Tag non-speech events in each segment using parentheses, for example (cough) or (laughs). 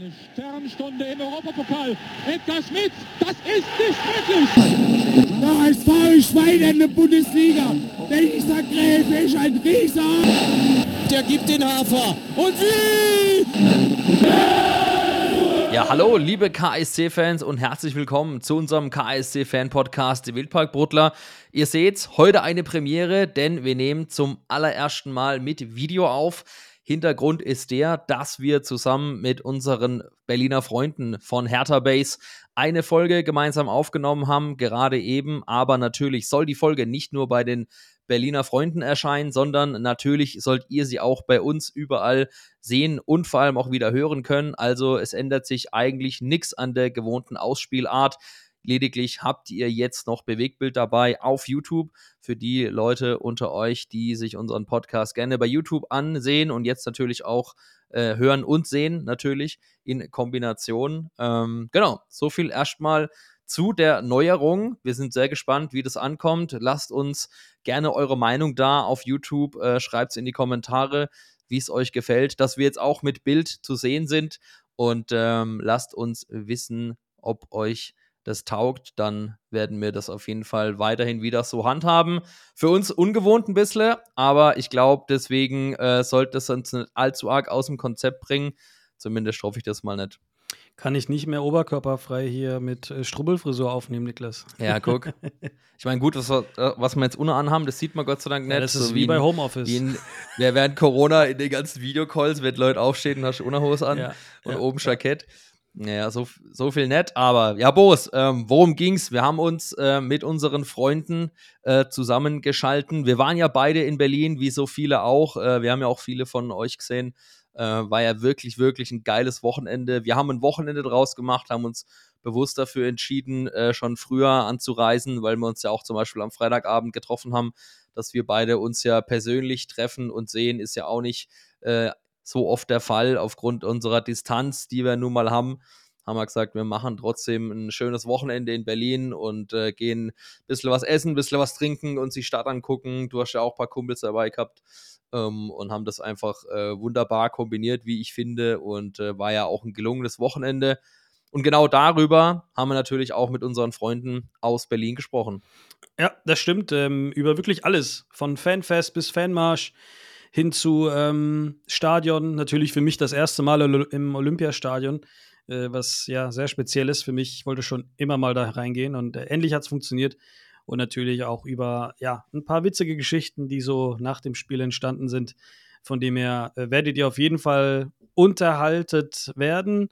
Eine Sternstunde im Europapokal. Edgar Schmidt, das ist nicht möglich. Der HSV Schwein in der Bundesliga. Dieser Gräfe ist ein Rieser. Der gibt den Hafer. Und wie? Ja, hallo, liebe KSC-Fans und herzlich willkommen zu unserem KSC-Fan-Podcast, die Wildparkbrudler. Ihr seht's, heute eine Premiere, denn wir nehmen zum allerersten Mal mit Video auf. Hintergrund ist der, dass wir zusammen mit unseren Berliner Freunden von Hertha Base eine Folge gemeinsam aufgenommen haben, gerade eben. Aber natürlich soll die Folge nicht nur bei den Berliner Freunden erscheinen, sondern natürlich sollt ihr sie auch bei uns überall sehen und vor allem auch wieder hören können. Also es ändert sich eigentlich nichts an der gewohnten Ausspielart. Lediglich habt ihr jetzt noch Bewegtbild dabei auf YouTube für die Leute unter euch, die sich unseren Podcast gerne bei YouTube ansehen und jetzt natürlich auch äh, hören und sehen, natürlich in Kombination. Ähm, genau, so viel erstmal zu der Neuerung. Wir sind sehr gespannt, wie das ankommt. Lasst uns gerne eure Meinung da auf YouTube. Äh, Schreibt es in die Kommentare, wie es euch gefällt, dass wir jetzt auch mit Bild zu sehen sind. Und ähm, lasst uns wissen, ob euch das taugt, dann werden wir das auf jeden Fall weiterhin wieder so handhaben. Für uns ungewohnt ein bisschen, aber ich glaube, deswegen äh, sollte es uns nicht allzu arg aus dem Konzept bringen. Zumindest hoffe ich das mal nicht. Kann ich nicht mehr oberkörperfrei hier mit äh, Strubbelfrisur aufnehmen, Niklas. Ja, guck. (laughs) Ich meine, gut, was, wir- äh, was wir jetzt ohne anhaben, das sieht man Gott sei Dank nicht. Ja, das ist So wie, bei in- Homeoffice. Wie in, ja, während Corona in den ganzen Videocalls, wenn Leute aufstehen und hast Unterhose an Ja, und ja, oben Jackett. Naja, so, so viel nett. Aber ja, Boris, ähm, worum ging's? Wir haben uns äh, mit unseren Freunden äh, zusammengeschalten. Wir waren ja beide in Berlin, wie so viele auch. Äh, wir haben ja auch viele von euch gesehen. Äh, war ja wirklich, wirklich ein geiles Wochenende. Wir haben ein Wochenende draus gemacht, haben uns bewusst dafür entschieden, äh, schon früher anzureisen, weil wir uns ja auch zum Beispiel am Freitagabend getroffen haben, dass wir beide uns ja persönlich treffen und sehen, ist ja auch nicht äh, so oft der Fall aufgrund unserer Distanz, die wir nun mal haben. Haben wir gesagt, wir machen trotzdem ein schönes Wochenende in Berlin und äh, gehen ein bisschen was essen, ein bisschen was trinken, uns die Stadt angucken. Du hast ja auch ein paar Kumpels dabei gehabt ähm, und haben das einfach äh, wunderbar kombiniert, wie ich finde. Und äh, war ja auch ein gelungenes Wochenende. Und genau darüber haben wir natürlich auch mit unseren Freunden aus Berlin gesprochen. Ja, das stimmt. Ähm, über wirklich alles. Von Fanfest bis Fanmarsch hin zu ähm, Stadion. Natürlich für mich das erste Mal im Olympiastadion, äh, was ja sehr speziell ist für mich. Ich wollte schon immer mal da reingehen und äh, endlich hat es funktioniert. Und natürlich auch über ja, ein paar witzige Geschichten, die so nach dem Spiel entstanden sind. Von dem her äh, werdet ihr auf jeden Fall unterhaltet werden.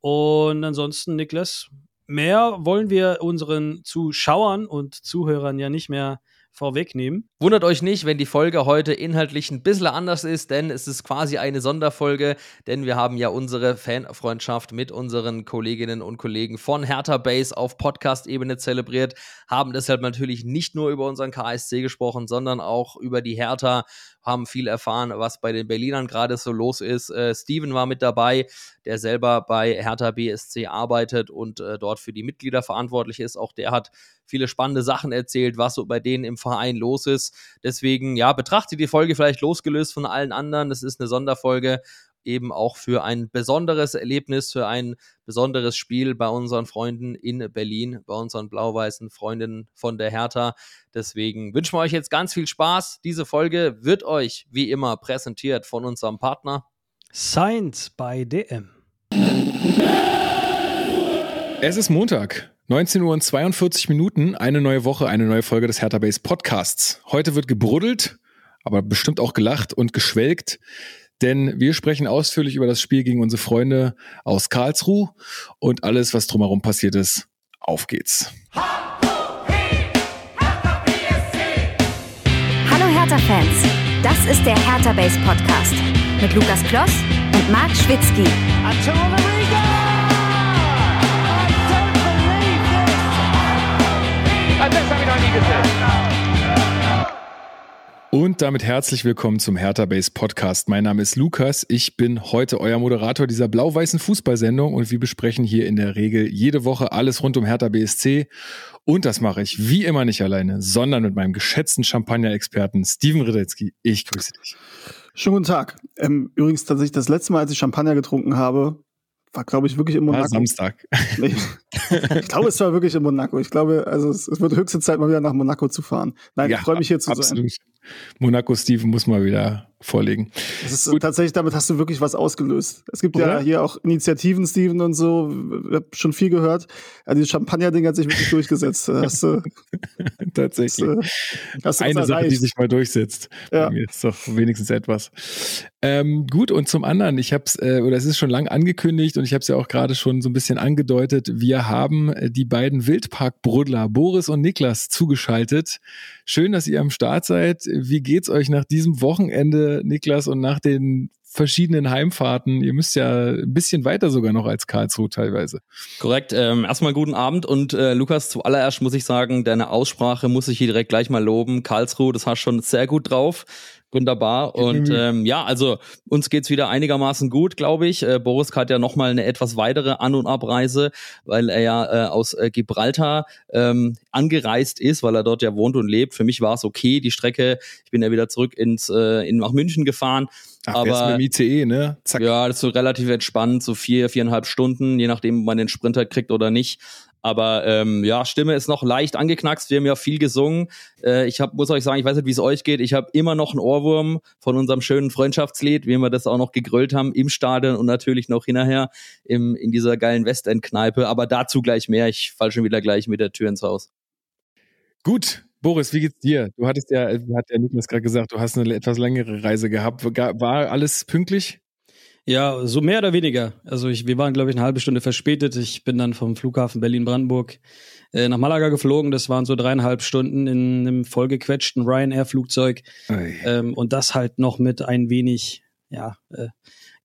Und ansonsten, Niklas, mehr wollen wir unseren Zuschauern und Zuhörern ja nicht mehr vorwegnehmen. Wundert euch nicht, wenn die Folge heute inhaltlich ein bisschen anders ist, denn es ist quasi eine Sonderfolge, denn wir haben ja unsere Fanfreundschaft mit unseren Kolleginnen und Kollegen von Hertha Base auf Podcast-Ebene zelebriert, haben deshalb natürlich nicht nur über unseren KSC gesprochen, sondern auch über die Hertha, haben viel erfahren, was bei den Berlinern gerade so los ist. Äh, Steven war mit dabei, der selber bei Hertha BSC arbeitet und äh, dort für die Mitglieder verantwortlich ist. Auch der hat viele spannende Sachen erzählt, was so bei denen im Verein los ist. Deswegen, ja, betrachtet die Folge vielleicht losgelöst von allen anderen. Das ist eine Sonderfolge, eben auch für ein besonderes Erlebnis, für ein besonderes Spiel bei unseren Freunden in Berlin, bei unseren blau-weißen Freundinnen von der Hertha. Deswegen wünschen wir euch jetzt ganz viel Spaß. Diese Folge wird euch wie immer präsentiert von unserem Partner. Science bei DM. Es ist Montag, 19 Uhr und 42 Minuten, eine neue Woche, eine neue Folge des Hertha Base Podcasts. Heute wird gebruddelt, aber bestimmt auch gelacht und geschwelgt, denn wir sprechen ausführlich über das Spiel gegen unsere Freunde aus Karlsruhe und alles, was drumherum passiert ist. Auf geht's. Hallo Hertha-Fans, das ist der Hertha Base Podcast mit Lukas Kloss und Marc Schwitzky. Und damit herzlich willkommen zum Hertha Base Podcast. Mein Name ist Lukas. Ich bin heute euer Moderator dieser blau-weißen Fußballsendung und wir besprechen hier in der Regel jede Woche alles rund um Hertha BSC. Und das mache ich wie immer nicht alleine, sondern mit meinem geschätzten Champagner-Experten Steven Radetzky. Ich grüße dich. Schönen guten Tag. Ähm, übrigens tatsächlich das letzte Mal, als ich Champagner getrunken habe, war, glaube ich, wirklich in Monaco. War Samstag. Nee. (laughs) ich glaube, es war wirklich in Monaco. Ich glaube, also es, es wird höchste Zeit, mal wieder nach Monaco zu fahren. Nein, ja, ich freue mich hier zu absolut. sein. Monaco Steven muss mal wieder vorlegen. Das ist Gut. tatsächlich, damit hast du wirklich was ausgelöst. Es gibt Oder? ja hier auch Initiativen, Steven und so. Ich habe schon viel gehört. Ja, dieses Champagner-Ding hat sich wirklich durchgesetzt. Hast du, (laughs) tatsächlich. Hast, hast Eine Sache, die sich mal durchsetzt. Ja. Bei mir ist doch wenigstens etwas. Ähm, gut, und zum anderen, ich habe es, äh, oder es ist schon lang angekündigt und ich habe es ja auch gerade schon so ein bisschen angedeutet, wir haben äh, die beiden Wildpark-Brudler, Boris und Niklas, zugeschaltet. Schön, dass ihr am Start seid. Wie geht's euch nach diesem Wochenende, Niklas, und nach den verschiedenen Heimfahrten. Ihr müsst ja ein bisschen weiter sogar noch als Karlsruhe teilweise. Korrekt. Ähm, erstmal guten Abend und äh, Lukas, zuallererst muss ich sagen, deine Aussprache muss ich hier direkt gleich mal loben. Karlsruhe, das hast schon sehr gut drauf. Wunderbar. Und ähm, ja, also uns geht's wieder einigermaßen gut, glaube ich. Äh, Boris hat ja nochmal eine etwas weitere An- und Abreise, weil er ja äh, aus äh, Gibraltar ähm, angereist ist, weil er dort ja wohnt und lebt. Für mich war es okay, die Strecke. Ich bin ja wieder zurück ins äh, in, nach München gefahren. Ach, aber mit dem ICE, ne? Zack. Ja, das ist so relativ entspannt, so vier, viereinhalb Stunden, je nachdem, ob man den Sprinter kriegt oder nicht. Aber ähm, ja, Stimme ist noch leicht angeknackst. Wir haben ja viel gesungen. Äh, ich hab, muss euch sagen, ich weiß nicht, wie es euch geht. Ich habe immer noch einen Ohrwurm von unserem schönen Freundschaftslied, wie wir das auch noch gegrölt haben im Stadion und natürlich noch hinterher im, in dieser geilen Westend-Kneipe. Aber dazu gleich mehr. Ich fall schon wieder gleich mit der Tür ins Haus. Gut, Boris, wie geht's dir? Du hattest ja, hat der Niklas gerade gesagt, du hast eine etwas längere Reise gehabt. War alles pünktlich? Ja, so mehr oder weniger. Also ich, wir waren, glaube ich, eine halbe Stunde verspätet. Ich bin dann vom Flughafen Berlin-Brandenburg äh, nach Malaga geflogen. Das waren so dreieinhalb Stunden in einem vollgequetschten Ryanair-Flugzeug. Ähm, und das halt noch mit ein wenig, ja, äh,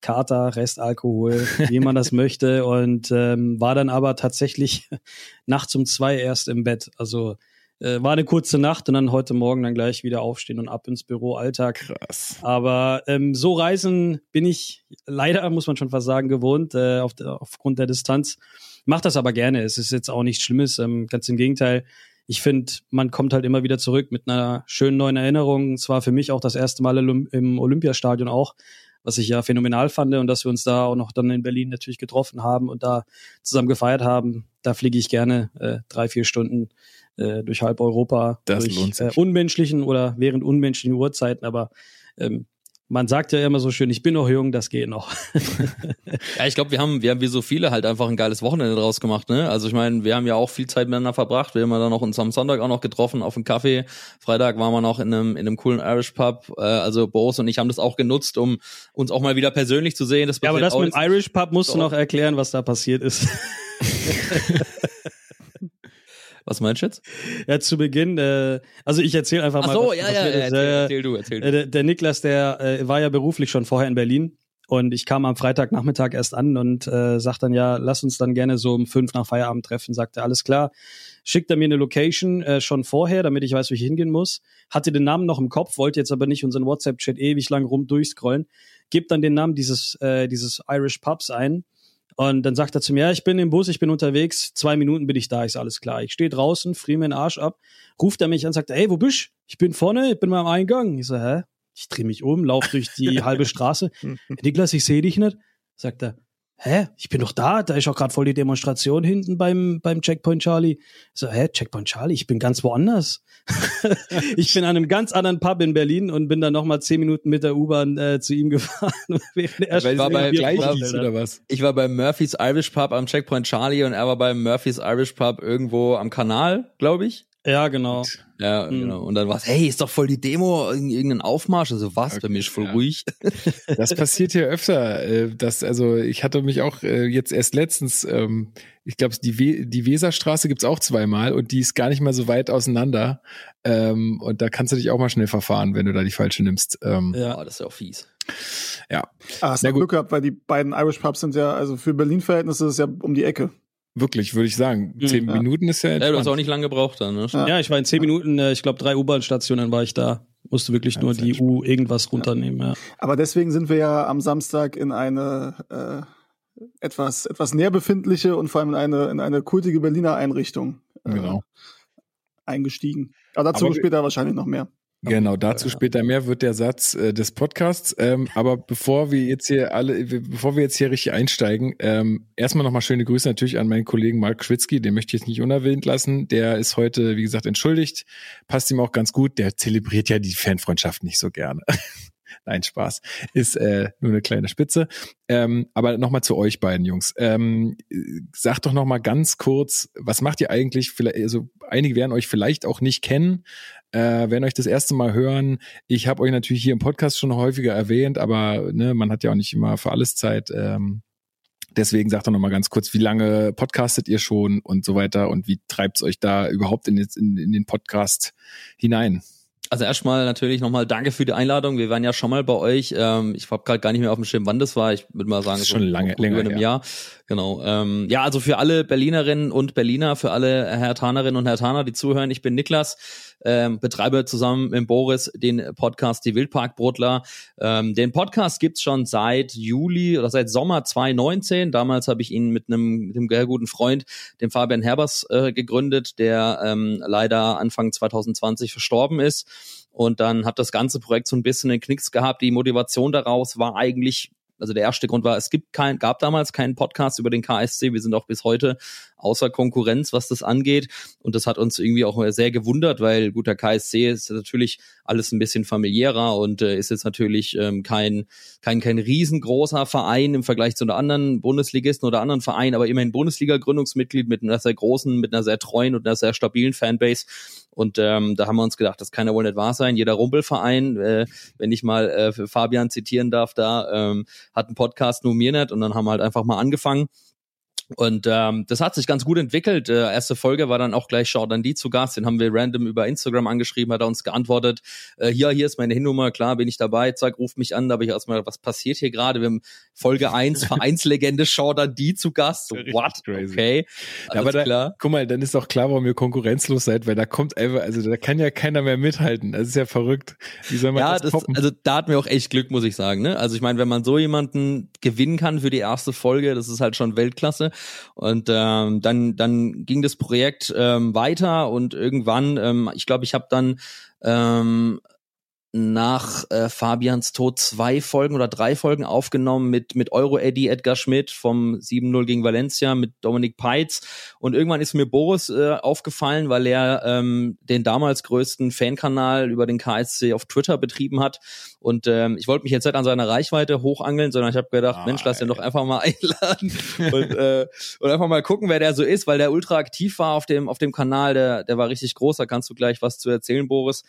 Kater, Restalkohol, (laughs) wie man das möchte. Und ähm, war dann aber tatsächlich (laughs) nachts um zwei erst im Bett. Also äh, war eine kurze Nacht und dann heute Morgen dann gleich wieder aufstehen und ab ins Büro, Alltag. Krass. Aber ähm, so reisen bin ich leider, muss man schon fast sagen, gewohnt, äh, auf, aufgrund der Distanz. Mach das aber gerne. Es ist jetzt auch nichts Schlimmes. Ähm, ganz im Gegenteil. Ich finde, man kommt halt immer wieder zurück mit einer schönen neuen Erinnerung. Es war für mich auch das erste Mal im Olympiastadion auch, was ich ja phänomenal fand und dass wir uns da auch noch dann in Berlin natürlich getroffen haben und da zusammen gefeiert haben. Da fliege ich gerne äh, drei, vier Stunden äh, durch halb Europa, das durch äh, unmenschlichen oder während unmenschlichen Uhrzeiten, aber ähm, man sagt ja immer so schön, ich bin noch jung, das geht noch. (laughs) ja, ich glaube, wir haben, wir haben wie so viele halt einfach ein geiles Wochenende draus gemacht, ne? Also ich meine, wir haben ja auch viel Zeit miteinander verbracht. Wir haben ja dann noch uns am Sonntag auch noch getroffen auf einen Kaffee. Freitag waren wir noch in einem, in einem coolen Irish Pub. Äh, also Boris und ich haben das auch genutzt, um uns auch mal wieder persönlich zu sehen. Das ja, aber das mit dem Irish Pub musst du noch erklären, was da passiert ist. (laughs) (laughs) Was meinst du jetzt? Ja, zu Beginn, äh, also ich erzähle einfach Ach mal. so, was, ja, was ja, ja, erzähl, erzähl, du, erzähl du. Äh, der, der Niklas, der äh, war ja beruflich schon vorher in Berlin und ich kam am Freitagnachmittag erst an und äh, sagt dann, ja, lass uns dann gerne so um fünf nach Feierabend treffen. Sagte, alles klar. Schickt er mir eine Location äh, schon vorher, damit ich weiß, wo ich hingehen muss. Hatte den Namen noch im Kopf, wollte jetzt aber nicht unseren WhatsApp-Chat ewig lang rum durchscrollen. Gibt dann den Namen dieses, äh, dieses Irish Pubs ein und dann sagt er zu mir, ja, ich bin im Bus, ich bin unterwegs, zwei Minuten bin ich da, ist alles klar. Ich stehe draußen, friere mir den Arsch ab, ruft er mich an, sagt, ey, wo bist du? Ich bin vorne, ich bin mal am Eingang. Ich so, hä? Ich drehe mich um, laufe durch die (laughs) halbe Straße. Niklas, ich sehe dich nicht. Sagt er, hä, ich bin doch da, da ist auch gerade voll die Demonstration hinten beim, beim Checkpoint Charlie. So, hä, Checkpoint Charlie, ich bin ganz woanders. (laughs) ich bin an einem ganz anderen Pub in Berlin und bin dann nochmal zehn Minuten mit der U-Bahn äh, zu ihm gefahren. (laughs) er war bei gleich oder was? Ich war bei Murphy's Irish Pub am Checkpoint Charlie und er war bei Murphy's Irish Pub irgendwo am Kanal, glaube ich. Ja, genau. Ja, mhm. genau. Und dann war es, hey, ist doch voll die Demo, irgendein Aufmarsch. Also was, okay, bei mir ist voll ja. ruhig. (laughs) Das passiert hier öfter. Äh, das, also ich hatte mich auch äh, jetzt erst letztens, ähm, ich glaube, die, We die Weserstraße gibt's auch zweimal und die ist gar nicht mal so weit auseinander. Ähm, und da kannst du dich auch mal schnell verfahren, wenn du da die falsche nimmst. Ähm, ja, das ist ja auch fies. Ja. Ah, hast du Glück gehabt, weil die beiden Irish Pubs sind ja, also für Berlin-Verhältnisse ist es ja um die Ecke. Wirklich, würde ich sagen. Mhm. Zehn ja. Minuten ist ja entspannt. Ja, du hast auch nicht lange gebraucht dann, ne? Ja, ich war in zehn Minuten, äh, ich glaube drei U-Bahn-Stationen war ich da. Musste wirklich ja, nur die U irgendwas runternehmen, ja. Aber deswegen sind wir ja am Samstag in eine äh, etwas, etwas näher befindliche und vor allem in eine, in eine kultige Berliner Einrichtung äh, genau. eingestiegen. Aber dazu Aber später wahrscheinlich noch mehr. Genau, dazu später mehr wird der Satz äh, des Podcasts. Ähm, aber bevor wir jetzt hier alle, bevor wir jetzt hier richtig einsteigen, ähm, erstmal nochmal schöne Grüße natürlich an meinen Kollegen Mark Schwitzky, den möchte ich jetzt nicht unerwähnt lassen. Der ist heute, wie gesagt, entschuldigt. Passt ihm auch ganz gut. Der zelebriert ja die Fanfreundschaft nicht so gerne. (laughs) Nein, Spaß. Ist äh, nur eine kleine Spitze. Ähm, aber nochmal zu euch beiden, Jungs. Ähm, sagt doch nochmal ganz kurz, was macht ihr eigentlich? Vielleicht, also einige werden euch vielleicht auch nicht kennen, äh, werden euch das erste Mal hören. Ich habe euch natürlich hier im Podcast schon häufiger erwähnt, aber ne, man hat ja auch nicht immer für alles Zeit. Ähm, Deswegen sagt doch nochmal ganz kurz, wie lange podcastet ihr schon und so weiter und wie treibt es euch da überhaupt in, in, in den Podcast hinein? Also erstmal natürlich nochmal danke für die Einladung. Wir waren ja schon mal bei euch. Ähm, ich habe gerade gar nicht mehr auf dem Schirm, wann das war. Ich würde mal sagen, schon so lange, länger über einem Jahr. Genau. Ähm, ja, also für alle Berlinerinnen und Berliner, für alle Hertanerinnen und Hertaner, die zuhören, ich bin Niklas, ähm, betreibe zusammen mit Boris den Podcast Die Wildparkbrotler. Ähm, den Podcast gibt's schon seit Juli oder seit Sommer 2019. Damals habe ich ihn mit einem, mit einem sehr guten Freund, dem Fabian Herbers, äh, gegründet, der ähm, leider Anfang 2020 verstorben ist. Und dann hat das ganze Projekt so ein bisschen den Knicks gehabt. Die Motivation daraus war eigentlich also der erste Grund war, es gibt kein, gab damals keinen Podcast über den KSC. Wir sind auch bis heute außer Konkurrenz, was das angeht. Und das hat uns irgendwie auch sehr gewundert, weil gut, der KSC ist natürlich alles ein bisschen familiärer und äh, ist jetzt natürlich ähm, kein, kein, kein riesengroßer Verein im Vergleich zu einer anderen Bundesligisten oder anderen Verein, aber immerhin Bundesliga-Gründungsmitglied mit einer sehr großen, mit einer sehr treuen und einer sehr stabilen Fanbase. Und ähm, da haben wir uns gedacht, das kann ja wohl nicht wahr sein. Jeder Rumpelverein, äh, wenn ich mal äh, Fabian zitieren darf, da ähm, hat einen Podcast nur mir nicht. Und dann haben wir halt einfach mal angefangen. Und ähm, das hat sich ganz gut entwickelt. Äh, erste Folge war dann auch gleich Jordan D zu Gast. Den haben wir random über Instagram angeschrieben, hat er uns geantwortet. Äh, hier, hier ist meine Hinnummer, klar bin ich dabei. Zack, ruft mich an. Da habe ich erstmal, was passiert hier gerade? Wir haben Folge 1, (laughs) Vereinslegende Jordan D zu Gast. So, what? Crazy. Okay. Ja, aber da, klar. guck mal, dann ist doch klar, warum ihr konkurrenzlos seid, weil da kommt einfach, also da kann ja keiner mehr mithalten. Das ist ja verrückt. Wie soll man ja, das, das Also da hatten wir auch echt Glück, muss ich sagen. Ne? Also ich meine, wenn man so jemanden gewinnen kann für die erste Folge, das ist halt schon Weltklasse. Und ähm, dann, dann ging das Projekt ähm, weiter und irgendwann, ähm, ich glaube, ich habe dann ähm, nach äh, Fabians Tod zwei Folgen oder drei Folgen aufgenommen mit, mit Euro-Eddie Edgar Schmidt vom 7-0 gegen Valencia, mit Dominik Peitz. Und irgendwann ist mir Boris äh, aufgefallen, weil er ähm, den damals größten Fankanal über den KSC auf Twitter betrieben hat. Und ähm, ich wollte mich jetzt nicht an seiner Reichweite hochangeln, sondern ich habe gedacht, ah, Mensch, lass den doch einfach mal (laughs) einladen (laughs) und, äh, und einfach mal gucken, wer der so ist, weil der ultra aktiv war auf dem, auf dem Kanal. Der, der war richtig groß, da kannst du gleich was zu erzählen, Boris.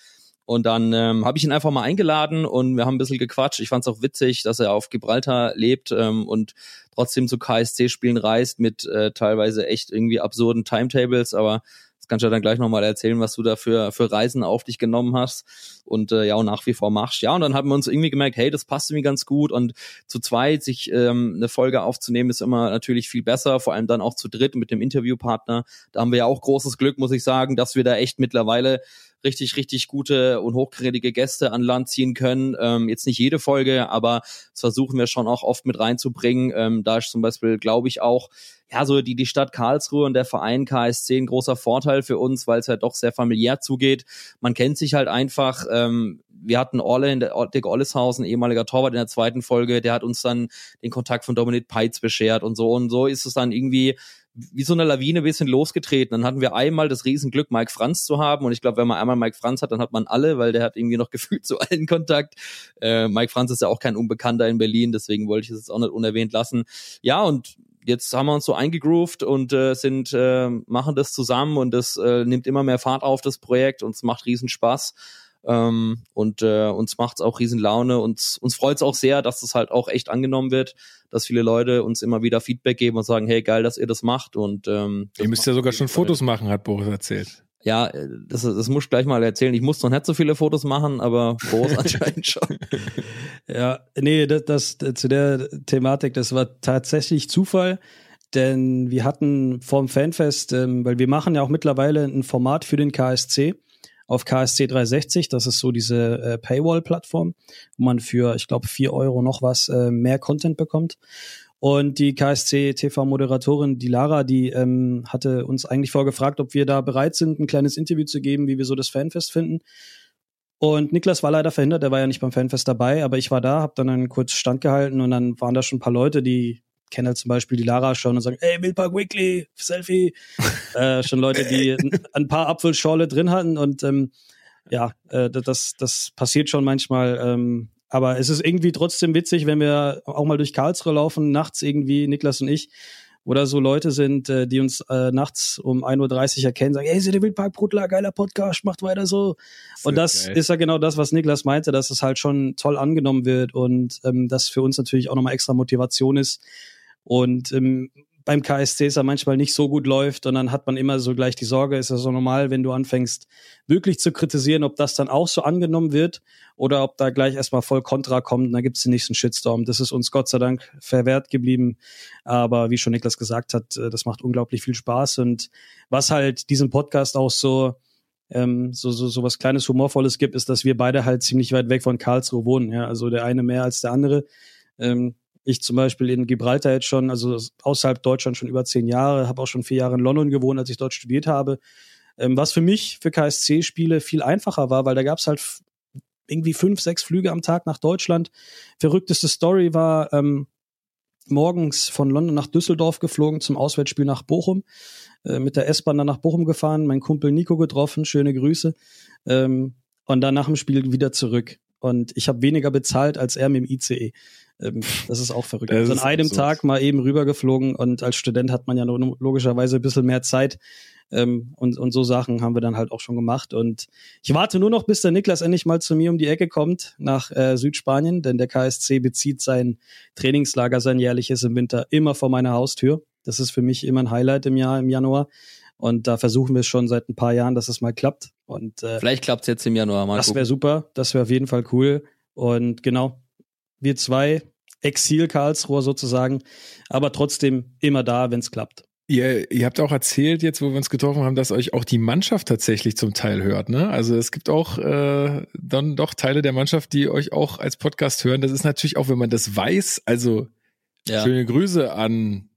Und dann ähm, habe ich ihn einfach mal eingeladen und wir haben ein bisschen gequatscht. Ich fand es auch witzig, dass er auf Gibraltar lebt ähm, und trotzdem zu KSC-Spielen reist mit äh, teilweise echt irgendwie absurden Timetables, aber das kannst du ja dann gleich nochmal erzählen, was du da für, für Reisen auf dich genommen hast und äh, ja, und nach wie vor machst. Ja, und dann haben wir uns irgendwie gemerkt, hey, das passt irgendwie ganz gut und zu zweit sich ähm, eine Folge aufzunehmen, ist immer natürlich viel besser, vor allem dann auch zu dritt mit dem Interviewpartner. Da haben wir ja auch großes Glück, muss ich sagen, dass wir da echt mittlerweile richtig, richtig gute und hochkarätige Gäste an Land ziehen können. Ähm, jetzt nicht jede Folge, aber das versuchen wir schon auch oft mit reinzubringen. Ähm, da ist zum Beispiel, glaube ich, auch ja, so die, die Stadt Karlsruhe und der Verein KSC ein großer Vorteil für uns, weil es halt doch sehr familiär zugeht. Man kennt sich halt einfach. Ähm, wir hatten Orle in der Dick Olleshausen, ehemaliger Torwart in der zweiten Folge, der hat uns dann den Kontakt von Dominik Peitz beschert und so. Und so ist es dann irgendwie wie so eine Lawine ein bisschen losgetreten. Dann hatten wir einmal das Riesenglück, Mike Franz zu haben. Und ich glaube, wenn man einmal Mike Franz hat, dann hat man alle, weil der hat irgendwie noch (laughs) gefühlt zu allen Kontakt. Äh, Mike Franz ist ja auch kein Unbekannter in Berlin, deswegen wollte ich es jetzt auch nicht unerwähnt lassen. Ja, und jetzt haben wir uns so eingegroovt und äh, sind äh, machen das zusammen und das äh, nimmt immer mehr Fahrt auf das Projekt und es macht riesen Spaß ähm, und äh, uns macht's auch riesen Laune und uns freut's auch sehr, dass das halt auch echt angenommen wird, dass viele Leute uns immer wieder Feedback geben und sagen, hey geil, dass ihr das macht und ähm, ihr müsst ja sogar schon Fotos machen, hat Boris erzählt. Ja, das, das muss ich gleich mal erzählen. Ich muss noch nicht so viele Fotos machen, aber Boris (laughs) anscheinend schon. Ja, nee, das, das zu der Thematik, das war tatsächlich Zufall denn wir hatten vorm Fanfest, ähm, weil wir machen ja auch mittlerweile ein Format für den KSC auf KSC 360. Das ist so diese äh, Paywall-Plattform, wo man für, ich glaube, vier Euro noch was äh, mehr Content bekommt. Und die KSC TV-Moderatorin, die Lara, die ähm, hatte uns eigentlich vorgefragt, ob wir da bereit sind, ein kleines Interview zu geben, wie wir so das Fanfest finden. Und Niklas war leider verhindert, der war ja nicht beim Fanfest dabei, aber ich war da, habe dann einen kurzen Stand gehalten und dann waren da schon ein paar Leute, die kennen halt zum Beispiel die Lara schon und sagen, ey, Wildpark Weekly, Selfie. (laughs) äh, schon Leute, die ein paar Apfelschorle drin hatten und ähm, ja, äh, das, das passiert schon manchmal. Ähm, aber es ist irgendwie trotzdem witzig, wenn wir auch mal durch Karlsruhe laufen, nachts irgendwie, Niklas und ich, oder so Leute sind, äh, die uns äh, nachts um 1.30 Uhr erkennen, sagen, hey, der Wildpark Brutler, geiler Podcast, macht weiter so. Das und das geil. ist ja genau das, was Niklas meinte, dass es halt schon toll angenommen wird und ähm, das für uns natürlich auch nochmal extra Motivation ist. Und ähm, beim KSC es ja manchmal nicht so gut läuft und dann hat man immer so gleich die Sorge, ist ja so normal, wenn du anfängst, wirklich zu kritisieren, ob das dann auch so angenommen wird oder ob da gleich erstmal voll Kontra kommt und dann gibt es den nächsten Shitstorm. Das ist uns Gott sei Dank verwehrt geblieben. Aber wie schon Niklas gesagt hat, äh, das macht unglaublich viel Spaß und was halt diesen Podcast auch so ähm, so, so, so was kleines Humorvolles gibt, ist, dass wir beide halt ziemlich weit weg von Karlsruhe wohnen. Ja? Also der eine mehr als der andere. Ähm, ich zum Beispiel in Gibraltar jetzt schon, also außerhalb Deutschland schon über zehn Jahre, habe auch schon vier Jahre in London gewohnt, als ich dort studiert habe. Ähm, was für mich für KSC-Spiele viel einfacher war, weil da gab es halt irgendwie fünf, sechs Flüge am Tag nach Deutschland. Verrückteste Story war ähm, morgens von London nach Düsseldorf geflogen zum Auswärtsspiel nach Bochum. Äh, mit der S-Bahn dann nach Bochum gefahren, mein Kumpel Nico getroffen, schöne Grüße. Ähm, und dann nach dem Spiel wieder zurück. Und ich habe weniger bezahlt als er mit dem ICE. Ähm, das ist auch verrückt. also an einem absurd. Tag mal eben rübergeflogen und als Student hat man ja logischerweise ein bisschen mehr Zeit. Ähm, und, und so Sachen haben wir dann halt auch schon gemacht. Und ich warte nur noch, bis der Niklas endlich mal zu mir um die Ecke kommt nach äh, Südspanien, denn der KSC bezieht sein Trainingslager, sein jährliches im Winter immer vor meiner Haustür. Das ist für mich immer ein Highlight im Jahr, im Januar. Und da versuchen wir es schon seit ein paar Jahren, dass es mal klappt. Und äh, vielleicht klappt es jetzt im Januar mal. Das wäre super, das wäre auf jeden Fall cool. Und genau, wir zwei, Exil Karlsruhe sozusagen, aber trotzdem immer da, wenn es klappt. Ihr, ihr habt auch erzählt, jetzt wo wir uns getroffen haben, dass euch auch die Mannschaft tatsächlich zum Teil hört. Ne? Also es gibt auch äh, dann doch Teile der Mannschaft, die euch auch als Podcast hören. Das ist natürlich auch, wenn man das weiß, also ja. schöne Grüße an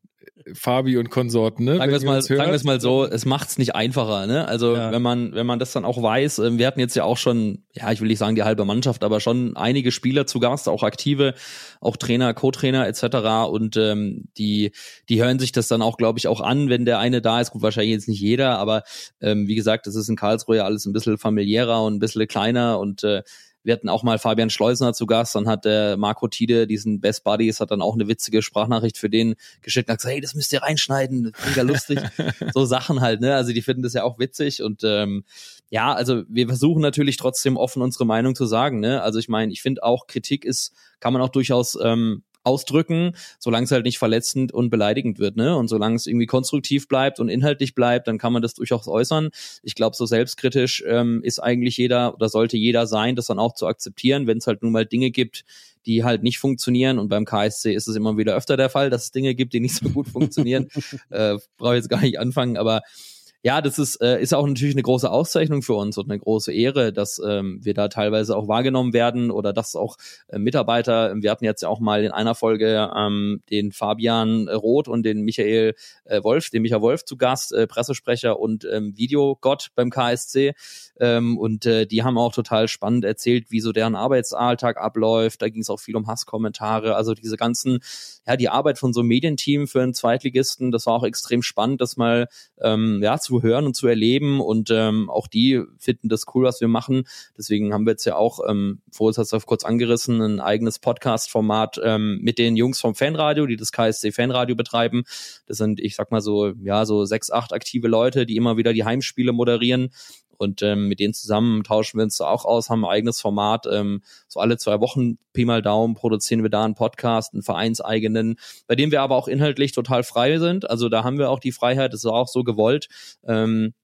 Fabi und Konsorten, ne? Sagen wir es mal, sagen wir es mal so, es macht's nicht einfacher, ne? Also ja. wenn man, wenn man das dann auch weiß, ähm, wir hatten jetzt ja auch schon, ja, ich will nicht sagen die halbe Mannschaft, aber schon einige Spieler zu Gast, auch aktive, auch Trainer, Co-Trainer etc. Und ähm, die, die hören sich das dann auch, glaube ich, auch an, wenn der eine da ist. Gut, wahrscheinlich jetzt nicht jeder, aber ähm, wie gesagt, das ist in Karlsruhe ja alles ein bisschen familiärer und ein bisschen kleiner und äh, wir hatten auch mal Fabian Schleusner zu Gast, dann hat der Marco Tide, diesen Best Buddies, hat dann auch eine witzige Sprachnachricht für den geschickt und hat gesagt, hey, das müsst ihr reinschneiden, mega lustig. (laughs) so Sachen halt, ne? Also die finden das ja auch witzig und ähm, ja, also wir versuchen natürlich trotzdem offen unsere Meinung zu sagen, ne? Also ich meine, ich finde auch Kritik ist, kann man auch durchaus ähm, ausdrücken, solange es halt nicht verletzend und beleidigend wird, ne? Und solange es irgendwie konstruktiv bleibt und inhaltlich bleibt, dann kann man das durchaus äußern. Ich glaube, so selbstkritisch ähm, ist eigentlich jeder oder sollte jeder sein, das dann auch zu akzeptieren, wenn es halt nun mal Dinge gibt, die halt nicht funktionieren. Und beim KSC ist es immer wieder öfter der Fall, dass es Dinge gibt, die nicht so gut funktionieren. (laughs) äh, Brauche jetzt gar nicht anfangen, aber ja, das ist, äh, ist auch natürlich eine große Auszeichnung für uns und eine große Ehre, dass ähm, wir da teilweise auch wahrgenommen werden oder dass auch äh, Mitarbeiter, wir hatten jetzt ja auch mal in einer Folge ähm, den Fabian Roth und den Michael äh, Wolf, den Michael Wolf zu Gast, äh, Pressesprecher und ähm, Videogott beim KSC. Ähm, und äh, die haben auch total spannend erzählt, wie so deren Arbeitsalltag abläuft. Da ging es auch viel um Hasskommentare, also diese ganzen, ja, die Arbeit von so einem Medienteam für einen Zweitligisten, das war auch extrem spannend, das mal ähm, ja, zu hören und zu erleben. Und ähm, auch die finden das cool, was wir machen. Deswegen haben wir jetzt ja auch, ähm, vorhin hast du kurz angerissen, ein eigenes Podcast-Format ähm, mit den Jungs vom Fanradio, die das KSC Fanradio betreiben. Das sind, ich sag mal so, ja, so sechs, acht aktive Leute, die immer wieder die Heimspiele moderieren. Und ähm, mit denen zusammen tauschen wir uns auch aus, haben ein eigenes Format. Ähm, so alle zwei Wochen, Pi mal Daumen, produzieren wir da einen Podcast, einen vereinseigenen, bei dem wir aber auch inhaltlich total frei sind. Also da haben wir auch die Freiheit, das ist auch so gewollt. Ähm,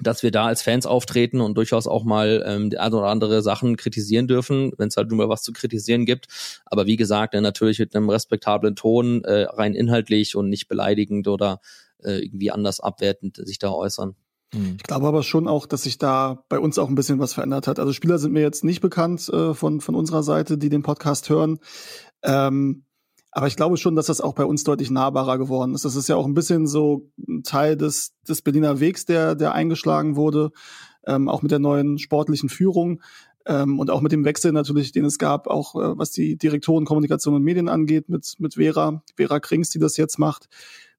dass wir da als Fans auftreten und durchaus auch mal ähm, die eine oder andere Sachen kritisieren dürfen, wenn es halt nur mal was zu kritisieren gibt. Aber wie gesagt, äh, natürlich mit einem respektablen Ton, äh, rein inhaltlich und nicht beleidigend oder äh, irgendwie anders abwertend sich da äußern. Mhm. Ich glaube aber schon auch, dass sich da bei uns auch ein bisschen was verändert hat. Also Spieler sind mir jetzt nicht bekannt äh, von, von unserer Seite, die den Podcast hören. Ähm, aber ich glaube schon, dass das auch bei uns deutlich nahbarer geworden ist. Das ist ja auch ein bisschen so ein Teil des, des Berliner Wegs, der, der eingeschlagen wurde, ähm, auch mit der neuen sportlichen Führung. Ähm, und auch mit dem Wechsel natürlich, den es gab, auch äh, was die Direktoren Kommunikation und Medien angeht, mit, mit Vera, Vera Krings, die das jetzt macht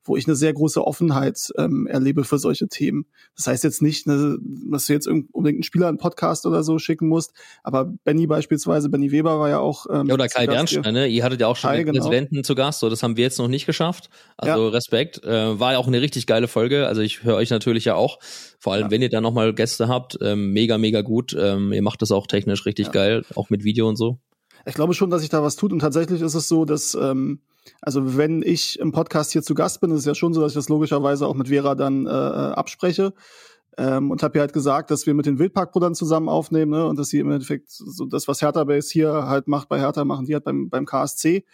wo ich eine sehr große Offenheit ähm, erlebe für solche Themen. Das heißt jetzt nicht, ne, dass du jetzt unbedingt einen Spieler einen Podcast oder so schicken musst, aber Benny beispielsweise, Benny Weber war ja auch. Ähm, ja, oder Kai Bernstein, ne? Ihr hattet ja auch schon Kai, den genau. Präsidenten zu Gast, so das haben wir jetzt noch nicht geschafft. Also Ja. Respekt. Äh, war ja auch eine richtig geile Folge. Also ich höre euch natürlich ja auch. Vor allem, Ja. wenn ihr da nochmal Gäste habt, ähm, mega, mega gut. Ähm, ihr macht das auch technisch richtig Ja. geil, auch mit Video und so. Ich glaube schon, dass sich da was tut und tatsächlich ist es so, dass ähm, also wenn ich im Podcast hier zu Gast bin, ist es ja schon so, dass ich das logischerweise auch mit Vera dann äh, äh, abspreche ähm, und habe ihr halt gesagt, dass wir mit den Wildparkbrüdern zusammen aufnehmen ne, und dass sie im Endeffekt so das, was Hertha Base hier halt macht bei Hertha, machen die halt beim, beim KSC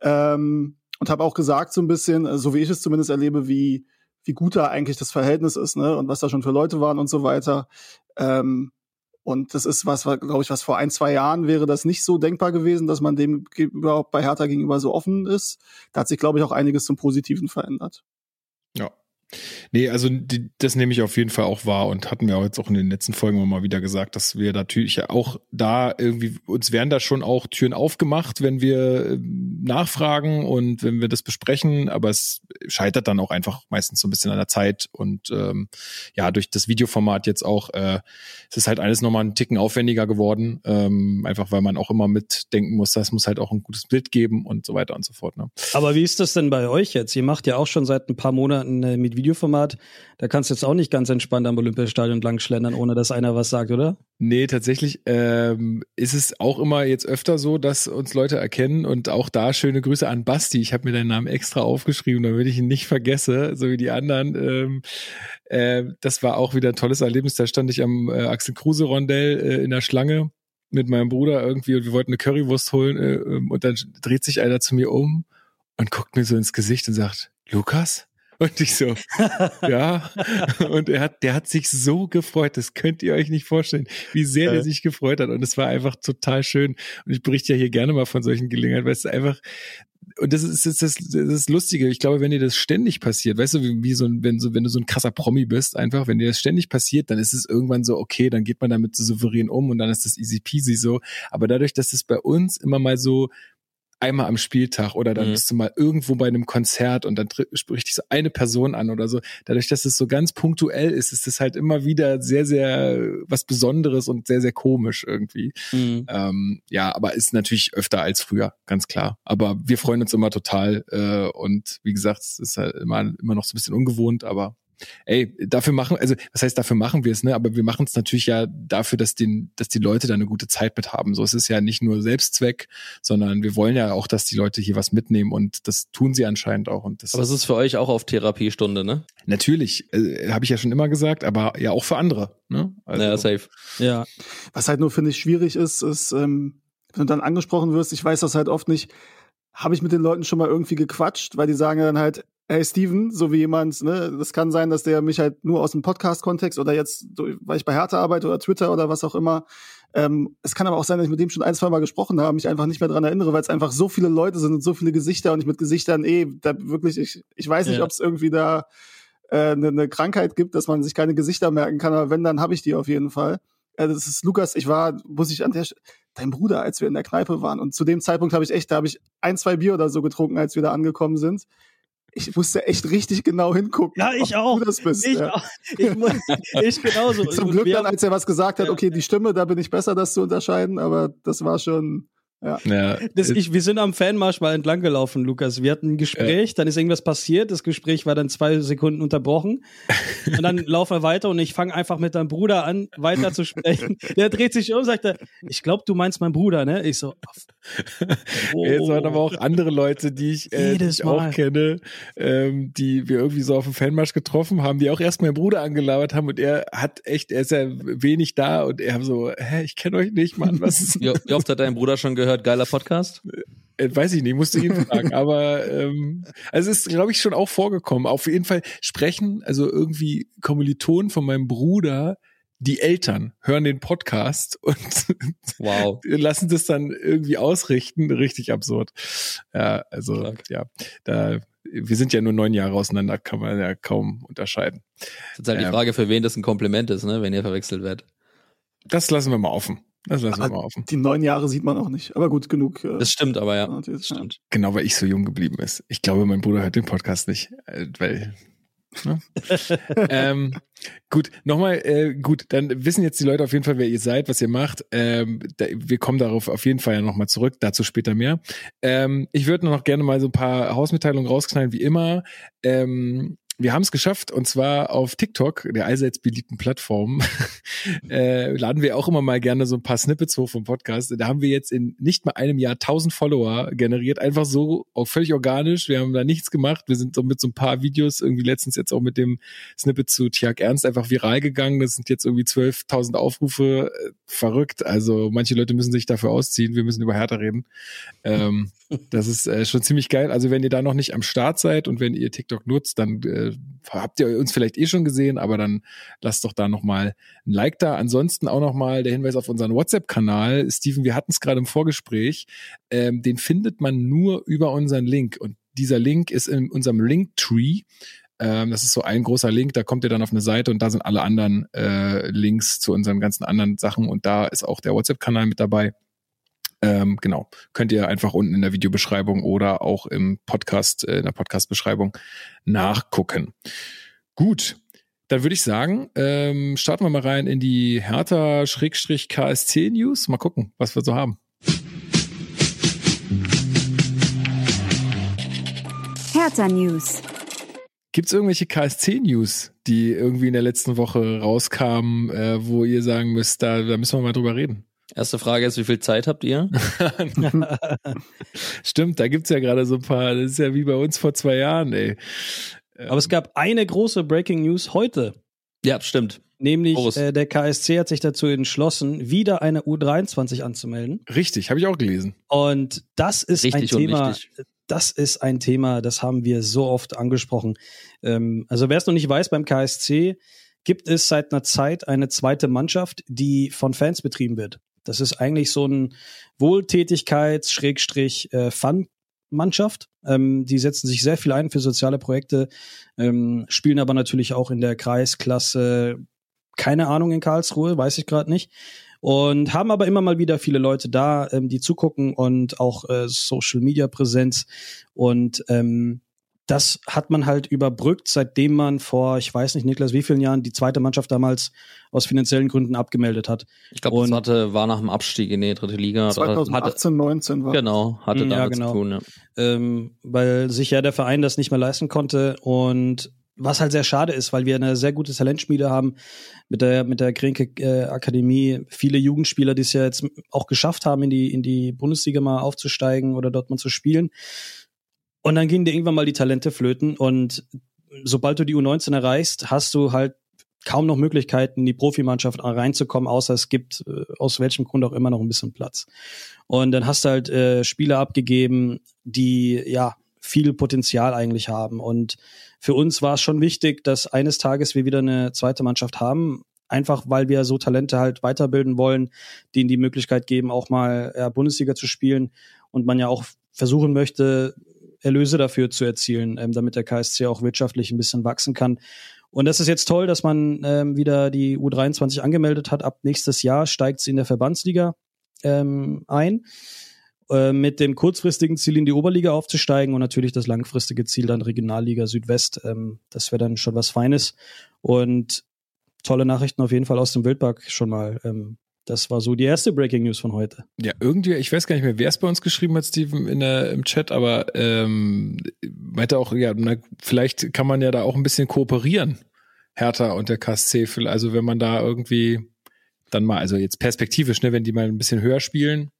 ähm, und habe auch gesagt so ein bisschen, äh, so wie ich es zumindest erlebe, wie wie gut da eigentlich das Verhältnis ist ne und was da schon für Leute waren und so weiter. Ähm, und das ist was, glaube ich, was vor ein, zwei Jahren wäre das nicht so denkbar gewesen, dass man dem überhaupt bei Hertha gegenüber so offen ist. Da hat sich, glaube ich, auch einiges zum Positiven verändert. Nee, also die, das nehme ich auf jeden Fall auch wahr und hatten wir auch jetzt auch in den letzten Folgen immer mal wieder gesagt, dass wir natürlich auch da irgendwie, uns werden da schon auch Türen aufgemacht, wenn wir ähm, nachfragen und wenn wir das besprechen, aber es scheitert dann auch einfach meistens so ein bisschen an der Zeit und ähm, ja, durch das Videoformat jetzt auch, äh, es ist halt alles nochmal einen Ticken aufwendiger geworden, ähm, einfach weil man auch immer mitdenken muss, das muss halt auch ein gutes Bild geben und so weiter und so fort. Ne? Aber wie ist das denn bei euch jetzt? Ihr macht ja auch schon seit ein paar Monaten äh, mit Videoformat. Da kannst du jetzt auch nicht ganz entspannt am Olympiastadion lang schlendern, ohne dass einer was sagt, oder? Nee, tatsächlich ähm, ist es auch immer jetzt öfter so, dass uns Leute erkennen und auch da schöne Grüße an Basti. Ich habe mir deinen Namen extra aufgeschrieben, damit ich ihn nicht vergesse, so wie die anderen. Ähm, äh, das war auch wieder ein tolles Erlebnis. Da stand ich am äh, Axel Kruse Rondell äh, in der Schlange mit meinem Bruder irgendwie und wir wollten eine Currywurst holen äh, ähm, und dann dreht sich einer zu mir um und guckt mir so ins Gesicht und sagt, Lukas? Und ich so, ja. Und er hat, der hat sich so gefreut, das könnt ihr euch nicht vorstellen, wie sehr der sich gefreut hat. Und es war einfach total schön. Und ich berichte ja hier gerne mal von solchen Gelegenheiten, weil es einfach, und das ist, das ist das ist Lustige. Ich glaube, wenn dir das ständig passiert, weißt du, wie, wie so ein, wenn so, wenn du so ein krasser Promi bist, einfach, wenn dir das ständig passiert, dann ist es irgendwann so, okay, dann geht man damit so souverän um und dann ist das easy peasy so. Aber dadurch, dass es bei uns immer mal so einmal am Spieltag oder dann Mhm. bist du mal irgendwo bei einem Konzert und dann spricht dich so eine Person an oder so. Dadurch, dass es so ganz punktuell ist, ist es halt immer wieder sehr, sehr was Besonderes und sehr, sehr komisch irgendwie. Mhm. Ähm, ja, aber ist natürlich öfter als früher, ganz klar. Aber wir freuen uns immer total äh, und wie gesagt, es ist halt immer, immer noch so ein bisschen ungewohnt, aber ey, dafür machen, also was heißt dafür machen wir es, ne? Aber wir machen es natürlich ja dafür, dass den, dass die Leute da eine gute Zeit mit haben. So, es ist ja nicht nur Selbstzweck, sondern wir wollen ja auch, dass die Leute hier was mitnehmen und das tun sie anscheinend auch. Und das Aber es ist für euch auch auf Therapiestunde, ne? natürlich, äh, habe ich ja schon immer gesagt, aber ja auch für andere. Ne? Also, ja, safe. Ja. Was halt nur, finde ich, schwierig ist, ist, ähm, wenn du dann angesprochen wirst, ich weiß das halt oft nicht, habe ich mit den Leuten schon mal irgendwie gequatscht, weil die sagen dann halt, hey Steven, so wie jemand, ne, das kann sein, dass der mich halt nur aus dem Podcast-Kontext oder jetzt, weil ich bei Hertha arbeite oder Twitter oder was auch immer. Ähm, es kann aber auch sein, dass ich mit dem schon ein, zwei Mal gesprochen habe, mich einfach nicht mehr dran erinnere, weil es einfach so viele Leute sind und so viele Gesichter und ich mit Gesichtern eh, da wirklich, ich, ich weiß nicht, Ja. ob es irgendwie da äh, eine, eine Krankheit gibt, dass man sich keine Gesichter merken kann, aber wenn, dann habe ich die auf jeden Fall. Äh, das ist Lukas, ich war, muss ich an der dein Bruder, als wir in der Kneipe waren. Und zu dem Zeitpunkt habe ich echt, da habe ich ein, zwei Bier oder so getrunken, als wir da angekommen sind. Ich musste echt richtig genau hingucken. Ja, ich auch. Du das bist. Ich, ja. auch. ich, muss, (laughs) ich genauso. Zum Glück dann, als er was gesagt hat, okay, die Stimme, da bin ich besser, das zu unterscheiden, aber das war schon, ja. Ja, Das, ich, wir sind am Fanmarsch mal entlang gelaufen, Lukas. Wir hatten ein Gespräch, dann ist irgendwas passiert. Das Gespräch war dann zwei Sekunden unterbrochen. Und dann (laughs) laufen wir weiter und ich fange einfach mit deinem Bruder an, weiter zu sprechen. Der dreht sich um, sagt er, ich glaube, du meinst meinen Bruder, ne? Ich so, oh. Es waren aber auch andere Leute, die ich, äh, die ich auch kenne, ähm, die wir irgendwie so auf dem Fanmarsch getroffen haben, die auch erst meinen Bruder angelabert haben und er hat echt, er ist ja wenig da und er so, hä, ich kenne euch nicht, Mann, was ist, Wie, wie oft hat dein Bruder schon gehört, geiler Podcast? äh, weiß ich nicht, musste ihn fragen, aber ähm, also es ist, glaube ich, schon auch vorgekommen. Auf jeden Fall sprechen, also irgendwie Kommilitonen von meinem Bruder, die Eltern hören den Podcast (laughs) und Wow. lassen das dann irgendwie ausrichten. Richtig absurd. Ja, also Stark. ja, da wir sind ja nur neun Jahre auseinander, kann man ja kaum unterscheiden. Das ist halt die Ähm. Frage, für wen das ein Kompliment ist, ne, wenn ihr verwechselt werdet. Das lassen wir mal offen. Das lassen wir Aber mal offen. Die neun Jahre sieht man auch nicht. Aber gut, genug. äh, Das stimmt aber, ja. Das stimmt. Genau, weil ich so jung geblieben ist. Ich glaube, mein Bruder hört den Podcast nicht, äh, weil. Ne? (laughs) ähm, gut, nochmal, äh, gut, dann wissen jetzt die Leute auf jeden Fall, wer ihr seid, was ihr macht. Ähm, da, wir kommen darauf auf jeden Fall ja nochmal zurück, dazu später mehr. Ähm, ich würde noch gerne mal so ein paar Hausmitteilungen rausknallen, wie immer. Ähm, wir haben es geschafft und zwar auf TikTok, der allseits beliebten Plattform, (laughs) äh, laden wir auch immer mal gerne so ein paar Snippets hoch vom Podcast. Da haben wir jetzt in nicht mal einem Jahr 1000 Follower generiert, einfach so, auch völlig organisch. Wir haben da nichts gemacht. Wir sind so mit so ein paar Videos irgendwie letztens jetzt auch mit dem Snippet zu Tiag Ernst einfach viral gegangen. Das sind jetzt irgendwie 12.000 Aufrufe. Äh, Verrückt. Also manche Leute müssen sich dafür ausziehen. Wir müssen über Hertha reden. Ähm, das ist äh, schon ziemlich geil. Also wenn ihr da noch nicht am Start seid und wenn ihr TikTok nutzt, dann äh, habt ihr uns vielleicht eh schon gesehen, aber dann lasst doch da nochmal ein Like da. Ansonsten auch nochmal der Hinweis auf unseren WhatsApp-Kanal. Steven, wir hatten es gerade im Vorgespräch. Ähm, den findet man nur über unseren Link. Und dieser Link ist in unserem Linktree. Ähm, das ist so ein großer Link, da kommt ihr dann auf eine Seite und da sind alle anderen äh, Links zu unseren ganzen anderen Sachen und da ist auch der WhatsApp-Kanal mit dabei. Ähm, genau, könnt ihr einfach unten in der Videobeschreibung oder auch im Podcast, äh, in der Podcast-Beschreibung nachgucken. Gut, dann würde ich sagen, ähm, starten wir mal rein in die Hertha-KSC-News. Mal gucken, was wir so haben. Hertha News. Gibt es irgendwelche KSC-News, die irgendwie in der letzten Woche rauskamen, äh, wo ihr sagen müsst, da, da müssen wir mal drüber reden? Erste Frage ist, wie viel Zeit habt ihr? (laughs) Stimmt, da gibt's ja gerade so ein paar, das ist ja wie bei uns vor zwei Jahren, ey. Aber es gab eine große Breaking News heute. Ja, stimmt. Nämlich äh, der KSC hat sich dazu entschlossen, wieder eine U23 anzumelden. Richtig, habe ich auch gelesen. Und das ist Richtig ein und Thema. Das ist ein Thema, das haben wir so oft angesprochen. Ähm, also wer es noch nicht weiß, beim KSC gibt es seit einer Zeit eine zweite Mannschaft, die von Fans betrieben wird. Das ist eigentlich so ein Wohltätigkeits-Fun-Mannschaft. Ähm, die setzen sich sehr viel ein für soziale Projekte, ähm, spielen aber natürlich auch in der Kreisklasse, keine Ahnung in Karlsruhe, weiß ich gerade nicht. Und haben aber immer mal wieder viele Leute da, ähm, die zugucken und auch äh, Social Media Präsenz. Und ähm, das hat man halt überbrückt, seitdem man vor, ich weiß nicht, Niklas, wie vielen Jahren die zweite Mannschaft damals aus finanziellen Gründen abgemeldet hat. Ich glaube, das hatte, war nach dem Abstieg in die dritte Liga. Hatte, 2018, 19 war. genau, hatte Ja, damit genau. zu tun. Ja. ähm, weil sich ja der Verein das nicht mehr leisten konnte und was halt sehr schade ist, weil wir eine sehr gute Talentschmiede haben mit der mit der Grenke äh, Akademie, viele Jugendspieler, die es ja jetzt auch geschafft haben, in die in die Bundesliga mal aufzusteigen oder dort mal zu spielen. Und dann gehen dir irgendwann mal die Talente flöten und sobald du die U19 erreichst, hast du halt kaum noch Möglichkeiten, in die Profimannschaft reinzukommen, außer es gibt äh, aus welchem Grund auch immer noch ein bisschen Platz. Und dann hast du halt äh, Spieler abgegeben, die ja viel Potenzial eigentlich haben. Und für uns war es schon wichtig, dass eines Tages wir wieder eine zweite Mannschaft haben. Einfach weil wir so Talente halt weiterbilden wollen, denen die Möglichkeit geben, auch mal ja, Bundesliga zu spielen und man ja auch versuchen möchte, Erlöse dafür zu erzielen, ähm, damit der KSC auch wirtschaftlich ein bisschen wachsen kann. Und das ist jetzt toll, dass man ähm, wieder die U23 angemeldet hat. Ab nächstes Jahr steigt sie in der Verbandsliga ähm, ein äh, mit dem kurzfristigen Ziel in die Oberliga aufzusteigen und natürlich das langfristige Ziel dann Regionalliga Südwest. Ähm, das wäre dann schon was Feines und tolle Nachrichten auf jeden Fall aus dem Wildpark schon mal. Das war so die erste Breaking News von heute. Ja, irgendwie, ich weiß gar nicht mehr, wer es bei uns geschrieben hat, Steven, in der, im Chat, aber ähm, meinte auch, ja, na, vielleicht kann man ja da auch ein bisschen kooperieren, Hertha und der KSC. Also wenn man da irgendwie dann mal, also jetzt perspektivisch, ne, wenn die mal ein bisschen höher spielen.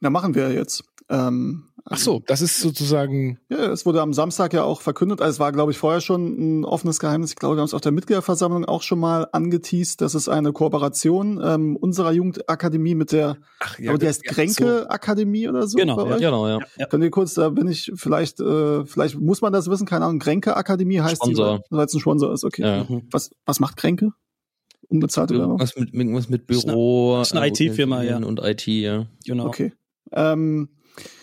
Na, machen wir jetzt. Ähm, Ach so, das ist sozusagen, Ja, es wurde am Samstag ja auch verkündet. Also es war, glaube ich, vorher schon ein offenes Geheimnis. Ich glaube, wir haben es auf der Mitgliederversammlung auch schon mal angeteased. Das ist eine Kooperation ähm, unserer Jugendakademie mit der, ach aber die heißt ja, Kränke Akademie oder so. Genau, bei ja. Genau, ja. Könnt ihr kurz, da bin ich vielleicht, äh, vielleicht muss man das wissen, keine Ahnung. Kränke Akademie heißt Sponsor. die, weil es ein Sponsor ist. Okay. Ja. Mhm. Was, was macht Kränke? Unbezahlte Werbung. Irgendwas mit, irgendwas mit eine- Büro. das ist eine äh, IT-Firma, ja. Und IT, ja. Genau. Okay. Ähm,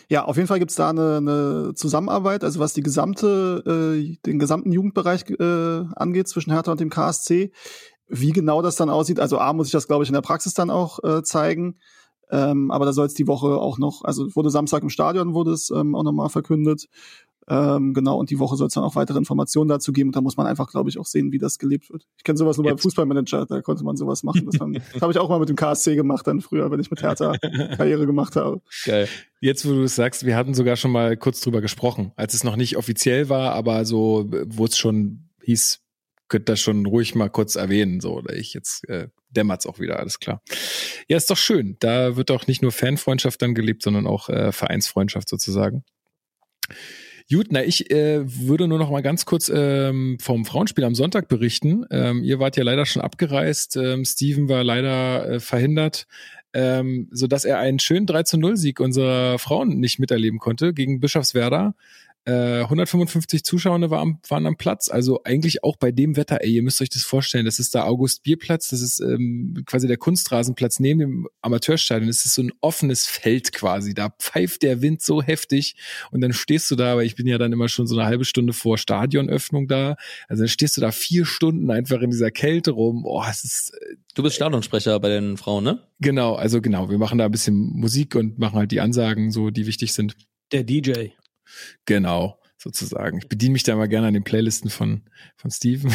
ja, auf jeden Fall gibt's da eine, eine Zusammenarbeit, also was die gesamte, äh, den gesamten Jugendbereich äh, angeht zwischen Hertha und dem KSC. wie genau das dann aussieht, also A muss ich das, glaube ich, in der Praxis dann auch äh, zeigen. Ähm, aber da soll es die Woche auch noch, also wurde Samstag im Stadion, wurde es ähm, auch nochmal verkündet. Ähm, genau, und die Woche soll es dann auch weitere Informationen dazu geben. Und da muss man einfach, glaube ich, auch sehen, wie das gelebt wird. Ich kenne sowas nur beim Fußballmanager, da konnte man sowas machen. (laughs) Das, das habe ich auch mal mit dem KSC gemacht dann früher, wenn ich mit Hertha Karriere gemacht habe. Geil. Jetzt, wo du es sagst, wir hatten sogar schon mal kurz drüber gesprochen, als es noch nicht offiziell war, aber so, wo es schon hieß, könnt das schon ruhig mal kurz erwähnen, so, oder ich jetzt äh, dämmert's auch wieder, alles klar. Ja, ist doch schön. Da wird auch nicht nur Fanfreundschaft dann gelebt, sondern auch äh, Vereinsfreundschaft sozusagen. Gut, na, ich äh, würde nur noch mal ganz kurz ähm, vom Frauenspiel am Sonntag berichten. Ähm, ihr wart ja leider schon abgereist. Ähm, Steven war leider äh, verhindert, ähm, so dass er einen schönen 3 zu 0 Sieg unserer Frauen nicht miterleben konnte gegen Bischofswerda. Äh, 155 Zuschauer war am, waren am Platz, also eigentlich auch bei dem Wetter, ey, ihr müsst euch das vorstellen, das ist der August Bierplatz, das ist ähm, quasi der Kunstrasenplatz neben dem Amateurstadion, das ist so ein offenes Feld quasi, da pfeift der Wind so heftig und dann stehst du da, aber ich bin ja dann immer schon so eine halbe Stunde vor Stadionöffnung da, also dann stehst du da vier Stunden einfach in dieser Kälte rum, oh, es ist... Äh, du bist Stadionsprecher bei den Frauen, ne? Genau, also genau, wir machen da ein bisschen Musik und machen halt die Ansagen so, die wichtig sind. Der DJ. Genau, sozusagen. Ich bediene mich da mal gerne an den Playlisten von, von Steven.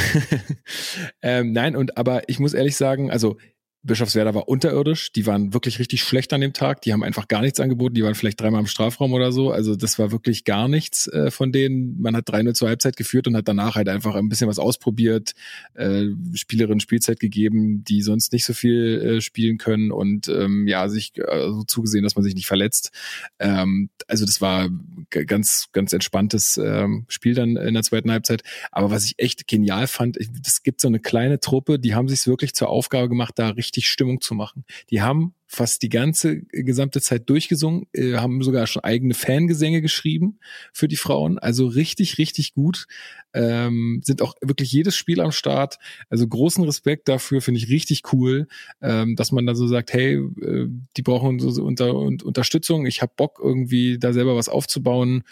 (laughs) ähm, nein, und aber ich muss ehrlich sagen, also Bischofswerda war unterirdisch, die waren wirklich richtig schlecht an dem Tag, die haben einfach gar nichts angeboten, die waren vielleicht dreimal im Strafraum oder so, also das war wirklich gar nichts äh, von denen. Man hat 3-0 zur Halbzeit geführt und hat danach halt einfach ein bisschen was ausprobiert, äh, Spielerinnen Spielzeit gegeben, die sonst nicht so viel äh, spielen können und ähm, ja, sich äh, so zugesehen, dass man sich nicht verletzt. Ähm, also das war ganz, ganz entspanntes ähm, Spiel dann in der zweiten Halbzeit. Aber was ich echt genial fand, es gibt so eine kleine Truppe, die haben sich wirklich zur Aufgabe gemacht, da richtig richtig Stimmung zu machen. Die haben fast die ganze gesamte Zeit durchgesungen, äh, haben sogar schon eigene Fangesänge geschrieben für die Frauen. Also richtig, richtig gut. Ähm, sind auch wirklich jedes Spiel am Start. Also großen Respekt dafür, finde ich richtig cool, ähm, dass man da so sagt, hey, äh, die brauchen so, so unter, und Unterstützung. Ich habe Bock irgendwie da selber was aufzubauen.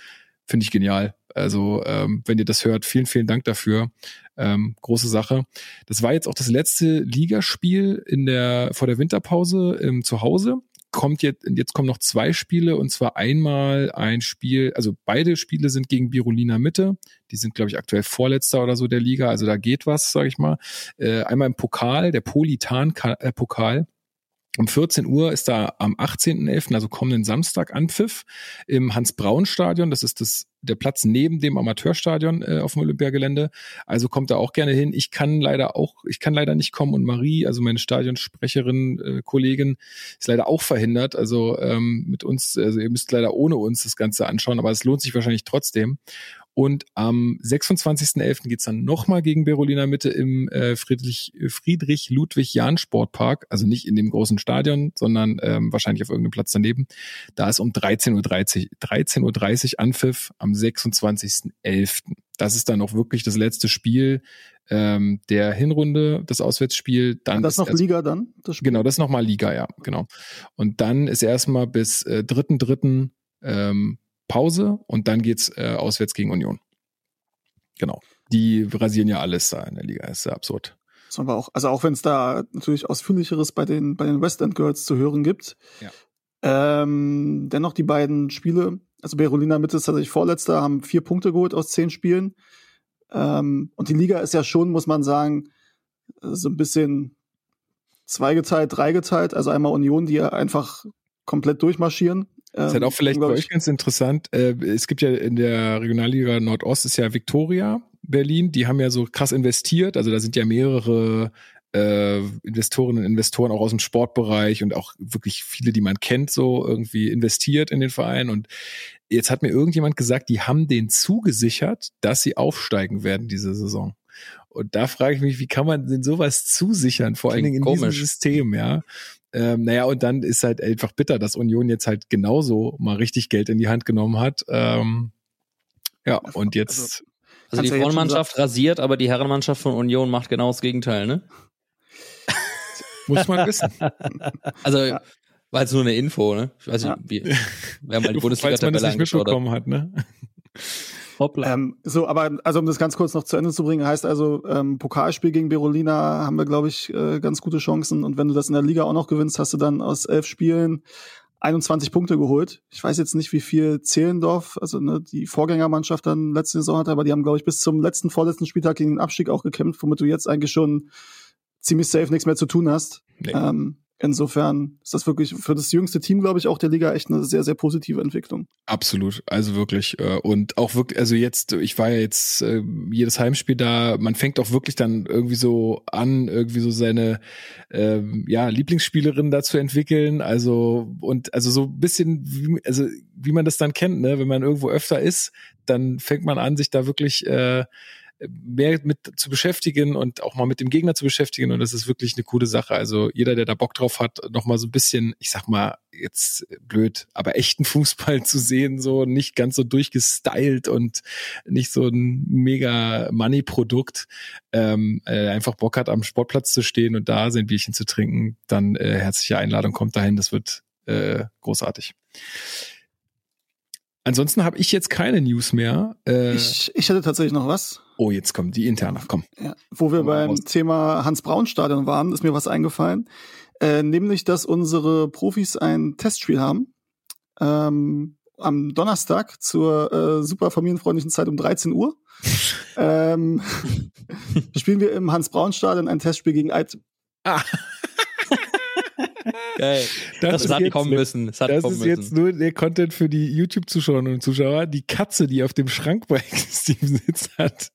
Finde ich genial. Also ähm, wenn ihr das hört, vielen, vielen Dank dafür. Ähm, große Sache. Das war jetzt auch das letzte Ligaspiel in der vor der Winterpause im Zuhause. Kommt jetzt, jetzt kommen noch zwei Spiele und zwar einmal ein Spiel, also beide Spiele sind gegen Birolina Mitte. Die sind, glaube ich, aktuell Vorletzter oder so der Liga, also da geht was, sage ich mal. Äh, einmal im Pokal, der Politan-Pokal um 14 Uhr ist da am 18.11., also kommenden Samstag, Anpfiff im Hans-Braun-Stadion. Das ist das, der Platz neben dem Amateurstadion äh, auf dem Olympiagelände. Also kommt da auch gerne hin. Ich kann leider auch, ich kann leider nicht kommen und Marie, also meine Stadionsprecherin, äh, Kollegin, ist leider auch verhindert. Also ähm, mit uns, also ihr müsst leider ohne uns das Ganze anschauen, aber es lohnt sich wahrscheinlich trotzdem. Und am 26.11. geht's dann nochmal gegen Berolina Mitte im äh, Friedrich, Friedrich Ludwig Jahn Sportpark, also nicht in dem großen Stadion, sondern ähm, wahrscheinlich auf irgendeinem Platz daneben. Da ist um 13.30 Uhr 13 Uhr Anpfiff am 26.11. Das ist dann auch wirklich das letzte Spiel ähm, der Hinrunde, das Auswärtsspiel. Dann Und das ist noch Liga dann? Genau, das ist nochmal Liga, ja, genau. Und dann ist erstmal bis äh, 3.3. Ähm, Pause und dann geht's äh, auswärts gegen Union. Genau. Die rasieren ja alles da in der Liga, ist ja absurd. Das war auch, also auch wenn es da natürlich ausführlicheres bei den, bei den West End Girls zu hören gibt. Ja. Ähm, dennoch die beiden Spiele, also Berolina Mitte ist tatsächlich Vorletzter, haben vier Punkte geholt aus zehn Spielen. Ähm, und die Liga ist ja schon, muss man sagen, so ein bisschen zweigeteilt, dreigeteilt. Also einmal Union, die ja einfach komplett durchmarschieren. Ist halt auch vielleicht bei euch ganz interessant. Äh, es gibt ja in der Regionalliga Nordost ist ja Victoria Berlin. Die haben ja so krass investiert. Also da sind ja mehrere äh, Investorinnen und Investoren auch aus dem Sportbereich und auch wirklich viele, die man kennt, so irgendwie investiert in den Verein. Und jetzt hat mir irgendjemand gesagt, die haben den zugesichert, dass sie aufsteigen werden diese Saison. Und da frage ich mich, wie kann man denn sowas zusichern? Vor allen Klingt Dingen in komisch. diesem System, ja. Ähm, naja, und dann ist halt einfach bitter, dass Union jetzt halt genauso mal richtig Geld in die Hand genommen hat. Ähm, ja, und jetzt, Also die jetzt schon Frauenmannschaft rasiert, aber die Herrenmannschaft von Union macht genau das Gegenteil, ne? (laughs) muss man wissen. (laughs) Also Ja. war jetzt nur eine Info, ne? Ich weiß nicht, Ja. wie, wer mal die (laughs) Falls man das Bundesliga-Tabelle nicht mitbekommen hat, ne? Hoppla. Ähm, so, aber also um das ganz kurz noch zu Ende zu bringen, heißt also, ähm, Pokalspiel gegen Berolina haben wir, glaube ich, äh, ganz gute Chancen. Und wenn du das in der Liga auch noch gewinnst, hast du dann aus elf Spielen 21 Punkte geholt. Ich weiß jetzt nicht, wie viel Zehlendorf, also ne, die Vorgängermannschaft dann letzte Saison hatte, aber die haben, glaube ich, bis zum letzten, vorletzten Spieltag gegen den Abstieg auch gekämpft, womit du jetzt eigentlich schon ziemlich safe nichts mehr zu tun hast. Nee. Ähm, insofern ist das wirklich für das jüngste Team, glaube ich, auch der Liga echt eine sehr, sehr positive Entwicklung. Absolut, also wirklich äh, und auch wirklich, also jetzt, ich war ja jetzt äh, jedes Heimspiel da, man fängt auch wirklich dann irgendwie so an, irgendwie so seine ähm, ja Lieblingsspielerin da zu entwickeln, also und also so ein bisschen, wie, also wie man das dann kennt, ne, wenn man irgendwo öfter ist, dann fängt man an, sich da wirklich äh, mehr mit zu beschäftigen und auch mal mit dem Gegner zu beschäftigen und das ist wirklich eine coole Sache. Also jeder, der da Bock drauf hat, noch mal so ein bisschen, ich sag mal jetzt blöd, aber echten Fußball zu sehen, so nicht ganz so durchgestylt und nicht so ein mega Money-Produkt, ähm, äh, einfach Bock hat, am Sportplatz zu stehen und da sein Bierchen zu trinken, dann äh, herzliche Einladung, kommt dahin, das wird äh, großartig. Ansonsten habe ich jetzt keine News mehr. Äh, Ich, ich hätte tatsächlich noch was. oh, jetzt kommt die interne. Komm. Ja, wo wir mal beim raus. Thema Hans-Braun-Stadion waren, ist mir was eingefallen. Äh, nämlich, dass unsere Profis ein Testspiel haben. Ähm, am Donnerstag zur äh, super familienfreundlichen Zeit um 13 Uhr. (laughs) ähm, (laughs) spielen wir im Hans-Braun-Stadion ein Testspiel gegen Alt. (laughs) Geil. Das, ist hat jetzt- kommen müssen. Das hat Das kommen ist müssen. jetzt nur der Content für die YouTube-Zuschauerinnen und Zuschauer. Die Katze, die auf dem Schrank bei (laughs) Steven sitzt, hat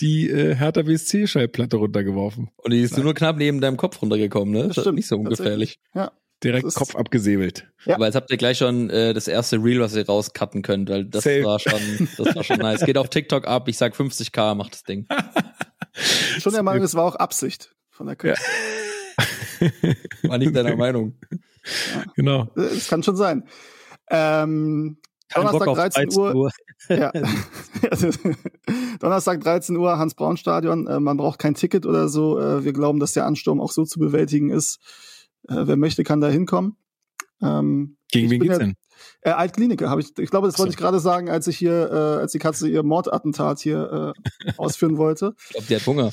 die äh, Hertha BSC-Schallplatte runtergeworfen. Und die ist nur knapp neben deinem Kopf runtergekommen, ne? Das stimmt, nicht so ungefährlich. Ja, Direkt Das Kopf abgesäbelt. Ja. Aber jetzt habt ihr gleich schon äh, das erste Reel, was ihr rauscutten könnt, weil das Safe. war schon, das war schon (laughs) nice. Geht auf TikTok ab, ich sag 50k macht das Ding. schon der Meinung, es war auch Absicht von der Künstlerin. (laughs) War nicht deiner Meinung. Genau. Das kann schon sein. Ähm, Donnerstag auf 13 Uhr. Ja. (laughs) Donnerstag 13 Uhr, Hans-Braun-Stadion. Äh, man braucht kein Ticket oder so. Äh, wir glauben, dass der Ansturm auch so zu bewältigen ist. Äh, wer möchte, kann da hinkommen. Ähm, Gegen wen geht's ja- denn? Äh, Altkliniker habe ich. Ich glaube, das Ach so. wollte ich gerade sagen, als ich hier, äh, als die Katze ihr Mordattentat hier äh, (laughs) ausführen wollte. Ich glaube, die hat Hunger.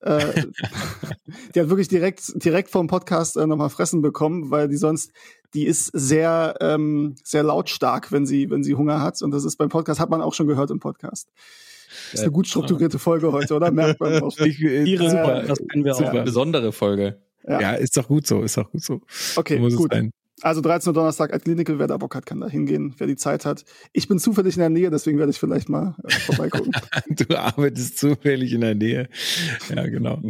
Äh, (laughs) die hat wirklich direkt direkt vom Podcast äh, nochmal fressen bekommen, weil die sonst die ist sehr ähm, sehr lautstark, wenn sie wenn sie Hunger hat und das ist beim Podcast hat man auch schon gehört im Podcast. ist eine gut strukturierte Folge heute, oder merkt man auch. (laughs) Ich, äh, Tiere, super. das kennen wir auch. Super. Besondere Folge. Ja. Ja, ist doch gut so, ist doch gut so. Okay, so muss gut. es sein. Also 13 Uhr Donnerstag at Klinik, wer da Bock hat, kann da hingehen, wer die Zeit hat. Ich bin zufällig in der Nähe, deswegen werde ich vielleicht mal äh, vorbeigucken. (laughs) Du arbeitest zufällig in der Nähe. Ja, genau.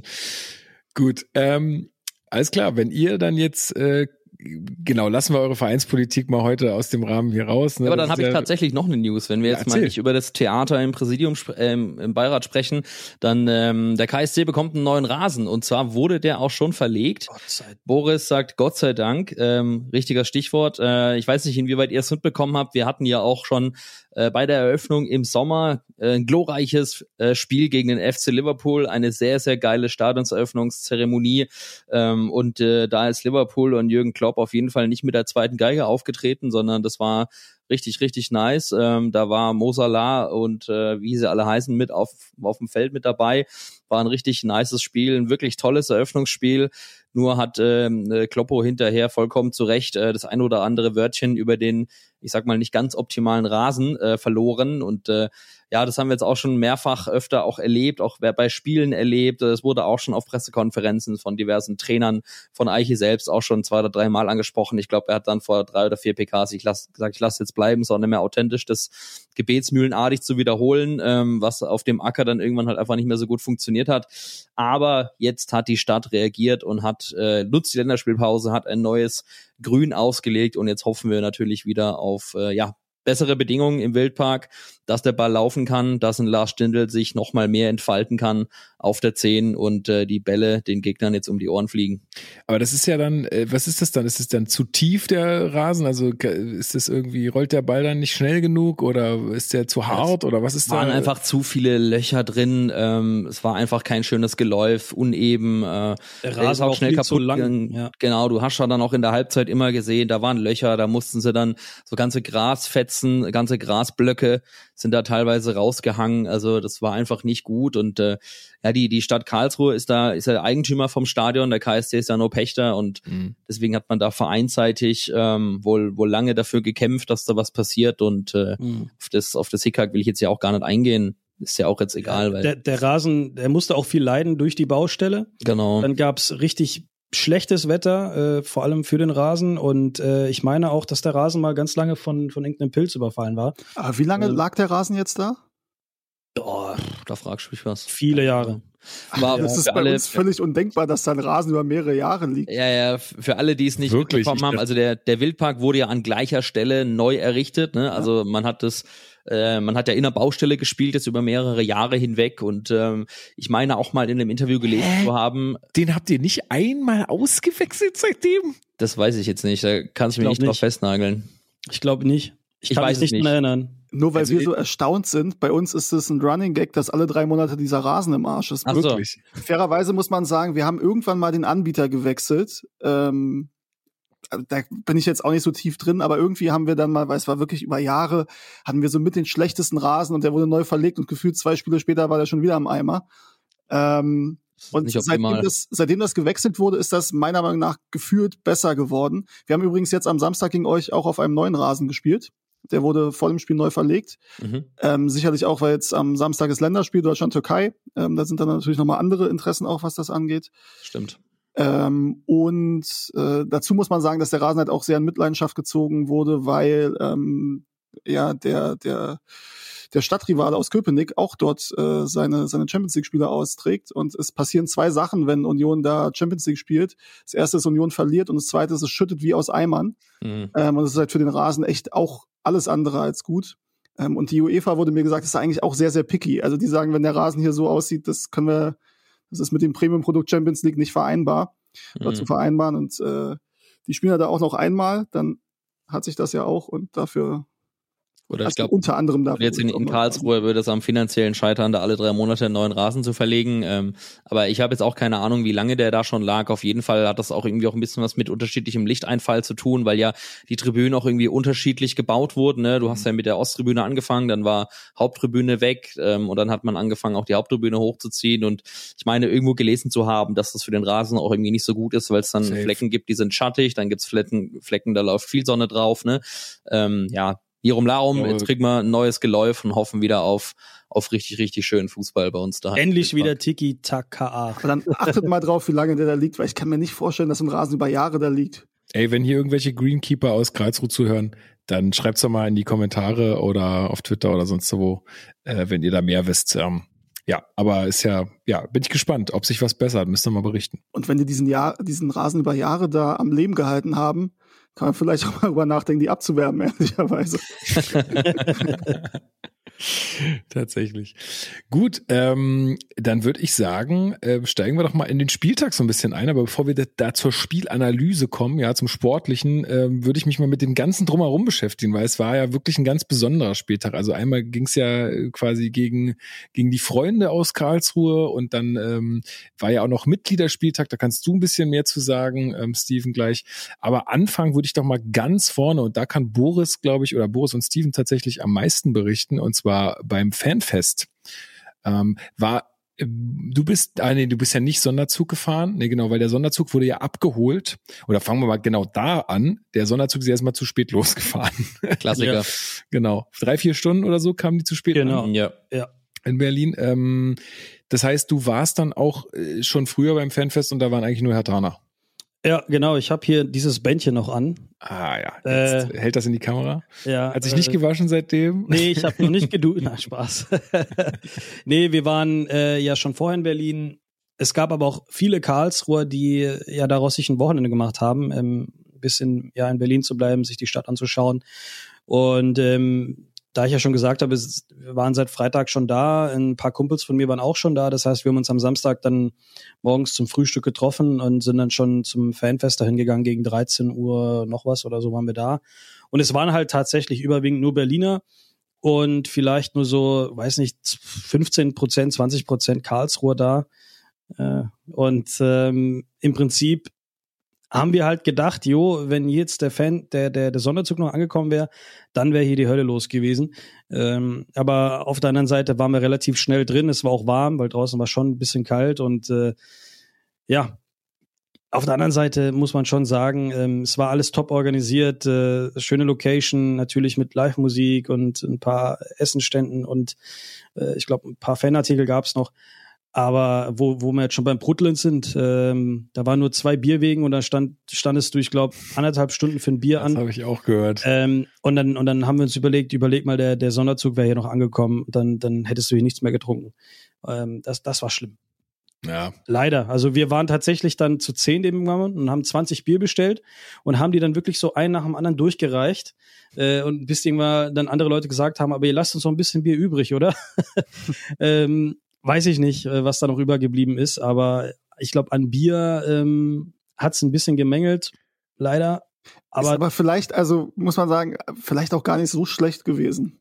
Gut. Ähm, alles klar, wenn ihr dann jetzt äh, genau, lassen wir eure Vereinspolitik mal heute aus dem Rahmen hier raus. Ne? Ja, aber dann habe ich tatsächlich noch eine News. Wenn wir Ja, jetzt mal erzähl. nicht über das Theater im Präsidium, ähm, im Beirat sprechen, dann ähm, der KSC bekommt einen neuen Rasen. Und zwar wurde der auch schon verlegt. Boris sagt Gott sei Dank, ähm, richtiger Stichwort. Äh, ich weiß nicht, inwieweit ihr es mitbekommen habt. Wir hatten ja auch schon äh, bei der Eröffnung im Sommer äh, ein glorreiches äh, Spiel gegen den FC Liverpool, eine sehr, sehr geile Stadionseröffnungszeremonie. Ähm, und äh, da ist Liverpool und Jürgen Klopp auf jeden Fall nicht mit der zweiten Geige aufgetreten, sondern das war richtig, richtig nice. Ähm, da war Mo und äh, wie sie alle heißen mit auf, auf dem Feld mit dabei. War ein richtig nices Spiel, ein wirklich tolles Eröffnungsspiel. Nur hat ähm, äh, Kloppo hinterher vollkommen zu Recht äh, das ein oder andere Wörtchen über den, ich sag mal, nicht ganz optimalen Rasen äh, verloren. Und äh, ja, das haben wir jetzt auch schon mehrfach öfter auch erlebt, auch bei Spielen erlebt. Es wurde auch schon auf Pressekonferenzen von diversen Trainern von Eiche selbst auch schon zwei oder drei Mal angesprochen. Ich glaube, er hat dann vor drei oder vier PKs ich lass, gesagt, ich lasse jetzt bleiben, sondern mehr authentisch das gebetsmühlenartig zu wiederholen, ähm, was auf dem Acker dann irgendwann halt einfach nicht mehr so gut funktioniert hat. Aber jetzt hat die Stadt reagiert und hat äh, nutzt die Länderspielpause, hat ein neues Grün ausgelegt und jetzt hoffen wir natürlich wieder auf äh, ja bessere Bedingungen im Wildpark, dass der Ball laufen kann, dass ein Lars Stindl sich noch mal mehr entfalten kann auf der 10 und äh, die Bälle den Gegnern jetzt um die Ohren fliegen. Aber das ist ja dann, äh, was ist das dann? Ist es dann zu tief der Rasen? Also ist das irgendwie, rollt der Ball dann nicht schnell genug oder ist der zu hart oder was ist Es waren da? einfach zu viele Löcher drin, ähm, es war einfach kein schönes Geläuf, uneben. Äh, Der Der Rasen ist war auch schnell viel zu kaputt lang. Ja. Genau, du hast ja dann auch in der Halbzeit immer gesehen, da waren Löcher, da mussten sie dann so ganze Grasfetzen, ganze Grasblöcke sind da teilweise rausgehangen. Also das war einfach nicht gut. Und äh, ja, die, die Stadt Karlsruhe ist da, ist ja Eigentümer vom Stadion, der KSC ist ja nur Pächter und mhm. deswegen hat man da vereinsseitig ähm, wohl, wohl lange dafür gekämpft, dass da was passiert. Und äh, mhm. auf das, auf das Hickhack will ich jetzt ja auch gar nicht eingehen. Ist ja auch jetzt egal, weil. Der, der Rasen, der musste auch viel leiden durch die Baustelle. Genau. Dann gab's richtig schlechtes Wetter, äh, vor allem für den Rasen. Und äh, ich meine auch, dass der Rasen mal ganz lange von, von irgendeinem Pilz überfallen war. Aber wie lange also, lag der Rasen jetzt da? Oh, da fragst du mich was. Viele Jahre. War, das ist bei alle, uns völlig undenkbar, dass da ein Rasen über mehrere Jahre liegt. Ja, ja, für alle, die es nicht Wirklich? mitbekommen haben, also der, der Wildpark wurde ja an gleicher Stelle neu errichtet. Ne? Also man hat das äh, man hat ja in der Baustelle gespielt, jetzt über mehrere Jahre hinweg. Und ähm, ich meine auch mal in einem Interview gelesen Hä? zu haben. Den habt ihr nicht einmal ausgewechselt seitdem? Das weiß ich jetzt nicht. Da kann ich mich nicht, nicht drauf festnageln. Ich glaube nicht. Ich, ich kann weiß mich nicht mehr erinnern. Nur weil also wir so erstaunt sind, bei uns ist es ein Running Gag, dass alle drei Monate dieser Rasen im Arsch ist. Ach Wirklich. So. Fairerweise muss man sagen, wir haben irgendwann mal den Anbieter gewechselt. Ähm, da bin ich jetzt auch nicht so tief drin, aber irgendwie haben wir dann mal, weil es war wirklich über Jahre, hatten wir so mit den schlechtesten Rasen und der wurde neu verlegt und gefühlt zwei Spiele später war der schon wieder am Eimer. Ähm, und seitdem das, seitdem das gewechselt wurde, ist das meiner Meinung nach gefühlt besser geworden. Wir haben übrigens jetzt am Samstag gegen euch auch auf einem neuen Rasen gespielt. Der wurde vor dem Spiel neu verlegt. Mhm. Ähm, sicherlich auch, weil jetzt am Samstag ist Länderspiel Deutschland-Türkei. Ähm, da sind dann natürlich nochmal andere Interessen auch, was das angeht. Stimmt. Ähm, und äh, dazu muss man sagen, dass der Rasen halt auch sehr in Mitleidenschaft gezogen wurde, weil ähm, ja der der der Stadtrivale aus Köpenick auch dort äh, seine seine Champions League Spiele austrägt und es passieren zwei Sachen, wenn Union da Champions League spielt. Das erste ist Union verliert und das zweite ist es schüttet wie aus Eimern mhm. ähm, und es ist halt für den Rasen echt auch alles andere als gut. Ähm, und die UEFA wurde mir gesagt, ist eigentlich auch sehr sehr picky. Also die sagen, wenn der Rasen hier so aussieht, das können wir das ist mit dem Premium-Produkt Champions League nicht vereinbar mhm. oder zu vereinbaren. Und äh, die spielen ja da auch noch einmal, dann hat sich das ja auch und dafür oder ich glaube, unter anderem dafür. Jetzt in, in Karlsruhe würde es am finanziellen Scheitern, da alle drei Monate einen neuen Rasen zu verlegen. Ähm, aber ich habe jetzt auch keine Ahnung, wie lange der da schon lag. Auf jeden Fall hat das auch irgendwie auch ein bisschen was mit unterschiedlichem Lichteinfall zu tun, weil ja die Tribünen auch irgendwie unterschiedlich gebaut wurden. Ne? Du hast ja mit der Osttribüne angefangen, dann war Haupttribüne weg ähm, und dann hat man angefangen, auch die Haupttribüne hochzuziehen. Und ich meine, irgendwo gelesen zu haben, dass das für den Rasen auch irgendwie nicht so gut ist, weil es dann Safe. Flecken gibt, die sind schattig, dann gibt's Flecken, Flecken, da läuft viel Sonne drauf. Ne? Ähm, ja, Hierum Larum, jetzt kriegen wir ein neues Geläuf und hoffen wieder auf, auf richtig, richtig schönen Fußball bei uns da. Endlich wieder Tiki-Taka. Dann achtet mal drauf, wie lange der da liegt, weil ich kann mir nicht vorstellen, dass ein Rasen über Jahre da liegt. Ey, wenn hier irgendwelche Greenkeeper aus Karlsruhe zuhören, dann schreibt's doch mal in die Kommentare oder auf Twitter oder sonst wo, äh, wenn ihr da mehr wisst. Ähm, ja, aber ist ja, ja, bin ich gespannt, ob sich was bessert, müsst ihr mal berichten. Und wenn die diesen Jahr, diesen Rasen über Jahre da am Leben gehalten haben, kann man vielleicht (laughs) auch mal drüber nachdenken, die abzuwerben, ehrlicherweise. (laughs) (laughs) Tatsächlich. Gut, ähm, dann würde ich sagen, äh, steigen wir doch mal in den Spieltag so ein bisschen ein. Aber bevor wir da, zur Spielanalyse kommen, ja, zum Sportlichen, äh, würde ich mich mal mit dem ganzen Drumherum beschäftigen, weil es war ja wirklich ein ganz besonderer Spieltag. Also einmal ging es ja äh, quasi gegen, gegen die Freunde aus Karlsruhe und dann ähm, war ja auch noch Mitgliederspieltag. Da kannst du ein bisschen mehr zu sagen, ähm, Steven, gleich. Aber anfangen würde ich doch mal ganz vorne und da kann Boris, glaube ich, oder Boris und Steven tatsächlich am meisten berichten und zwar war beim Fanfest. Ähm, war äh, Du bist, ah nee, du bist ja nicht Sonderzug gefahren. Nee, genau, weil der Sonderzug wurde ja abgeholt. Oder fangen wir mal genau da an. Der Sonderzug ist erstmal zu spät (laughs) losgefahren. Klassiker. ja. Genau. Drei, vier Stunden oder so kamen die zu spät genau. an. Ja. ja. In Berlin. Ähm, das heißt, du warst dann auch äh, schon früher beim Fanfest und da waren eigentlich nur Herr Tana. Ja, genau. Ich habe hier dieses Bändchen noch an. Ah ja. Jetzt äh, hält das in die Kamera? Ja. Hat sich nicht äh, gewaschen seitdem? Nee, ich habe noch nicht (laughs) geduscht. Na, Spaß. (laughs) nee, wir waren äh, ja schon vorher in Berlin. Es gab aber auch viele Karlsruher, die ja daraus sich ein Wochenende gemacht haben, ähm, bis in, ja, in Berlin zu bleiben, sich die Stadt anzuschauen. Und ähm, da ich ja schon gesagt habe, wir waren seit Freitag schon da, ein paar Kumpels von mir waren auch schon da. Das heißt, wir haben uns am Samstag dann morgens zum Frühstück getroffen und sind dann schon zum Fanfest dahin gegangen gegen 13 Uhr noch was oder so waren wir da. Und es waren halt tatsächlich überwiegend nur Berliner und vielleicht nur so, weiß nicht, 15 Prozent, 20 Prozent Karlsruhe da. Äh, und ähm, im Prinzip haben wir halt gedacht, jo, wenn jetzt der Fan, der, der, der Sonderzug noch angekommen wäre, dann wäre hier die Hölle los gewesen. Ähm, aber auf der anderen Seite waren wir relativ schnell drin. Es war auch warm, weil draußen war schon ein bisschen kalt und äh, ja, auf der anderen Seite muss man schon sagen, ähm, es war alles top organisiert, äh, schöne Location, natürlich mit Live-Musik und ein paar Essenständen und äh, ich glaube, ein paar Fanartikel gab es noch. Aber wo, wo wir jetzt schon beim Brutteln sind, ähm, da waren nur zwei Bierwegen und da stand, standest du, ich glaube, anderthalb Stunden für ein Bier Das an. habe ich auch gehört. Ähm, und, dann, und dann haben wir uns überlegt, überleg mal, der, der Sonderzug wäre hier noch angekommen, dann, dann hättest du hier nichts mehr getrunken. Ähm, das, das war schlimm. ja. Leider. Also wir waren tatsächlich dann zu zehn irgendwann und haben 20 Bier bestellt und haben die dann wirklich so einen nach dem anderen durchgereicht. Äh, und bis irgendwann dann andere Leute gesagt haben, aber ihr lasst uns noch ein bisschen Bier übrig, oder? (laughs) ähm, weiß ich nicht, äh, was da noch übergeblieben ist, aber ich glaube, an Bier ähm, hat es ein bisschen gemängelt, leider. Aber, Aber, aber vielleicht, also muss man sagen, vielleicht auch gar nicht so schlecht gewesen.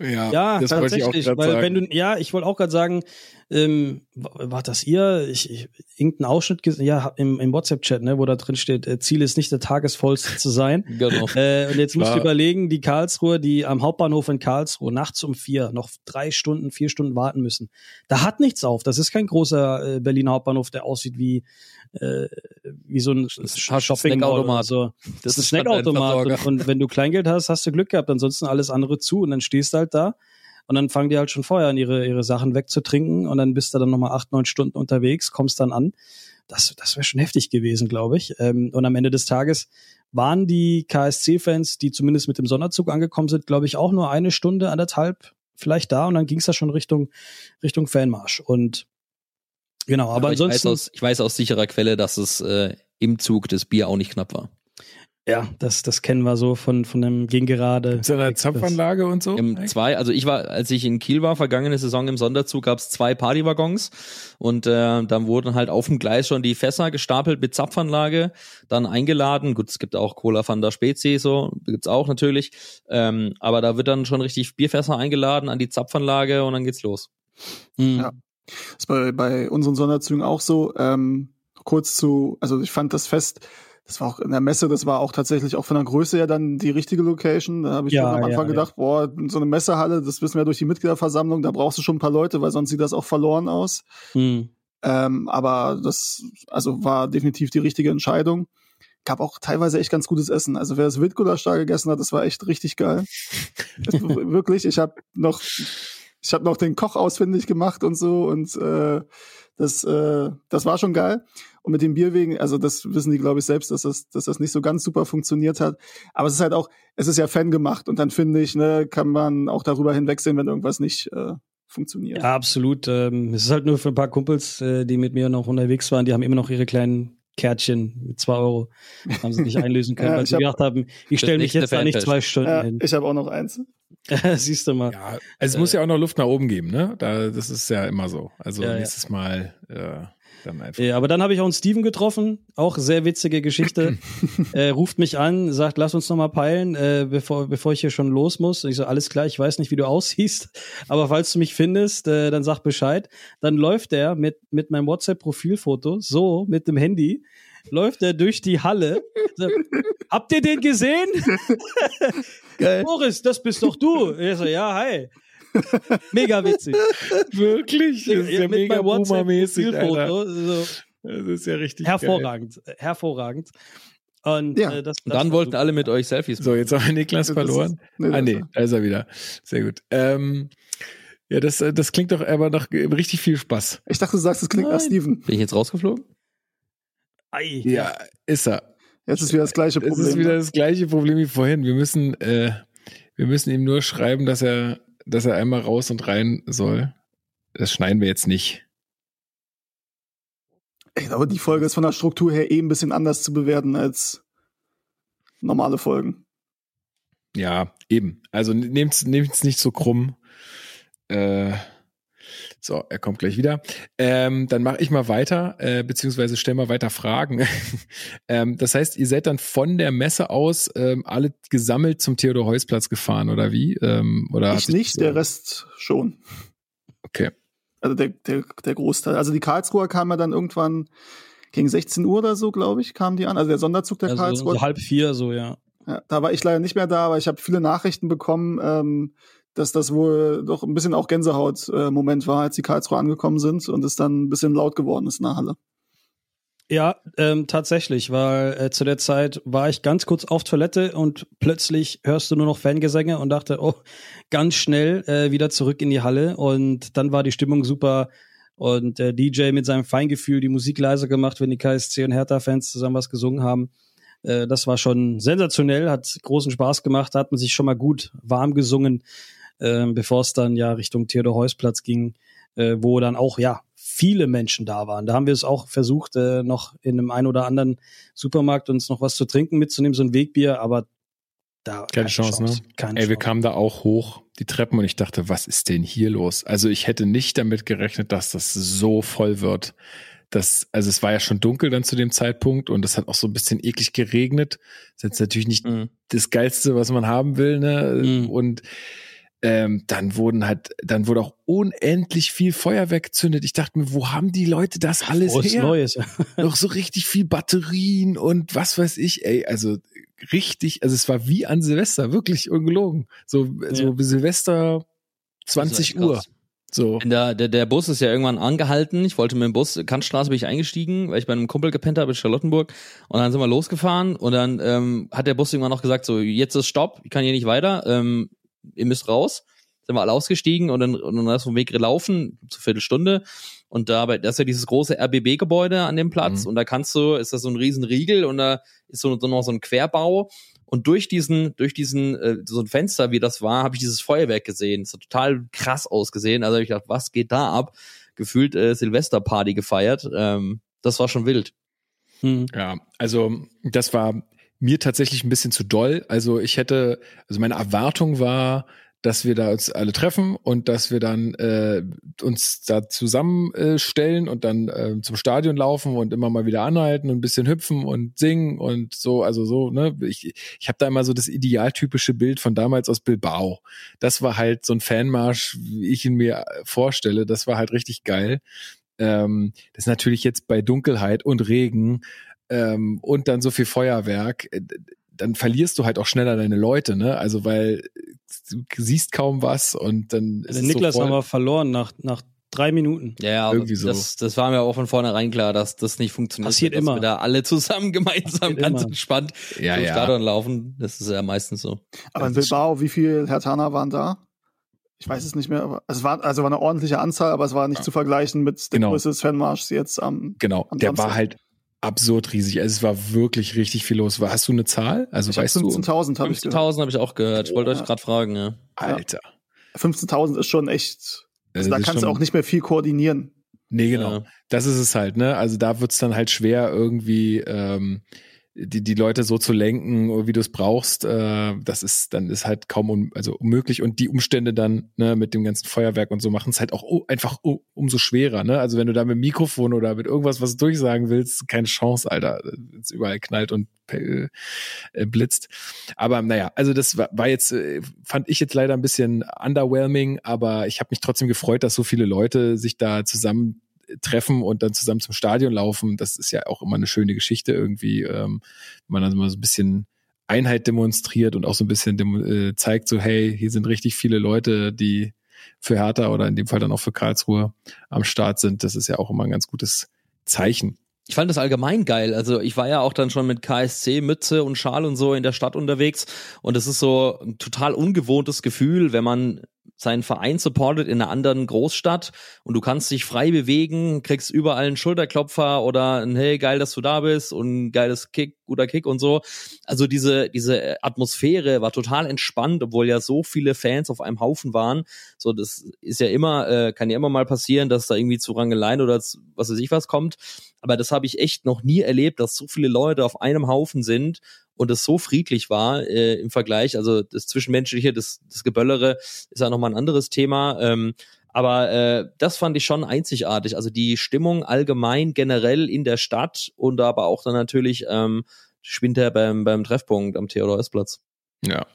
Ja, ja, das wollte ich auch tatsächlich, weil sagen. wenn du, ja, ich wollte auch gerade sagen, ähm, wa- war das ihr? Ich, ich irgendeinen Ausschnitt gesehen, ja, im, im WhatsApp-Chat, ne, wo da drin steht, äh, Ziel ist nicht der Tagesvollste zu sein. (laughs) Genau. Äh, und jetzt musst du überlegen, die Karlsruhe, die am Hauptbahnhof in Karlsruhe nachts um vier noch drei Stunden, vier Stunden warten müssen. Da hat nichts auf. Das ist kein großer äh, Berliner Hauptbahnhof, der aussieht wie äh, wie so ein fast Shopping Mall oder Snackautomat. so. Das ist ein Snackautomat. Versorger. Und, und wenn du Kleingeld hast, hast du Glück gehabt. Ansonsten alles andere zu und dann stehst du halt da und dann fangen die halt schon vorher an, ihre, ihre Sachen wegzutrinken und dann bist du dann nochmal acht, neun Stunden unterwegs, kommst dann an. Das, das wäre schon heftig gewesen, glaube ich. Ähm, und am Ende des Tages waren die KSC-Fans, die zumindest mit dem Sonderzug angekommen sind, glaube ich, auch nur eine Stunde, anderthalb vielleicht da und dann ging es da schon Richtung, Richtung Fanmarsch. Und genau, aber, ich, weiß ansonsten. aus, ich weiß aus sicherer Quelle, dass es äh, im Zug das Bier auch nicht knapp war. Ja, das, das kennen wir so von, von dem Gegengerade. Ist eine Zapfanlage und so? Im zwei, also ich war, als ich in Kiel war, vergangene Saison im Sonderzug, gab es zwei Partywaggons und äh, dann wurden halt auf dem Gleis schon die Fässer gestapelt mit Zapfanlage, dann eingeladen. Gut, es gibt auch Cola van der Spezi, so gibt's auch natürlich. Ähm, aber da wird dann schon richtig Bierfässer eingeladen an die Zapfanlage und dann geht's los. Mhm. Ja. Das ist bei, bei unseren Sonderzügen auch so. Ähm, kurz zu, also ich fand das Fest, das war auch in der Messe, das war auch tatsächlich auch von der Größe her dann die richtige Location. Da habe ich Ja, am Anfang ja, gedacht, boah, so eine Messehalle, das wissen wir durch die Mitgliederversammlung, da brauchst du schon ein paar Leute, weil sonst sieht das auch verloren aus. Mhm. Ähm, aber das, also war definitiv die richtige Entscheidung. Gab auch teilweise echt ganz gutes Essen. Also wer das Wildgulasch da gegessen hat, das war echt richtig geil. (laughs) das, wirklich, ich habe noch, ich habe noch den Koch ausfindig gemacht und so und äh, das, äh, das war schon geil. Und mit dem Bierwegen, also das wissen die, glaube ich, selbst, dass das, dass das nicht so ganz super funktioniert hat. Aber es ist halt auch, es ist ja Fan gemacht und dann finde ich, ne, kann man auch darüber hinwegsehen, wenn irgendwas nicht äh, funktioniert. Ja, absolut. Ähm, es ist halt nur für ein paar Kumpels, äh, die mit mir noch unterwegs waren, die haben immer noch ihre kleinen Kärtchen mit zwei Euro. Haben sie nicht (laughs) einlösen können, Ja, weil sie hab- gedacht haben, ich stelle mich jetzt da nicht zwei Stunden Ja, hin. ich habe auch noch eins. (laughs) Siehst du mal. Ja, also es muss ja auch noch Luft nach oben geben, ne? Da, das ist ja immer so. Also Ja, ja. nächstes Mal äh, dann einfach. Ja, aber dann habe ich auch einen Steven getroffen, auch sehr witzige Geschichte. (laughs) äh, ruft mich an, sagt, lass uns noch mal peilen, äh, bevor, bevor ich hier schon los muss. Und ich so, alles klar, ich weiß nicht, wie du (laughs) aussiehst, aber falls du mich findest, äh, dann sag Bescheid. Dann läuft er mit, mit meinem WhatsApp-Profilfoto, so, mit dem Handy, läuft er durch die Halle. So, Habt ihr den gesehen? (laughs) Boris, das bist doch du. Ich so, ja, hi. Mega witzig. Wirklich? Das ist ja mit mega meinem Boomer-mäßig. So. Das ist ja richtig Hervorragend, äh, hervorragend. Und Ja. äh, das, Und das dann war wollten super. alle mit euch Selfies Geil. So, jetzt haben wir Niklas ist- verloren. nee, ah, nee, da ist er wieder. Sehr gut. Ähm, ja, das, äh, das klingt doch aber nach richtig viel Spaß. Ich dachte, du sagst, es klingt nach Nein. Steven. Bin ich jetzt rausgeflogen? Ei. Ja, ist er. Jetzt ist wieder das gleiche Es Problem. ist wieder ne? das gleiche Problem wie vorhin. Wir müssen, äh, wir müssen ihm nur schreiben, dass er, dass er einmal raus und rein soll. Das schneiden wir jetzt nicht. Ich glaube, die Folge ist von der Struktur her eh ein bisschen anders zu bewerten als normale Folgen. Ja, eben. Also nehmt's, nehmt's nicht so krumm. Äh, so, er kommt gleich wieder. Ähm, dann mache ich mal weiter, äh, beziehungsweise stell mal weiter Fragen. (laughs) ähm, das heißt, ihr seid dann von der Messe aus ähm, alle gesammelt zum Theodor-Heuss-Platz gefahren, oder wie? Ähm, oder ich nicht, der Rest schon. Okay. Also der, der, der Großteil. Also die Karlsruher kam ja dann irgendwann gegen 16 Uhr oder so, glaube ich, kamen die an. Also der Sonderzug der Also Karlsruhe. so halb vier, so, ja. Ja, da war ich leider nicht mehr da, aber ich habe viele Nachrichten bekommen, ähm, dass das wohl doch ein bisschen auch Gänsehaut-Moment war, als die Karlsruhe angekommen sind und es dann ein bisschen laut geworden ist in der Halle. Ja, ähm, tatsächlich, weil äh, zu der Zeit war ich ganz kurz auf Toilette und plötzlich hörst du nur noch Fangesänge und dachte, oh, ganz schnell äh, wieder zurück in die Halle und dann war die Stimmung super und der DJ mit seinem Feingefühl die Musik leiser gemacht, wenn die KSC und Hertha-Fans zusammen was gesungen haben. Äh, das war schon sensationell, hat großen Spaß gemacht, da hat man sich schon mal gut warm gesungen, äh, bevor es dann ja Richtung Theodor-Heuss-Platz ging, äh, wo dann auch, ja, viele Menschen da waren. Da haben wir es auch versucht, äh, noch in einem ein oder anderen Supermarkt uns noch was zu trinken mitzunehmen, so ein Wegbier, aber da Keine, Chance, ne? Keine Ey, wir Chance. kamen da auch hoch, die Treppen, und ich dachte, was ist denn hier los? Also ich hätte nicht damit gerechnet, dass das so voll wird. Das, also es war ja schon dunkel dann zu dem Zeitpunkt und es hat auch so ein bisschen eklig geregnet. Das ist jetzt natürlich nicht Mhm. das Geilste, was man haben will, ne? Mhm. Und ähm, dann wurden halt, dann wurde auch unendlich viel Feuerwerk gezündet. Ich dachte mir, wo haben die Leute das alles Frohes her? Neues. (laughs) noch so richtig viel Batterien und was weiß ich, ey, also richtig, also es war wie an Silvester, wirklich ungelogen. So, so wie Silvester 20 echt Uhr. krass. So. Der, der, der Bus ist ja irgendwann angehalten. Ich wollte mit dem Bus, Kantstraße bin ich eingestiegen, weil ich bei einem Kumpel gepennt habe in Charlottenburg. Und dann sind wir losgefahren und dann ähm, hat der Bus irgendwann noch gesagt, so, jetzt ist Stopp, ich kann hier nicht weiter, ähm, ihr müsst raus. Sind wir alle ausgestiegen und dann, und dann ist vom Weg gelaufen, zur Viertelstunde. Und da, bei- da ist ja dieses große RBB-Gebäude an dem Platz Mhm. und da kannst du, ist das so ein riesen Riegel und da ist so, so noch so ein Querbau. Und durch diesen, durch diesen, äh, so ein Fenster, wie das war, habe ich dieses Feuerwerk gesehen. Es hat total krass ausgesehen. Also ich gedacht, was geht da ab? Gefühlt äh, Silvesterparty gefeiert. Ähm, das war schon wild. Hm. Ja, also das war mir tatsächlich ein bisschen zu doll. Also ich hätte, also meine Erwartung war, dass wir da uns alle treffen und dass wir dann äh, uns da zusammenstellen und dann äh, zum Stadion laufen und immer mal wieder anhalten und ein bisschen hüpfen und singen und so, also so, ne? Ich, ich habe da immer so das idealtypische Bild von damals aus Bilbao. Das war halt so ein Fanmarsch, wie ich ihn mir vorstelle. Das war halt richtig geil. Ähm, das ist natürlich jetzt bei Dunkelheit und Regen ähm, und dann so viel Feuerwerk, äh, dann verlierst du halt auch schneller deine Leute, ne? Also weil du siehst kaum was und dann ist Der es Niklas so voll. haben wir verloren nach, nach drei Minuten. Ja, ja, Irgendwie so. das, das war mir auch von vornherein klar, dass das nicht funktioniert. Passiert dass immer. wir da alle zusammen (laughs) gemeinsam Passiert ganz immer. entspannt ja, zum ja. Stadion laufen. Das ist ja meistens so. Aber in Bilbao, wie viel Hertaner waren da? Ich weiß es nicht mehr, aber es war also war eine ordentliche Anzahl, aber es war nicht Ja. zu vergleichen mit der Genau. Größe des Fanmarschs jetzt am. Genau, Am der Samstag. war halt absurd riesig. Also es war wirklich richtig viel los. Hast du eine Zahl? Also Ich hab weißt du? 15.000 habe ich gehört. 15.000 habe ich auch gehört. Ich wollte Ja. euch gerade fragen, ja. Alter. 15.000 ist schon echt. Also da kannst du auch nicht mehr viel koordinieren. Nee, genau. Ja. Das ist es halt, ne? Also da wird's dann halt schwer, irgendwie ähm, die, die Leute so zu lenken, wie du es brauchst. Äh, das ist, dann ist halt kaum un, also unmöglich. Und die Umstände dann, ne, mit dem ganzen Feuerwerk und so machen es halt auch u- einfach u, umso schwerer, ne? Also wenn du da mit Mikrofon oder mit irgendwas was durchsagen willst, keine Chance, Alter. Es überall knallt und äh, blitzt. Aber naja, also das war, war jetzt, äh, fand ich jetzt leider ein bisschen underwhelming, aber ich habe mich trotzdem gefreut, dass so viele Leute sich da zusammen treffen und dann zusammen zum Stadion laufen. Das ist ja auch immer eine schöne Geschichte irgendwie, ähm, wenn man dann mal so ein bisschen Einheit demonstriert und auch so ein bisschen dem, äh, zeigt, so hey, hier sind richtig viele Leute, die für Hertha oder in dem Fall dann auch für Karlsruhe am Start sind. Das ist ja auch immer ein ganz gutes Zeichen. Ich fand das allgemein geil. Also ich war ja auch dann schon mit KSC, Mütze und Schal und so in der Stadt unterwegs. Und es ist so ein total ungewohntes Gefühl, wenn man seinen Verein supportet in einer anderen Großstadt und du kannst dich frei bewegen, kriegst überall einen Schulterklopfer oder ein Hey, geil, dass du da bist und geiles Kick, guter Kick und so. Also diese, diese Atmosphäre war total entspannt, obwohl ja so viele Fans auf einem Haufen waren. So, das ist ja immer, äh, kann ja immer mal passieren, dass da irgendwie zu Rangeleien oder zu, was weiß ich was kommt. Aber das habe ich echt noch nie erlebt, dass so viele Leute auf einem Haufen sind und es so friedlich war äh, im Vergleich. Also das Zwischenmenschliche, das, das Geböllere ist ja nochmal ein anderes Thema. Ähm, aber äh, das fand ich schon einzigartig. Also die Stimmung allgemein generell in der Stadt und aber auch dann natürlich ähm, Spinter beim, beim Treffpunkt am Theodor-S-Platz. Ja,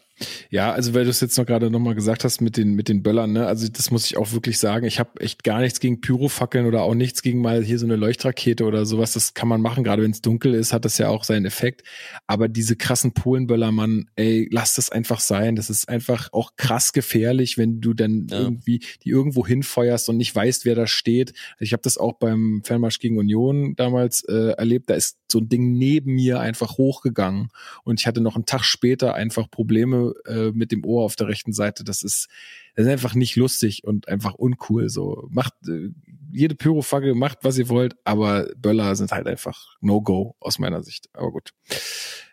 Ja, also weil du es jetzt noch gerade nochmal gesagt hast mit den, mit den Böllern, ne? Also das muss ich auch wirklich sagen. Ich habe echt gar nichts gegen Pyrofackeln oder auch nichts gegen mal hier so eine Leuchtrakete oder sowas. Das kann man machen, gerade wenn es dunkel ist, hat das ja auch seinen Effekt. Aber diese krassen Polenböller, Mann, ey, lass das einfach sein. Das ist einfach auch krass gefährlich, wenn du dann ja. irgendwie die irgendwo hinfeuerst und nicht weißt, wer da steht. Ich habe das auch beim Fernmarsch gegen Union damals äh, erlebt. Da ist so ein Ding neben mir einfach hochgegangen und ich hatte noch einen Tag später einfach Probleme äh, mit dem Ohr auf der rechten Seite. Das ist, das ist einfach nicht lustig und einfach uncool. So macht äh, jede Pyrofackel macht, was ihr wollt, aber Böller sind halt einfach No-Go aus meiner Sicht. Aber gut,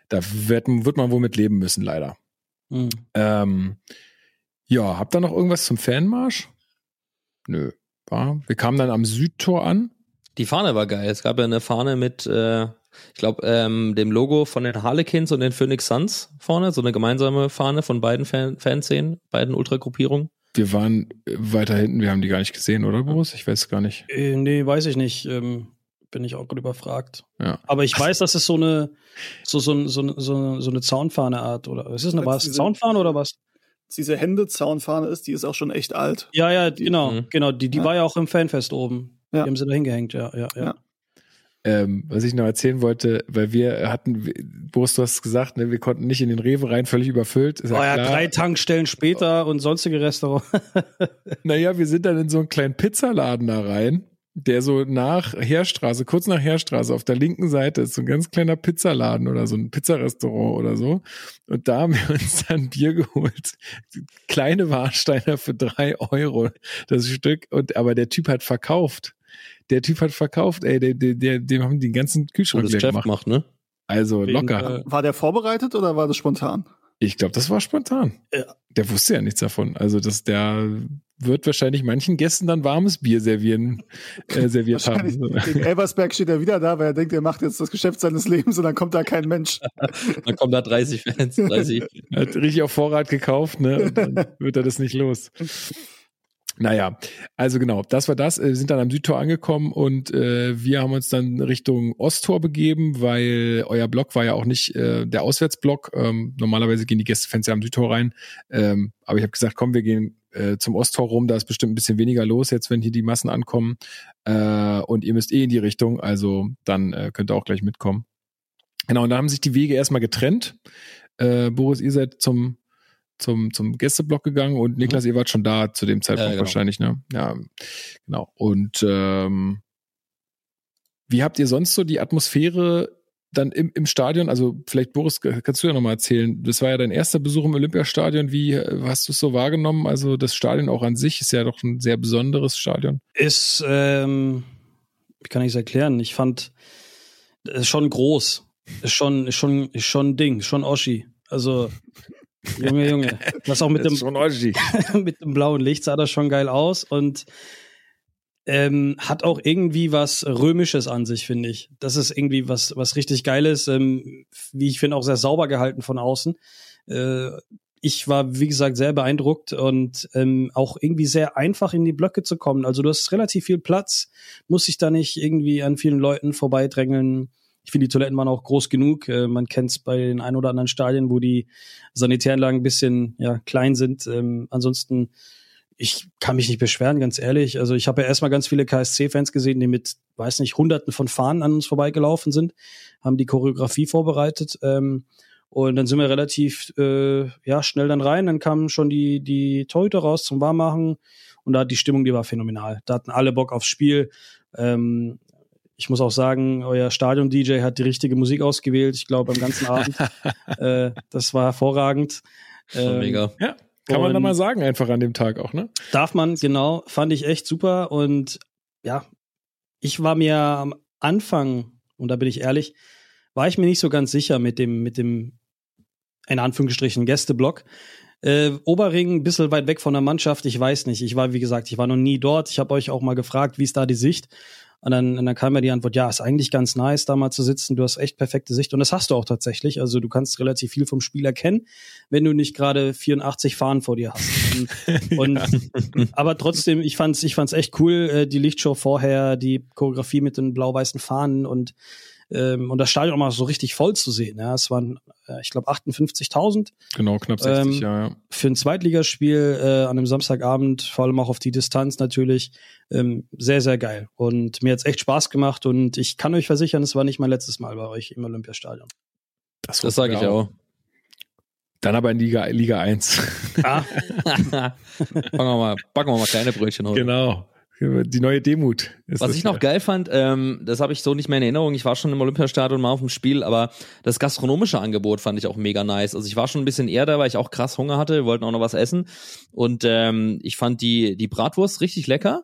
da wird, wird man wohl mit leben müssen, leider. Mhm. Ähm, ja, habt ihr noch irgendwas zum Fanmarsch? Nö. War. Wir kamen dann am Südtor an. Die Fahne war geil. Es gab ja eine Fahne mit äh, ich glaube, ähm, dem Logo von den Harlequins und den Phoenix Suns vorne, so eine gemeinsame Fahne von beiden Fan Fanszenen, beiden Ultragruppierungen. Wir waren äh, weiter hinten, wir haben die gar nicht gesehen, oder Boris? Ich weiß gar nicht. Äh, nee, weiß ich nicht. Ähm, bin ich auch gut überfragt. Ja. Aber ich weiß, dass es so eine, so, so, so, so, so eine Zaunfahne-Art oder ist es eine was? Zaunfahne oder was? Diese Hände-Zaunfahne ist, die ist auch schon echt alt. Ja, ja, genau, mhm. genau. Die, die ja. war ja auch im Fanfest oben. Ja. Die haben sie da hingehängt, ja, ja, ja. ja. Ähm, was ich noch erzählen wollte, weil wir hatten, Boris, du hast gesagt, ne, wir konnten nicht in den Rewe rein, völlig überfüllt. Ist oh ja, klar. drei Tankstellen später und sonstige Restaurants. (laughs) naja, wir sind dann in so einen kleinen Pizzaladen da rein, der so nach Heerstraße, kurz nach Heerstraße, auf der linken Seite ist so ein ganz kleiner Pizzaladen oder so ein Pizzarestaurant oder so. Und da haben wir uns dann Bier geholt. Kleine Warsteiner für drei Euro das Stück. Und aber der Typ hat verkauft der Typ hat verkauft, ey, der, der, der, dem haben die ganzen Kühlschrank leer gemacht. Macht, ne? Also Wegen, locker. Äh, war der vorbereitet oder war das spontan? Ich glaube, das war spontan. Ja. Der wusste ja nichts davon. Also, dass der wird wahrscheinlich manchen Gästen dann warmes Bier servieren, äh, (laughs) serviert haben. Gegen Elversberg steht er wieder da, weil er denkt, er macht jetzt das Geschäft seines Lebens und dann kommt da kein Mensch. (laughs) dann kommen da 30 Fans, 30. er hat richtig auf Vorrat gekauft, ne? Und dann (laughs) wird er das nicht los. Naja, also genau, das war das. Wir äh, sind dann am Südtor angekommen und äh, wir haben uns dann Richtung Osttor begeben, weil euer Block war ja auch nicht äh, der Auswärtsblock. Ähm, normalerweise gehen die Gästefans ja am Südtor rein. Ähm, aber ich habe gesagt, komm, wir gehen äh, zum Osttor rum. Da ist bestimmt ein bisschen weniger los jetzt, wenn hier die Massen ankommen. Äh, und ihr müsst eh in die Richtung, also dann äh, könnt ihr auch gleich mitkommen. Genau, und da haben sich die Wege erstmal getrennt. Äh, Boris, ihr seid zum zum, zum Gästeblock gegangen und Niklas, mhm. ihr wart schon da zu dem Zeitpunkt ja, genau. wahrscheinlich, ne? Ja, genau. Und ähm, wie habt ihr sonst so die Atmosphäre dann im, im Stadion? Also vielleicht, Boris, kannst du ja nochmal erzählen. Das war ja dein erster Besuch im Olympiastadion. Wie hast du es so wahrgenommen? Also das Stadion auch an sich ist ja doch ein sehr besonderes Stadion. Ist, ähm, wie kann ich es erklären? Ich fand, es ist schon groß. Ist schon, ist schon, ist schon ein Ding, schon Oschi. Also Junge, (laughs) Junge. Das auch mit, das dem, (laughs) mit dem blauen Licht sah das schon geil aus und ähm, hat auch irgendwie was Römisches an sich, finde ich. Das ist irgendwie was, was richtig Geiles, ähm, wie ich finde, auch sehr sauber gehalten von außen. Äh, ich war, wie gesagt, sehr beeindruckt und ähm, auch irgendwie sehr einfach in die Blöcke zu kommen. Also du hast relativ viel Platz, muss sich da nicht irgendwie an vielen Leuten vorbeidrängeln. Ich finde, die Toiletten waren auch groß genug. Äh, man kennt es bei den ein oder anderen Stadien, wo die Sanitäranlagen ein bisschen ja, klein sind. Ähm, ansonsten, ich kann mich nicht beschweren, ganz ehrlich. Also ich habe ja erstmal ganz viele KSC-Fans gesehen, die mit, weiß nicht, hunderten von Fahnen an uns vorbeigelaufen sind, haben die Choreografie vorbereitet. Ähm, und dann sind wir relativ äh, ja, schnell dann rein. Dann kamen schon die, die Torhüter raus zum Warmmachen. Und da hat die Stimmung, die war phänomenal. Da hatten alle Bock aufs Spiel. Ähm, ich muss auch sagen, euer Stadion-DJ hat die richtige Musik ausgewählt. Ich glaube, am ganzen Abend. (laughs) äh, das war hervorragend. Ähm, mega. Ja, kann man da mal sagen, einfach an dem Tag auch, ne? Darf man, genau. Fand ich echt super. Und ja, ich war mir am Anfang, und da bin ich ehrlich, war ich mir nicht so ganz sicher mit dem, mit dem, in Anführungsstrichen, Gästeblock. Äh, Oberring, ein bisschen weit weg von der Mannschaft, ich weiß nicht. Ich war, wie gesagt, ich war noch nie dort. Ich habe euch auch mal gefragt, wie ist da die Sicht? Und dann, und dann kam mir die Antwort, ja, ist eigentlich ganz nice, da mal zu sitzen. Du hast echt perfekte Sicht. Und das hast du auch tatsächlich. Also du kannst relativ viel vom Spiel erkennen, wenn du nicht gerade 84 Fahnen vor dir hast. Und, (laughs) und aber trotzdem, ich fand's, ich fand's echt cool, äh, die Lichtshow vorher, die Choreografie mit den blau-weißen Fahnen und ähm, und das Stadion auch mal so richtig voll zu sehen. Ja, es waren, äh, ich glaube, 58.000. Genau, knapp 60, Ähm, ja, ja. Für ein Zweitligaspiel äh, an einem Samstagabend, vor allem auch auf die Distanz natürlich, ähm, sehr, sehr geil. Und mir hat's echt Spaß gemacht und ich kann euch versichern, es war nicht mein letztes Mal bei euch im Olympiastadion. Das sage ich auch. Dann aber in Liga, Liga 1. Ah, (laughs) Fangen wir mal, backen wir mal kleine Brötchen heute. genau. Die neue Demut. Was ich noch geil fand, ähm, das habe ich so nicht mehr in Erinnerung. Ich war schon im Olympiastadion mal auf dem Spiel, aber das gastronomische Angebot fand ich auch mega nice. Also ich war schon ein bisschen eher da, weil ich auch krass Hunger hatte. Wir wollten auch noch was essen. Und ähm, ich fand die, die Bratwurst richtig lecker.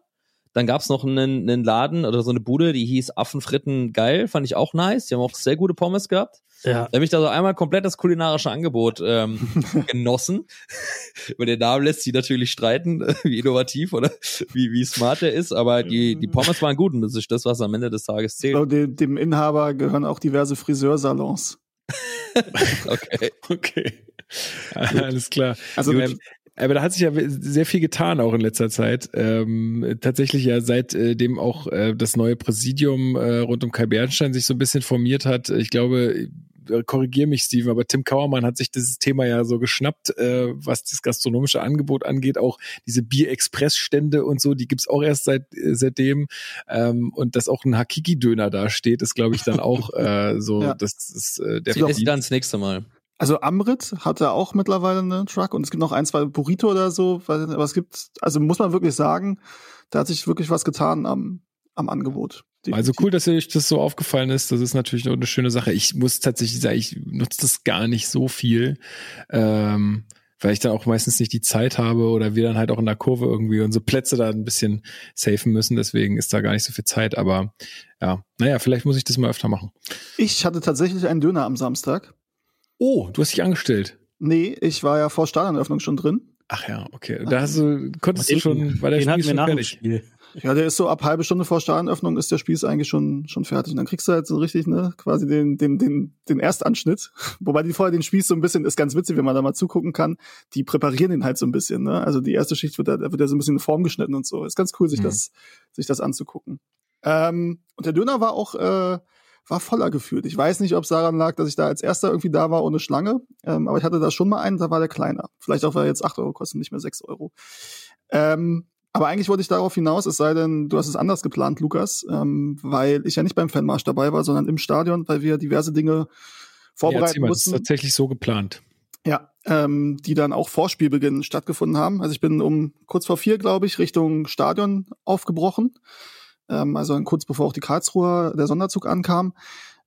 Dann gab's noch einen, einen Laden oder so eine Bude, die hieß Affenfritten geil. Fand ich auch nice. Die haben auch sehr gute Pommes gehabt. ja. Da habe ich da so einmal komplett das kulinarische Angebot ähm, (laughs) genossen. (laughs) Über den Namen lässt sich natürlich streiten, (laughs) wie innovativ oder wie, wie smart er ist, aber die, die Pommes waren gut und das ist das, was am Ende des Tages Ich zählt. glaube, dem, dem Inhaber gehören auch diverse Friseursalons. Okay. Okay. Alles klar. Also aber da hat sich ja sehr viel getan auch in letzter Zeit. Ähm, tatsächlich ja seitdem auch äh, das neue Präsidium äh, rund um Kai Bernstein sich so ein bisschen formiert hat. Ich glaube, äh, korrigier mich, Steven, aber Tim Kauermann hat sich dieses Thema ja so geschnappt, äh, was das gastronomische Angebot angeht. Auch diese Bier-Express-Stände und so, die gibt's auch erst seit äh, seitdem. Ähm, und dass auch ein Hakiki-Döner da steht, ist, glaube ich, dann auch äh, so, (laughs) Ja. das ist äh, der Ich esse dann das nächste Mal. Also Amrit hat da auch mittlerweile einen Truck und es gibt noch ein, zwei Burrito oder so, aber es gibt, also muss man wirklich sagen, da hat sich wirklich was getan am, am Angebot. Also cool, dass euch das so aufgefallen ist. Das ist natürlich eine schöne Sache. Ich muss tatsächlich sagen, ich nutze das gar nicht so viel, ähm, weil ich dann auch meistens nicht die Zeit habe oder wir dann halt auch in der Kurve irgendwie unsere Plätze da ein bisschen safen müssen. Deswegen ist da gar nicht so viel Zeit. Aber ja, naja, vielleicht muss ich das mal öfter machen. Ich hatte tatsächlich einen Döner am Samstag. Oh, du hast dich angestellt. Nee, ich war ja vor Stadioneröffnung schon drin. Ach ja, okay. Da hast du, konntest du Den- schon, war der Spiel schon fertig. Spiel. Ja, der ist so ab halbe Stunde vor Stadionöffnung ist der Spieß eigentlich schon, schon fertig. Und dann kriegst du halt so richtig, ne, quasi den, den, den, den Erstanschnitt. (laughs) Wobei die vorher den Spieß so ein bisschen, ist ganz witzig, wenn man da mal zugucken kann. Die präparieren den halt so ein bisschen, ne. Also die erste Schicht wird da, da wird ja so ein bisschen in Form geschnitten und so. Ist ganz cool, sich Mhm. das, sich das anzugucken. Ähm, und der Döner war auch, äh, war voller gefühlt. Ich weiß nicht, ob es daran lag, dass ich da als erster irgendwie da war ohne Schlange. Ähm, aber ich hatte da schon mal einen, da war der kleiner. Vielleicht auch, weil er jetzt acht Euro kostet, nicht mehr sechs Euro. Ähm, aber eigentlich wollte ich darauf hinaus, es sei denn, du hast es anders geplant, Lukas, ähm, weil ich ja nicht beim Fanmarsch dabei war, sondern im Stadion, weil wir diverse Dinge Ja, vorbereiten erzähl mal, das ist mussten. tatsächlich so geplant. Ja, ähm, die dann auch vor Spielbeginn stattgefunden haben. Also ich bin um kurz vor vier, glaube ich, Richtung Stadion aufgebrochen. Ähm, also kurz bevor auch die Karlsruher der Sonderzug ankam.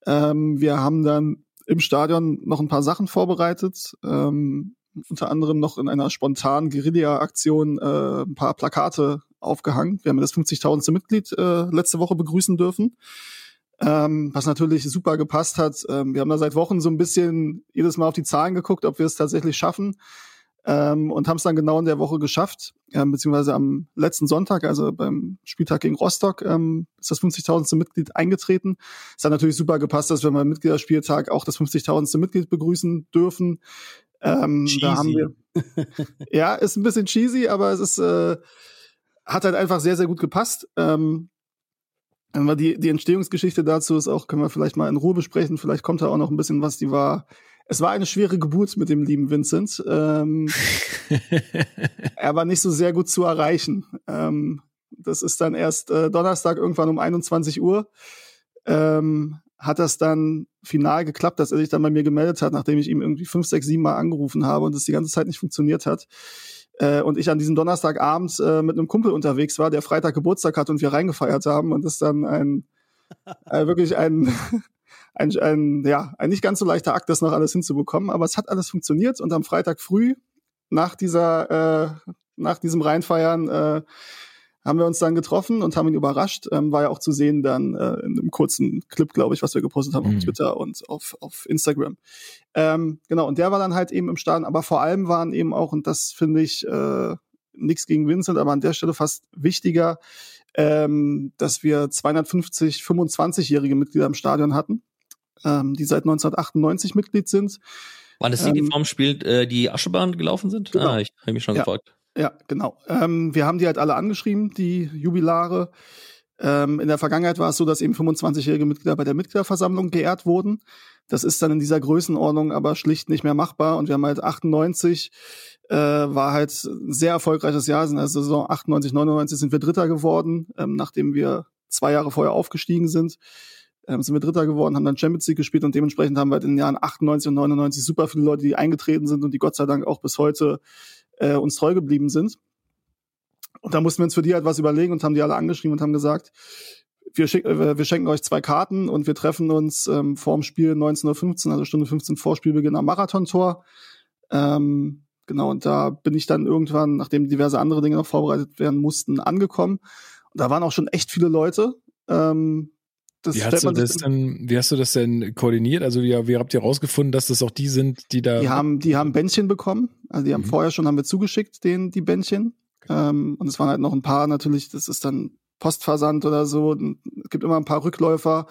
Ähm, wir haben dann im Stadion noch ein paar Sachen vorbereitet. Ähm, unter anderem noch in einer spontanen Guerilla-Aktion äh, ein paar Plakate aufgehangen. Wir haben das 50.000. Mitglied äh, letzte Woche begrüßen dürfen ähm, was natürlich super gepasst hat. Ähm, wir haben da seit Wochen so ein bisschen jedes Mal auf die Zahlen geguckt, ob wir es tatsächlich schaffen ähm, und haben es dann genau in der Woche geschafft, ähm, beziehungsweise am letzten Sonntag, also beim Spieltag gegen Rostock, ähm, ist das 50.000. Mitglied eingetreten. Es hat natürlich super gepasst, dass wir beim Mitgliederspieltag auch das 50.000. Mitglied begrüßen dürfen. Ähm, da haben wir, (laughs) ja, ist ein bisschen cheesy, aber es ist, äh, hat halt einfach sehr, sehr gut gepasst. Ähm, die, die Entstehungsgeschichte dazu ist auch, können wir vielleicht mal in Ruhe besprechen. Vielleicht kommt da auch noch ein bisschen was, die war. Es war eine schwere Geburt mit dem lieben Vincent. Ähm, (laughs) er war nicht so sehr gut zu erreichen. Ähm, das ist dann erst äh, Donnerstag irgendwann um 21 Uhr. Ähm, hat das dann final geklappt, dass er sich dann bei mir gemeldet hat, nachdem ich ihm irgendwie fünf, sechs, sieben Mal angerufen habe und es die ganze Zeit nicht funktioniert hat. Äh, und ich an diesem Donnerstagabend äh, mit einem Kumpel unterwegs war, der Freitag Geburtstag hat und wir reingefeiert haben und das dann ein äh, wirklich ein, ein, ein, ja, ein nicht ganz so leichter Akt, das noch alles hinzubekommen. Aber es hat alles funktioniert und am Freitag früh nach dieser, äh, nach diesem Reinfeiern äh, haben wir uns dann getroffen und haben ihn überrascht. Ähm, war ja auch zu sehen dann äh, in einem kurzen Clip, glaube ich, was wir gepostet haben Mhm. auf Twitter und auf, auf Instagram. Ähm, genau, und der war dann halt eben im Stadion, aber vor allem waren eben auch, und das finde ich äh, nichts gegen Vincent, aber an der Stelle fast wichtiger, ähm, dass wir 250 25-jährige Mitglieder im Stadion hatten, ähm, die seit 1998 Mitglied sind. Waren das die, die Ähm, vorm Spiel äh, die Aschebahn gelaufen sind? Genau. Ah, ich habe mich schon Ja. gefragt. Ja, genau. Ähm, wir haben die halt alle angeschrieben, die Jubilare. Ähm, in der Vergangenheit war es so, dass eben 25-jährige Mitglieder bei der Mitgliederversammlung geehrt wurden. Das ist dann in dieser Größenordnung aber schlicht nicht mehr machbar. Und wir haben halt 98, äh, war halt ein sehr erfolgreiches Jahr. In der Saison 98, 99 sind wir Dritter geworden, ähm, nachdem wir zwei Jahre vorher aufgestiegen sind. Ähm, sind wir Dritter geworden, haben dann Champions League gespielt und dementsprechend haben wir in den Jahren 98 und 99 super viele Leute, die eingetreten sind und die Gott sei Dank auch bis heute äh, uns treu geblieben sind. Und da mussten wir uns für die halt was überlegen und haben die alle angeschrieben und haben gesagt, wir, schick, äh, wir schenken euch zwei Karten und wir treffen uns ähm, vorm Spiel 19.15 also Stunde 15 vor Spielbeginn am Marathontor. Ähm, genau, und da bin ich dann irgendwann, nachdem diverse andere Dinge noch vorbereitet werden mussten, angekommen. Und da waren auch schon echt viele Leute. Ähm, das wie, hast du das denn, wie hast du das denn koordiniert? Also wie, wie habt ihr rausgefunden, dass das auch die sind, die da. Die haben, die haben Bändchen bekommen. Also die haben mhm. vorher schon, haben wir zugeschickt, den, die Bändchen. Ähm, und es waren halt noch ein paar natürlich, das ist dann Postversand oder so. Es gibt immer ein paar Rückläufer.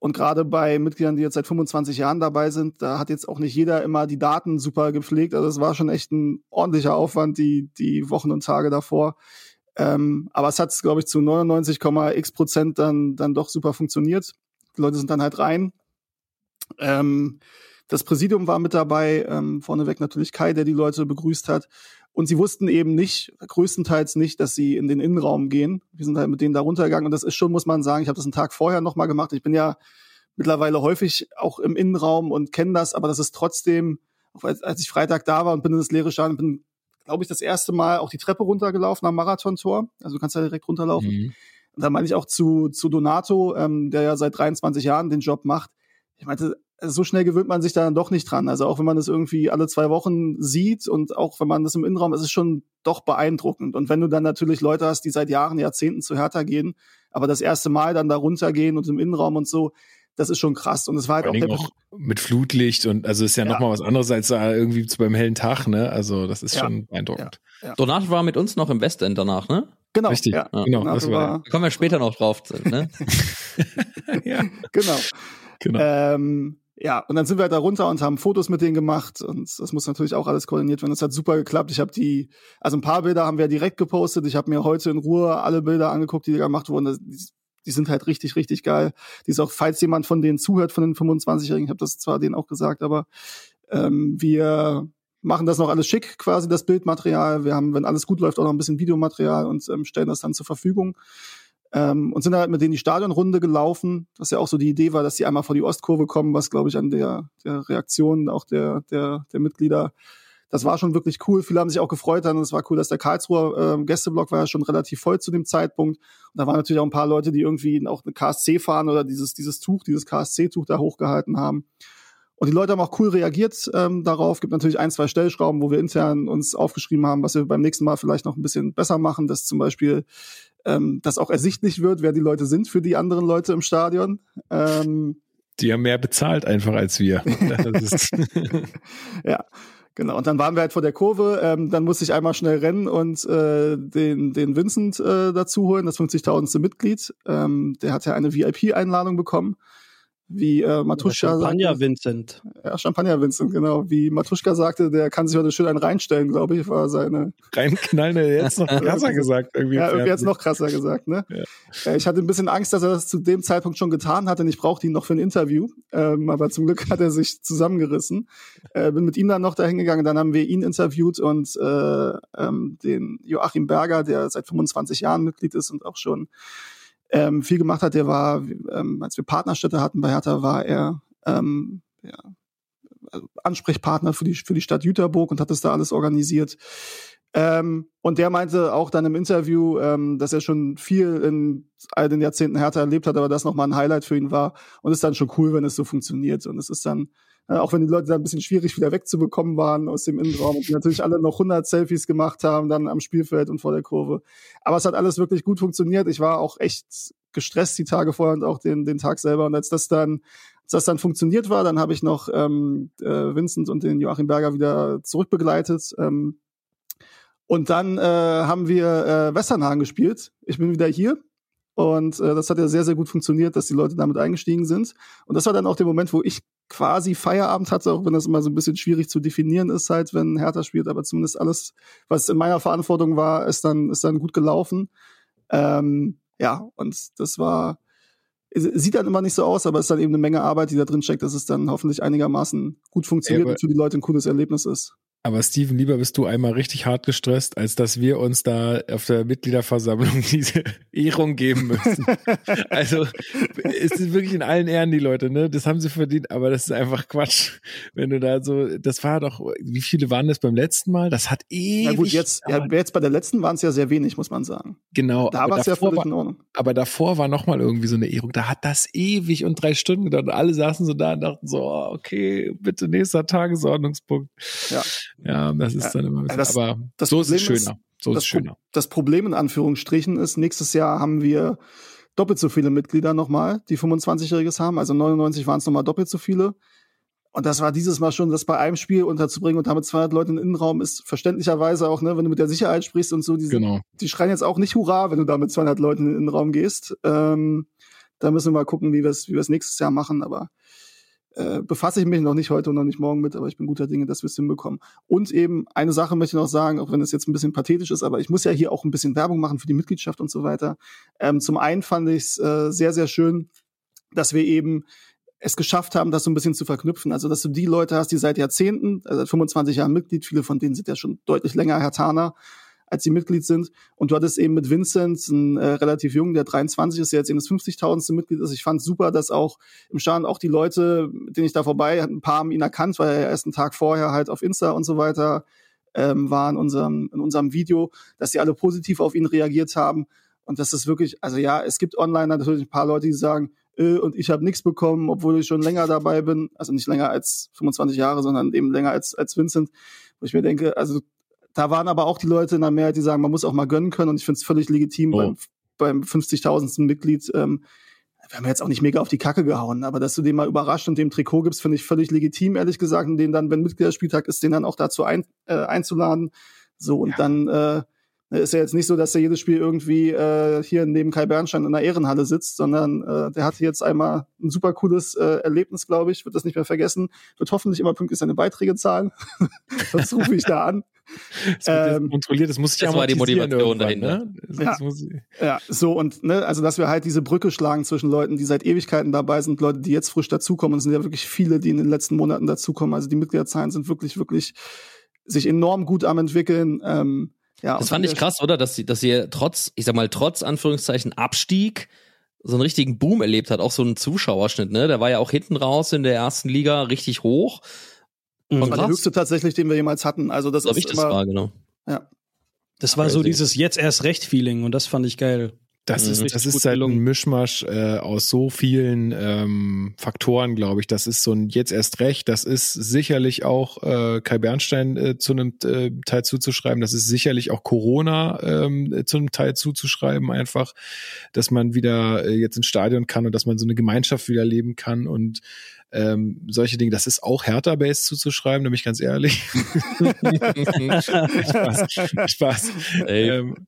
Und gerade bei Mitgliedern, die jetzt seit 25 Jahren dabei sind, da hat jetzt auch nicht jeder immer die Daten super gepflegt. Also es war schon echt ein ordentlicher Aufwand, die, die Wochen und Tage davor. Ähm, aber es hat, glaube ich, zu 99,x Prozent dann, dann doch super funktioniert. Die Leute sind dann halt rein. Ähm, das Präsidium war mit dabei, ähm, vorneweg natürlich Kai, der die Leute begrüßt hat. Und sie wussten eben nicht, größtenteils nicht, dass sie in den Innenraum gehen. Wir sind halt mit denen da runtergegangen und das ist schon, muss man sagen, ich habe das einen Tag vorher nochmal gemacht. Ich bin ja mittlerweile häufig auch im Innenraum und kenne das, aber das ist trotzdem, als, als ich Freitag da war und bin in das leere Stadion, bin, glaube ich, das erste Mal auch die Treppe runtergelaufen am Marathontor. Also du kannst ja direkt runterlaufen. Mhm. Und da meine ich auch zu, zu Donato, ähm, der ja seit 23 Jahren den Job macht. Ich meinte, so schnell gewöhnt man sich da dann doch nicht dran. Also auch wenn man das irgendwie alle zwei Wochen sieht und auch wenn man das im Innenraum, ist es schon doch beeindruckend. Und wenn du dann natürlich Leute hast, die seit Jahren, Jahrzehnten zu Hertha gehen, aber das erste Mal dann da runtergehen und im Innenraum und so, das ist schon krass. Und es war halt auch, auch mit Flutlicht und also ist ja, ja. nochmal was anderes als da irgendwie beim hellen Tag, ne? Also das ist ja. schon beeindruckend. Ja. Ja. Donat war mit uns noch im Westend danach, ne? Genau. Richtig, ja. genau. Das war, da kommen wir später noch drauf, ne? (laughs) ja. Genau. genau. Ähm, ja, und dann sind wir halt da runter und haben Fotos mit denen gemacht und das muss natürlich auch alles koordiniert werden. Das hat super geklappt. Ich habe die, also ein paar Bilder haben wir direkt gepostet. Ich habe mir heute in Ruhe alle Bilder angeguckt, die da gemacht wurden. Die, die sind halt richtig, richtig geil. Die ist auch, falls jemand von denen zuhört, von den 25-Jährigen, ich habe das zwar denen auch gesagt, aber ähm, wir machen das noch alles schick, quasi das Bildmaterial. Wir haben, wenn alles gut läuft, auch noch ein bisschen Videomaterial und ähm, stellen das dann zur Verfügung. Ähm, und sind halt mit denen die Stadionrunde gelaufen, was ja auch so die Idee war, dass sie einmal vor die Ostkurve kommen, was glaube ich an der, der Reaktion auch der, der, der Mitglieder, das war schon wirklich cool. Viele haben sich auch gefreut dann. Es war cool, dass der Karlsruher äh, Gästeblock war ja schon relativ voll zu dem Zeitpunkt. Und da waren natürlich auch ein paar Leute, die irgendwie auch eine KSC fahren oder dieses, dieses Tuch, dieses KSC-Tuch da hochgehalten haben. Und die Leute haben auch cool reagiert ähm, darauf. Gibt natürlich ein, zwei Stellschrauben, wo wir intern uns aufgeschrieben haben, was wir beim nächsten Mal vielleicht noch ein bisschen besser machen, dass zum Beispiel ähm, das auch ersichtlich wird, wer die Leute sind für die anderen Leute im Stadion. Ähm, die haben mehr bezahlt einfach als wir. (laughs) ja. Genau, und dann waren wir halt vor der Kurve, ähm, dann musste ich einmal schnell rennen und äh, den, den Vincent äh, dazu holen, das 50.000. Mitglied. Ähm, der hat ja eine VIP-Einladung bekommen wie äh, Matuschka Champagner sagte, Vincent. Ja, Champagner Vincent, genau. Wie Matuschka sagte, der kann sich heute schön einen reinstellen, glaube ich, war seine. Reinknallen, der jetzt noch (laughs) krasser gesagt. Irgendwie ja, irgendwie jetzt noch krasser gesagt, ne? Ja. Äh, ich hatte ein bisschen Angst, dass er das zu dem Zeitpunkt schon getan hat, denn ich brauchte ihn noch für ein Interview. Ähm, aber zum Glück hat er sich zusammengerissen. Äh, bin mit ihm dann noch dahin gegangen, dann haben wir ihn interviewt und äh, ähm, den Joachim Berger, der seit 25 Jahren Mitglied ist und auch schon ähm, viel gemacht hat. Der war, ähm, als wir Partnerstädte hatten bei Hertha, war er ähm, ja, also Ansprechpartner für die, für die Stadt Jüterburg und hat das da alles organisiert. Ähm, und der meinte auch dann im Interview, ähm, dass er schon viel in all den Jahrzehnten Hertha erlebt hat, aber das nochmal ein Highlight für ihn war. Und es ist dann schon cool, wenn es so funktioniert. Und es ist dann, auch wenn die Leute da ein bisschen schwierig wieder wegzubekommen waren aus dem Innenraum und die natürlich alle noch 100 Selfies gemacht haben, dann am Spielfeld und vor der Kurve. Aber es hat alles wirklich gut funktioniert. Ich war auch echt gestresst die Tage vorher und auch den, den Tag selber. Und als das dann als das dann funktioniert war, dann habe ich noch ähm, äh, Vincent und den Joachim Berger wieder zurückbegleitet. Ähm, und dann äh, haben wir äh, Westernhagen gespielt. Ich bin wieder hier. Und äh, das hat ja sehr, sehr gut funktioniert, dass die Leute damit eingestiegen sind. Und das war dann auch der Moment, wo ich quasi Feierabend hatte, auch wenn das immer so ein bisschen schwierig zu definieren ist, halt, wenn Hertha spielt, aber zumindest alles, was in meiner Verantwortung war, ist dann, ist dann gut gelaufen. Ähm, ja, und das war, sieht dann immer nicht so aus, aber es ist dann eben eine Menge Arbeit, die da drin steckt, dass es dann hoffentlich einigermaßen gut funktioniert Ja, und für die Leute ein cooles Erlebnis ist. Aber Steven, lieber bist du einmal richtig hart gestresst, als dass wir uns da auf der Mitgliederversammlung (laughs) diese Ehrung geben müssen. (laughs) also es ist wirklich in allen Ehren die Leute, ne? Das haben sie verdient, aber das ist einfach Quatsch. Wenn du da so, das war doch, wie viele waren das beim letzten Mal? Das hat ewig. Ja gut, jetzt, ja, jetzt bei der letzten waren es ja sehr wenig, muss man sagen. genau. Da aber war es ja davor völlig war- in Ordnung. Aber davor war noch mal irgendwie so eine Ehrung. Da hat das ewig und drei Stunden gedauert. Und alle saßen so da und dachten so, oh, okay, bitte nächster Tagesordnungspunkt. Ja. Ja, das ist dann immer ein bisschen, das- aber das so ist es Problem ist- schöner. So ist das, es Pro- schöner. das Problem in Anführungsstrichen ist, nächstes Jahr haben wir doppelt so viele Mitglieder nochmal, die 25-Jähriges haben. Also 99 waren es nochmal doppelt so viele. Und das war dieses Mal schon, das bei einem Spiel unterzubringen und damit 200 Leute in den Innenraum ist verständlicherweise auch, ne, wenn du mit der Sicherheit sprichst und so, die, Genau. die schreien jetzt auch nicht Hurra, wenn du da mit 200 Leuten in den Innenraum gehst. Ähm, da müssen wir mal gucken, wie wir es wie wir es nächstes Jahr machen. Aber äh, befasse ich mich noch nicht heute und noch nicht morgen mit, aber ich bin guter Dinge, dass wir es hinbekommen. Und eben eine Sache möchte ich noch sagen, auch wenn es jetzt ein bisschen pathetisch ist, aber ich muss ja hier auch ein bisschen Werbung machen für die Mitgliedschaft und so weiter. Ähm, zum einen fand ich es äh, sehr, sehr schön, dass wir eben es geschafft haben, das so ein bisschen zu verknüpfen. Also, dass du die Leute hast, die seit Jahrzehnten, äh, seit 25 Jahren Mitglied, viele von denen sind ja schon deutlich länger Hertaner, als sie Mitglied sind. Und du hattest eben mit Vincent, einen äh, relativ jungen, der 23 ist, der jetzt eben das 50.000. Mitglied ist. Ich fand super, dass auch im Stadion auch die Leute, mit denen ich da vorbei, ein paar haben ihn erkannt, weil er ja erst einen Tag vorher halt auf Insta und so weiter ähm, war in unserem, in unserem Video, dass sie alle positiv auf ihn reagiert haben. Und das ist wirklich, also ja, es gibt online natürlich ein paar Leute, die sagen, äh, und ich habe nichts bekommen, obwohl ich schon länger dabei bin. Also nicht länger als 25 Jahre, sondern eben länger als, als Vincent. Wo ich mir denke, also da waren aber auch die Leute in der Mehrheit, die sagen, man muss auch mal gönnen können. Und ich finde es völlig legitim Oh. beim, beim 50.000. Mitglied. Ähm, wir haben jetzt auch nicht mega auf die Kacke gehauen, aber dass du den mal überrascht und dem Trikot gibst, finde ich völlig legitim, ehrlich gesagt. Und den dann, wenn Mitgliederspieltag ist, den dann auch dazu ein, äh, einzuladen. So, und dann äh, ist ja jetzt nicht so, dass er jedes Spiel irgendwie äh, hier neben Kai Bernstein in der Ehrenhalle sitzt, sondern äh, der hatte jetzt einmal ein super cooles äh, Erlebnis, glaube ich, wird das nicht mehr vergessen, wird hoffentlich immer pünktlich seine Beiträge zahlen. (laughs) Sonst rufe ich da an. (laughs) Das Ähm, kontrolliert, das muss sich das war die Motivation dahinter. Ne? Ja. Ja, so und ne, also dass wir halt diese Brücke schlagen zwischen Leuten, die seit Ewigkeiten dabei sind, Leute, die jetzt frisch dazukommen. Und es sind ja wirklich viele, die in den letzten Monaten dazukommen. Also die Mitgliederzahlen sind wirklich, wirklich sich enorm gut am entwickeln. Ähm, ja, Das und fand ich der- krass, oder? Dass sie, dass ihr trotz, ich sag mal, trotz Anführungszeichen Abstieg so einen richtigen Boom erlebt hat, auch so einen Zuschauerschnitt, ne? Der war ja auch hinten raus in der ersten Liga richtig hoch. Mhm. Das war der krass. höchste tatsächlich, den wir jemals hatten. Also das So ist ich das immer, war, genau. ja, Das war so Crazy. dieses jetzt erst recht Feeling und das fand ich geil. Das Mhm. ist, das ist halt ein. Mischmasch äh, aus so vielen ähm, Faktoren, glaube ich. Das ist so ein jetzt erst recht. Das ist sicherlich auch äh, Kai Bernstein äh, zu einem äh, Teil zuzuschreiben. Das ist sicherlich auch Corona ähm, äh, zu einem Teil zuzuschreiben. Einfach, dass man wieder äh, jetzt ins Stadion kann und dass man so eine Gemeinschaft wieder leben kann und ähm, solche Dinge. Das ist auch Hertha Base zuzuschreiben, nämlich ganz ehrlich. (laughs) Spaß. Spaß. Ey. Ähm,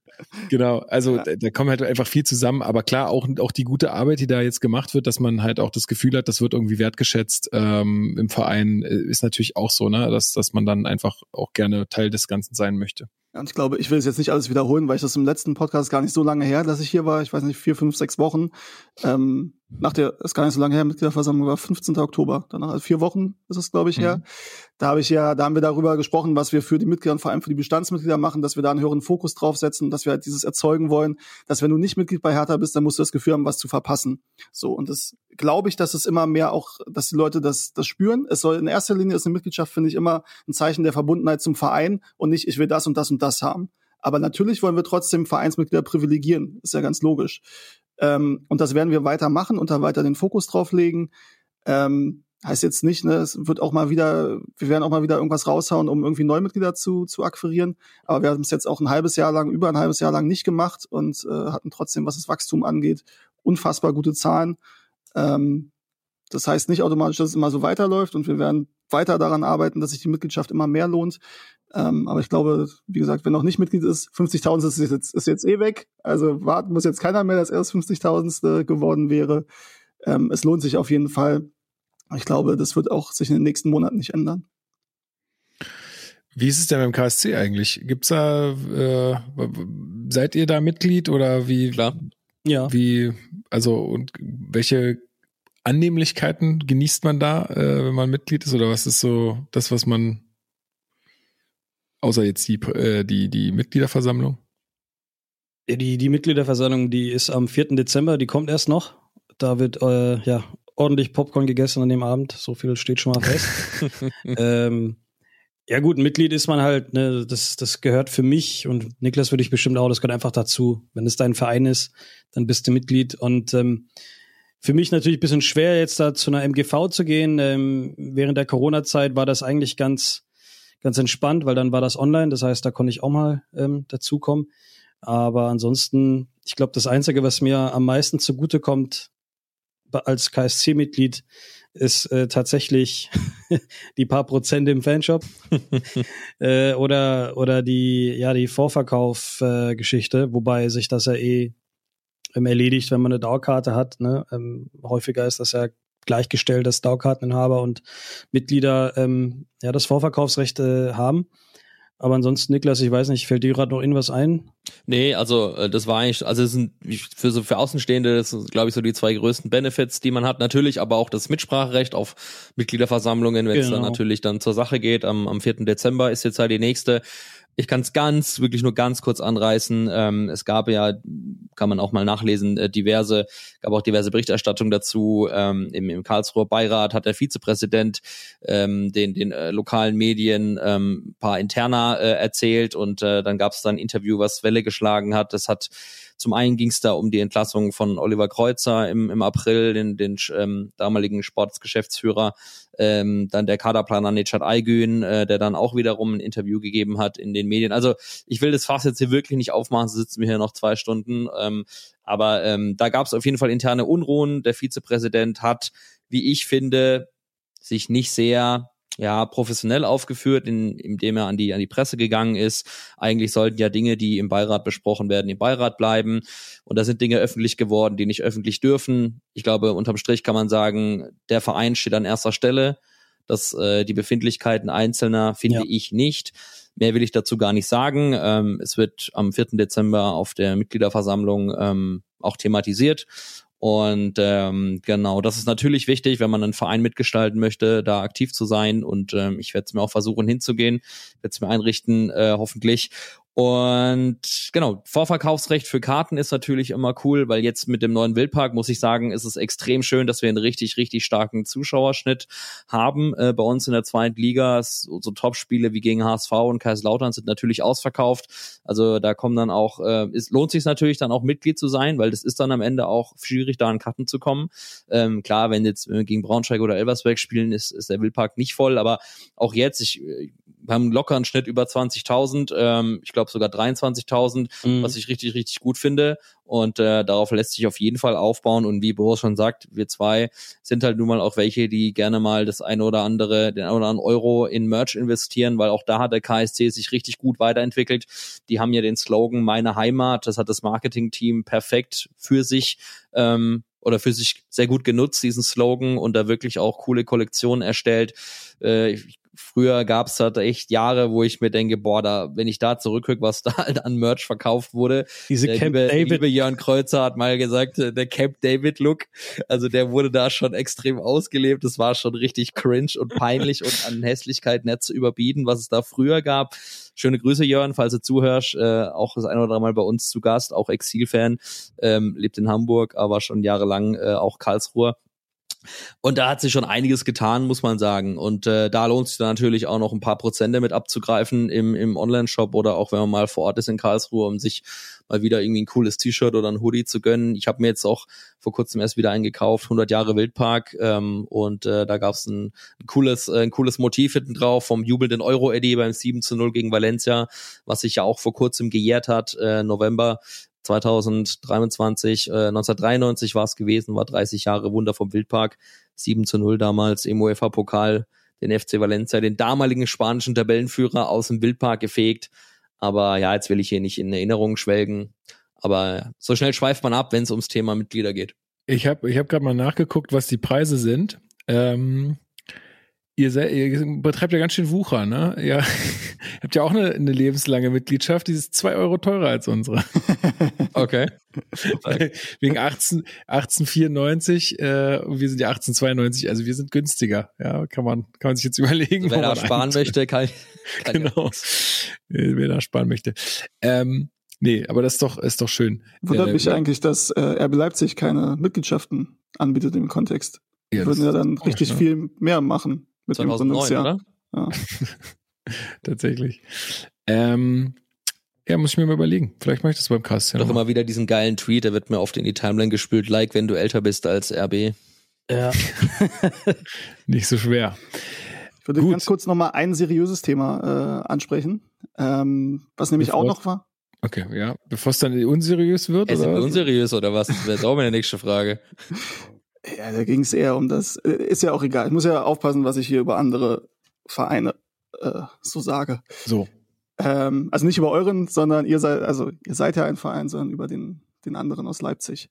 genau, also da, da kommt halt einfach viel zusammen, aber klar, auch, auch die gute Arbeit, die da jetzt gemacht wird, dass man halt auch das Gefühl hat, das wird irgendwie wertgeschätzt ähm, im Verein, äh, ist natürlich auch so, ne, dass, dass man dann einfach auch gerne Teil des Ganzen sein möchte. Ja, Und ich glaube, ich will es jetzt nicht alles wiederholen, weil ich das im letzten Podcast gar nicht so lange her, dass ich hier war. Ich weiß nicht, vier, fünf, sechs Wochen. Ähm, nach der, ist gar nicht so lange her, Mitgliederversammlung war 15. Oktober. Danach, also vier Wochen ist es, glaube ich, her. Da habe ich ja, da haben wir darüber gesprochen, was wir für die Mitglieder und vor allem für die Bestandsmitglieder machen, dass wir da einen höheren Fokus draufsetzen, dass wir halt dieses erzeugen wollen, dass wenn du nicht Mitglied bei Hertha bist, dann musst du das Gefühl haben, was zu verpassen. So. Und das glaube ich, dass es immer mehr auch, dass die Leute das, das spüren. Es soll in erster Linie ist eine Mitgliedschaft, finde ich, immer ein Zeichen der Verbundenheit zum Verein und nicht, ich will das und das und das haben. Aber natürlich wollen wir trotzdem Vereinsmitglieder privilegieren. Ist ja ganz logisch. Ähm, und das werden wir weiter machen und da weiter den Fokus drauf legen. Ähm, heißt jetzt nicht, ne, es wird auch mal wieder, wir werden auch mal wieder irgendwas raushauen, um irgendwie Neumitglieder zu, zu akquirieren. Aber wir haben es jetzt auch ein halbes Jahr lang, über ein halbes Jahr lang nicht gemacht und äh, hatten trotzdem, was das Wachstum angeht, unfassbar gute Zahlen. Ähm, das heißt nicht automatisch, dass es immer so weiterläuft und wir werden weiter daran arbeiten, dass sich die Mitgliedschaft immer mehr lohnt. Ähm, aber ich glaube, wie gesagt, wenn noch nicht Mitglied ist, 50.000 ist jetzt, ist jetzt eh weg. Also warten muss jetzt keiner mehr, dass er das 50.000. geworden wäre. Ähm, es lohnt sich auf jeden Fall. Ich glaube, das wird auch sich in den nächsten Monaten nicht ändern. Wie ist es denn beim KSC eigentlich? Gibt's da, äh, seid ihr da Mitglied oder wie? Klar. Ja. Wie, also, und welche Annehmlichkeiten genießt man da, äh, wenn man Mitglied ist? Oder was ist so das, was man, außer jetzt die, äh, die, die Mitgliederversammlung? Die, die Mitgliederversammlung, die ist am 4. Dezember, die kommt erst noch. Da wird äh, ja ordentlich Popcorn gegessen an dem Abend. So viel steht schon mal fest. (laughs) ähm, ja gut, Mitglied ist man halt, ne, das, das gehört für mich und Niklas würde ich bestimmt auch, das gehört einfach dazu. Wenn es dein Verein ist, dann bist du Mitglied. Und ähm, für mich natürlich ein bisschen schwer, jetzt da zu einer MGV zu gehen. Ähm, während der Corona-Zeit war das eigentlich ganz, ganz entspannt, weil dann war das online. Das heißt, da konnte ich auch mal ähm, dazukommen. Aber ansonsten, ich glaube, das Einzige, was mir am meisten zugutekommt als KSC-Mitglied, ist äh, tatsächlich (laughs) die paar Prozent im Fanshop (laughs) äh, oder oder die ja die Vorverkauf-Geschichte, äh, wobei sich das ja eh ähm, erledigt, wenn man eine Dauerkarte hat. Ne? Ähm, häufiger ist das ja gleichgestellt, dass Dauerkarteninhaber und Mitglieder ähm, ja das Vorverkaufsrecht äh, haben. Aber ansonsten, Niklas, ich weiß nicht, fällt dir gerade noch irgendwas ein? Nee, also äh, das war eigentlich, also es sind für so für Außenstehende, das sind, glaube ich, so die zwei größten Benefits, die man hat. Natürlich, aber auch das Mitspracherecht auf Mitgliederversammlungen, wenn es genau. dann natürlich dann zur Sache geht. Am, am 4. Dezember ist jetzt halt die nächste. Ich kann es ganz, wirklich nur ganz kurz anreißen. Ähm, es gab ja, kann man auch mal nachlesen, äh, diverse, gab auch diverse Berichterstattungen dazu. Ähm, im, Im Karlsruher Beirat hat der Vizepräsident ähm, den, den äh, lokalen Medien ähm, paar Interna äh, erzählt und äh, dann gab es dann ein Interview, was Welle geschlagen hat. Das hat zum einen ging es da um die Entlassung von Oliver Kreuzer im, im April, den, den ähm, damaligen Sportsgeschäftsführer, ähm, dann der Kaderplaner Nechat Aygün, äh, der dann auch wiederum ein Interview gegeben hat in den Medien. Also ich will das Fass jetzt hier wirklich nicht aufmachen, so sitzen wir hier noch zwei Stunden. Ähm, aber ähm, da gab es auf jeden Fall interne Unruhen. Der Vizepräsident hat, wie ich finde, sich nicht sehr ja, professionell aufgeführt, in, indem er an die, an die Presse gegangen ist. Eigentlich sollten ja Dinge, die im Beirat besprochen werden, im Beirat bleiben. Und da sind Dinge öffentlich geworden, die nicht öffentlich dürfen. Ich glaube, unterm Strich kann man sagen, der Verein steht an erster Stelle. Das, äh, die Befindlichkeiten Einzelner finde ja. ich nicht. Mehr will ich dazu gar nicht sagen. Ähm, es wird am 4. Dezember auf der Mitgliederversammlung ähm, auch thematisiert. Und ähm, genau, das ist natürlich wichtig, wenn man einen Verein mitgestalten möchte, da aktiv zu sein. Und ähm, ich werde es mir auch versuchen hinzugehen, werde es mir einrichten, äh, hoffentlich. Und genau, Vorverkaufsrecht für Karten ist natürlich immer cool, weil jetzt mit dem neuen Wildpark muss ich sagen, ist es extrem schön, dass wir einen richtig, richtig starken Zuschauerschnitt haben äh, bei uns in der zweiten Liga. So, so Top-Spiele wie gegen HSV und Kaiserslautern sind natürlich ausverkauft. Also da kommen dann auch, äh, es lohnt sich natürlich dann auch Mitglied zu sein, weil das ist dann am Ende auch schwierig, da an Karten zu kommen. Ähm, klar, wenn jetzt wir gegen Braunschweig oder Elversberg spielen, ist, ist der Wildpark nicht voll, aber auch jetzt, ich, wir haben locker einen Schnitt über 20.000, ähm, ich glaube sogar 23.000, mhm. was ich richtig, richtig gut finde. Und äh, darauf lässt sich auf jeden Fall aufbauen. Und wie Boris schon sagt, wir zwei sind halt nun mal auch welche, die gerne mal das eine oder andere, den einen oder anderen Euro in Merch investieren, weil auch da hat der KSC sich richtig gut weiterentwickelt. Die haben ja den Slogan Meine Heimat, das hat das Marketing-Team perfekt für sich ähm, oder für sich sehr gut genutzt, diesen Slogan, und da wirklich auch coole Kollektionen erstellt. Äh, ich früher gab es halt echt Jahre, wo ich mir denke, boah, da, wenn ich da zurückgucke, was (laughs) da halt an Merch verkauft wurde. Diese der Camp liebe, David. liebe Jörn Kreuzer hat mal gesagt, äh, der Camp David Look, also der wurde da schon extrem ausgelebt. Das war schon richtig cringe und peinlich und an Hässlichkeit nicht zu überbieten, was es da früher gab. Schöne Grüße, Jörn, falls du zuhörst. Äh, auch das ein oder andere Mal bei uns zu Gast, auch Exilfan, ähm, lebt in Hamburg, aber schon jahrelang äh, auch Karlsruher. Und da hat sich schon einiges getan, muss man sagen. Und äh, da lohnt sich dann natürlich auch noch ein paar Prozente mit abzugreifen im, im Online-Shop oder auch wenn man mal vor Ort ist in Karlsruhe, um sich mal wieder irgendwie ein cooles T-Shirt oder ein Hoodie zu gönnen. Ich habe mir jetzt auch vor kurzem erst wieder eingekauft, 100 Jahre Wildpark ähm, und äh, da gab es ein, ein, cooles, äh, ein cooles Motiv hinten drauf vom jubelnden Euro-Eddy beim 7 zu 0 gegen Valencia, was sich ja auch vor kurzem gejährt hat, äh, November 2023, äh, 1993 war es gewesen, war 30 Jahre Wunder vom Wildpark, 7 zu 0 damals im UEFA-Pokal, den FC Valencia, den damaligen spanischen Tabellenführer aus dem Wildpark gefegt. Aber ja, jetzt will ich hier nicht in Erinnerungen schwelgen. Aber so schnell schweift man ab, wenn es ums Thema Mitglieder geht. Ich habe ich hab gerade mal nachgeguckt, was die Preise sind. Ähm, Ihr, seid, ihr betreibt ja ganz schön Wucher, ne? Ja, ihr (laughs) habt ja auch eine, eine lebenslange Mitgliedschaft, die ist zwei Euro teurer als unsere. (laughs) Okay. Wegen 18, 1894 äh, und wir sind ja 1892, also wir sind günstiger. Ja, kann man, kann man sich jetzt (laughs) überlegen. Wer da sparen eintritt. möchte, kann, kann Genau. Äh, Wer da sparen möchte. Ähm, nee, aber das ist doch, ist doch schön. Wundert Äh, mich eigentlich, dass äh, RB Leipzig keine Mitgliedschaften anbietet im Kontext. Ja, würden ja dann richtig ne? viel mehr machen mit dem 2009, Gründungsjahr. oder? Ja. (laughs) Tatsächlich. Ähm, ja, muss ich mir mal überlegen. Vielleicht mache ich das beim Cast. Ja Doch noch. immer wieder diesen geilen Tweet, der wird mir oft in die Timeline gespült, like wenn du älter bist als RB. Ja. (laughs) Nicht so schwer. Ich würde Gut. ganz kurz noch mal ein seriöses Thema äh, ansprechen, ähm, was nämlich Bevor- auch noch war. Okay, ja. Bevor es dann unseriös wird, sind oder? wir was? unseriös oder was? Das wäre jetzt auch meine nächste Frage. (laughs) Ja, da ging es eher um das. äh, Ist ja auch egal. Ich muss ja aufpassen, was ich hier über andere Vereine äh, so sage. So. Ähm, also nicht über euren, sondern ihr seid, also ihr seid ja ein Verein, sondern über den, den anderen aus Leipzig.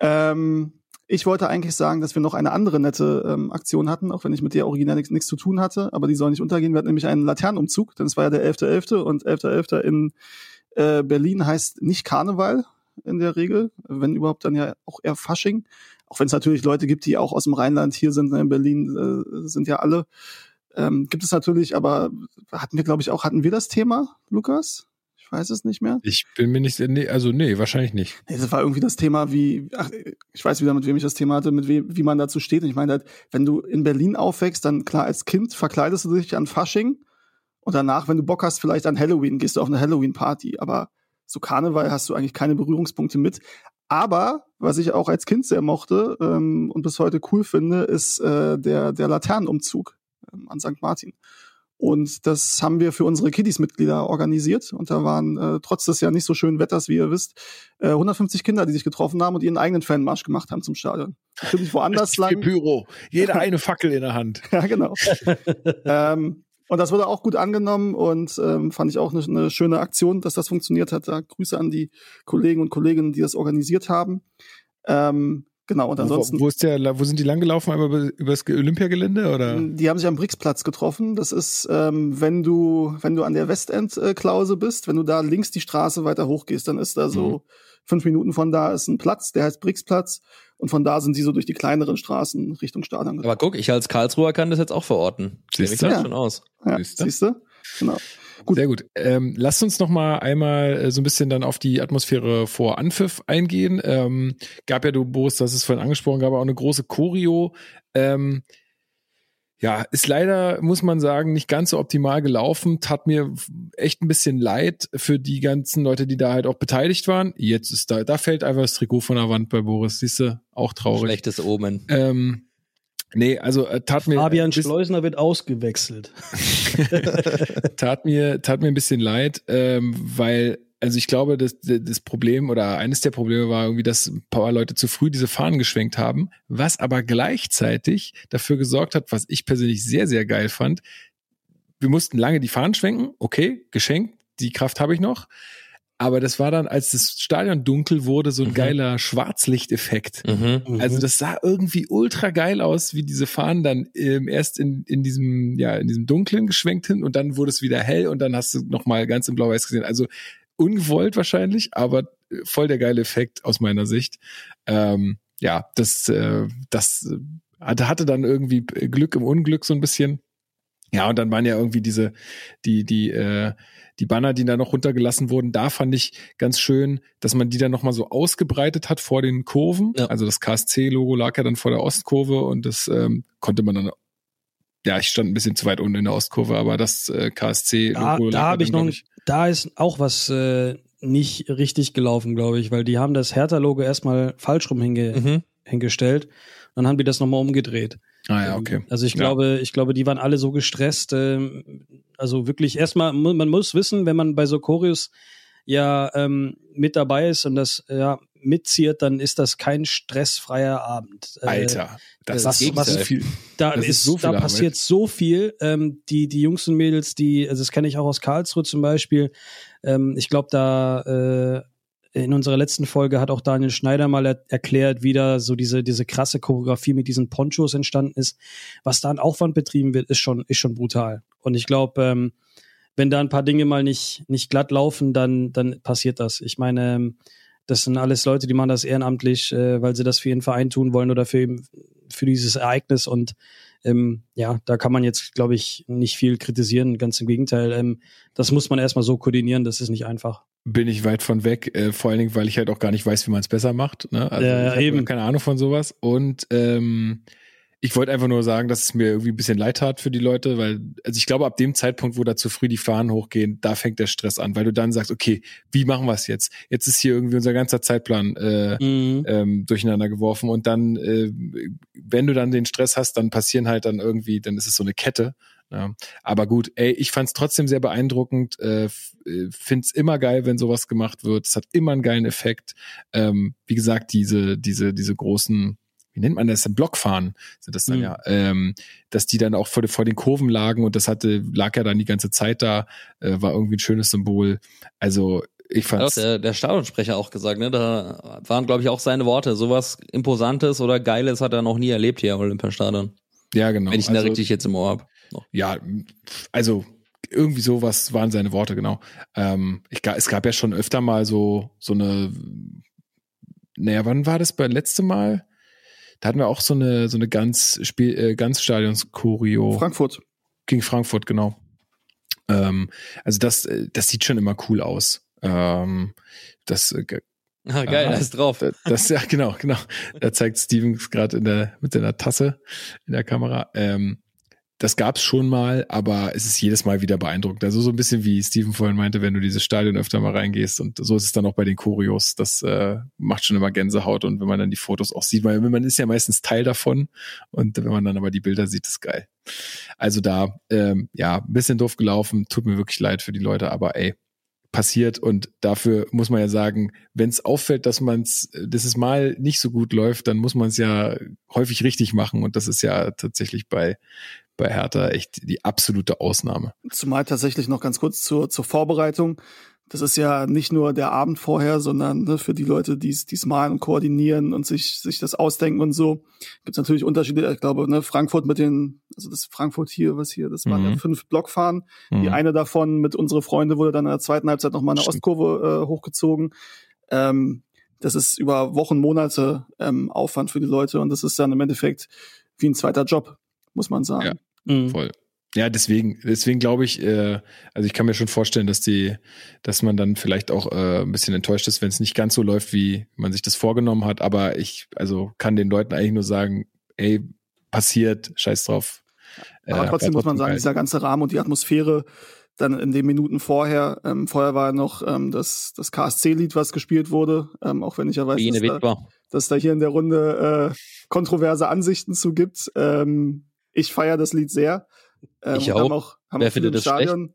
Ähm, ich wollte eigentlich sagen, dass wir noch eine andere nette ähm, Aktion hatten, auch wenn ich mit der originell nichts zu tun hatte, aber die soll nicht untergehen. Wir hatten nämlich einen Laternenumzug, denn es war ja der 11.11. und 11.11. in äh, Berlin heißt nicht Karneval in der Regel, wenn überhaupt dann ja auch eher Fasching. Auch wenn es natürlich Leute gibt, die auch aus dem Rheinland hier sind, ne, in Berlin äh, sind ja alle. Ähm, gibt es natürlich, aber hatten wir, glaube ich, auch, hatten wir das Thema, Lukas? Ich weiß es nicht mehr. Ich bin mir nicht, nee, also nee, wahrscheinlich nicht. Nee, das war irgendwie das Thema, wie, ach, ich weiß wieder, mit wem ich das Thema hatte, mit wem, wie man dazu steht. Und ich meine halt, wenn du in Berlin aufwächst, dann klar, als Kind verkleidest du dich an Fasching und danach, wenn du Bock hast, vielleicht an Halloween, gehst du auf eine Halloween-Party. Aber so Karneval hast du eigentlich keine Berührungspunkte mit. Aber, was ich auch als Kind sehr mochte ähm, und bis heute cool finde, ist äh, der, der Laternenumzug ähm, an St. Martin. Und das haben wir für unsere Kiddies-Mitglieder organisiert. Und da waren äh, trotz des ja nicht so schönen Wetters, wie ihr wisst, äh, 150 Kinder, die sich getroffen haben und ihren eigenen Fanmarsch gemacht haben zum Stadion. Natürlich woanders (laughs) lang. Pyro. Jeder (laughs) eine Fackel in der Hand. Ja, genau. (laughs) ähm, und das wurde auch gut angenommen und ähm, fand ich auch eine, eine schöne Aktion, dass das funktioniert hat. Da Grüße an die Kollegen und Kolleginnen, die das organisiert haben. Ähm, genau, und ansonsten. Wo, wo, ist der, wo sind die langgelaufen? Einmal über, über das Olympiagelände oder? Die haben sich am Brixplatz getroffen. Das ist, ähm, wenn du, wenn du an der Westend-Klause bist, wenn du da links die Straße weiter hochgehst, dann ist da so Mhm. fünf Minuten von da ist ein Platz, der heißt Brixplatz. Und von da sind sie so durch die kleineren Straßen Richtung Stadion Aber guck, ich als Karlsruher kann das jetzt auch verorten. Siehst du? da Ja. schon aus. Ja, Siehst du? siehst du? Genau. Gut. Sehr gut. Ähm, lasst uns noch mal einmal äh, so ein bisschen dann auf die Atmosphäre vor Anpfiff eingehen. Ähm, gab ja, du Boris, das ist vorhin angesprochen, gab auch eine große Choreo. Ähm, ja, ist leider, muss man sagen, nicht ganz so optimal gelaufen. Tat mir echt ein bisschen leid für die ganzen Leute, die da halt auch beteiligt waren. Jetzt ist da, da fällt einfach das Trikot von der Wand bei Boris. Siehst du, auch traurig. Schlechtes Omen. Ähm, nee, also äh, tat mir Fabian Schleusner wird ausgewechselt. (laughs) tat mir tat mir ein bisschen leid, ähm, weil also ich glaube, das, das Problem oder eines der Probleme war irgendwie, dass ein paar Leute zu früh diese Fahnen geschwenkt haben, was aber gleichzeitig dafür gesorgt hat, was ich persönlich sehr, sehr geil fand. Wir mussten lange die Fahnen schwenken, okay, geschenkt, die Kraft habe ich noch. Aber das war dann, als das Stadion dunkel wurde, so ein Mhm. geiler Schwarzlichteffekt. Mhm. Also das sah irgendwie ultra geil aus, wie diese Fahnen dann ähm, erst in, in diesem ja in diesem dunklen geschwenkt hin und dann wurde es wieder hell und dann hast du noch mal ganz im Blau-Weiß gesehen. Also ungewollt wahrscheinlich, aber äh, voll der geile Effekt aus meiner Sicht. Ähm, ja, das äh, das äh, hatte, hatte dann irgendwie Glück im Unglück so ein bisschen. Ja, und dann waren ja irgendwie diese, die, die, äh, die Banner, die da noch runtergelassen wurden, da fand ich ganz schön, dass man die dann nochmal so ausgebreitet hat vor den Kurven. Ja. Also das KSC-Logo lag ja dann vor der Ostkurve und das ähm, konnte man dann, ja, ich stand ein bisschen zu weit unten in der Ostkurve, aber das äh, Da, KSC-Logo da lag habe ich noch, glaub da ist auch was äh, nicht richtig gelaufen, glaube ich, weil die haben das Hertha-Logo erstmal falsch rum hinge Mhm. hingestellt. Dann haben die das nochmal umgedreht. Ah ja, okay. Also ich Ja. glaube, ich glaube, die waren alle so gestresst. Ähm, also wirklich erstmal, man muss wissen, wenn man bei so Choreos ja ähm, mit dabei ist und das ja mitziert, dann ist das kein stressfreier Abend. Äh, Alter, das was- ist was- so viel. da Das ist ist, so viel da passiert so viel. Ähm, die die Jungs und Mädels, die, also das kenne ich auch aus Karlsruhe zum Beispiel. Ähm, ich glaube, da äh, in unserer letzten Folge hat auch Daniel Schneider mal er erklärt, wie da so diese, diese krasse Choreografie mit diesen Ponchos entstanden ist. Was da an Aufwand betrieben wird, ist schon, ist schon brutal. Und ich glaube, ähm, wenn da ein paar Dinge mal nicht, nicht glatt laufen, dann, dann passiert das. Ich meine, ähm, das sind alles Leute, die machen das ehrenamtlich, äh, weil sie das für ihren Verein tun wollen oder für, für dieses Ereignis. Und ähm, ja, da kann man jetzt, glaube ich, nicht viel kritisieren. Ganz im Gegenteil. Ähm, das muss man erstmal so koordinieren, das ist nicht einfach. Bin ich weit von weg, äh, vor allen Dingen, weil ich halt auch gar nicht weiß, wie man es besser macht. Ne? Also Ja, ich eben. keine Ahnung von sowas. Und ähm, ich wollte einfach nur sagen, dass es mir irgendwie ein bisschen leid tat für die Leute, weil, also ich glaube, ab dem Zeitpunkt, wo da zu früh die Fahnen hochgehen, da fängt der Stress an, weil du dann sagst, okay, wie machen wir es jetzt? Jetzt ist hier irgendwie unser ganzer Zeitplan äh, Mhm. ähm, durcheinander geworfen und dann, äh, wenn du dann den Stress hast, dann passieren halt dann irgendwie, dann ist es so eine Kette. Ja. Aber gut, ey, ich fand es trotzdem sehr beeindruckend. Äh, Finde es immer geil, wenn sowas gemacht wird. Es hat immer einen geilen Effekt. Ähm, wie gesagt, diese, diese, diese großen, wie nennt man das denn? Blockfahren sind das dann Mhm. ja. Ähm, dass die dann auch vor, vor den Kurven lagen und das hatte, lag ja dann die ganze Zeit da, äh, war irgendwie ein schönes Symbol. Also ich fand's. der, der Stadionsprecher auch gesagt, ne? Da waren, glaube ich, auch seine Worte. Sowas Imposantes oder Geiles hat er noch nie erlebt hier im Olympiastadion. ja, genau. Wenn ich ihn da Also- richtig jetzt im Ohr hab. ja, also irgendwie sowas waren seine Worte, genau. Ähm, ich, es gab ja schon öfter mal so, so eine, naja, wann war das bei letzte Mal? Da hatten wir auch so eine, so eine ganz Spiel, äh, ganz Stadions-Choreo. Frankfurt. Gegen Frankfurt, genau. Ähm, also das, äh, das sieht schon immer cool aus. Ähm, das, äh, Ah, geil, Ah. da ist drauf. das, das ja (laughs) genau, genau. Da zeigt Stevens gerade in der mit seiner Tasse in der Kamera. Ähm, das gab's schon mal, aber es ist jedes Mal wieder beeindruckend. Also so ein bisschen wie Steven vorhin meinte, wenn du dieses Stadion öfter mal reingehst und so ist es dann auch bei den Choreos. Das äh, macht schon immer Gänsehaut und wenn man dann die Fotos auch sieht, weil man ist ja meistens Teil davon und wenn man dann aber die Bilder sieht, ist geil. Also da, ähm, ja, ein bisschen doof gelaufen, tut mir wirklich leid für die Leute, aber ey, passiert und dafür muss man ja sagen, wenn es auffällt, dass man es, dass es mal nicht so gut läuft, dann muss man es ja häufig richtig machen und das ist ja tatsächlich bei bei Hertha echt die absolute Ausnahme. Zumal tatsächlich noch ganz kurz zur, zur Vorbereitung. Das ist ja nicht nur der Abend vorher, sondern ne, für die Leute, die es malen und koordinieren und sich, sich das ausdenken und so, gibt es natürlich Unterschiede. Ich glaube, ne, Frankfurt mit den, also das Frankfurt hier, was hier, das waren Mhm. ja fünf Blockfahren. Die Mhm. eine davon mit unsere Freunde wurde dann in der zweiten Halbzeit nochmal eine. Ostkurve äh, hochgezogen. Ähm, das ist über Wochen, Monate ähm, Aufwand für die Leute und das ist dann im Endeffekt wie ein zweiter Job, muss man sagen. Ja. Mhm. Voll. Ja, deswegen, deswegen glaube ich, äh, also ich kann mir schon vorstellen, dass die, dass man dann vielleicht auch äh, ein bisschen enttäuscht ist, wenn es nicht ganz so läuft, wie man sich das vorgenommen hat. Aber ich, also kann den Leuten eigentlich nur sagen, ey, passiert, scheiß drauf. Aber Äh, trotzdem muss man sagen, geil. dieser ganze Rahmen und die Atmosphäre dann in den Minuten vorher, ähm, vorher war noch ähm, das, das KSC-Lied, was gespielt wurde, ähm, auch wenn ich ja weiß, dass da, dass da hier in der Runde äh, kontroverse Ansichten zu gibt. Ähm, ich feiere das Lied sehr. Ähm, Ich und Haben auch. auch, haben Wer auch findet das schlecht? Stadion.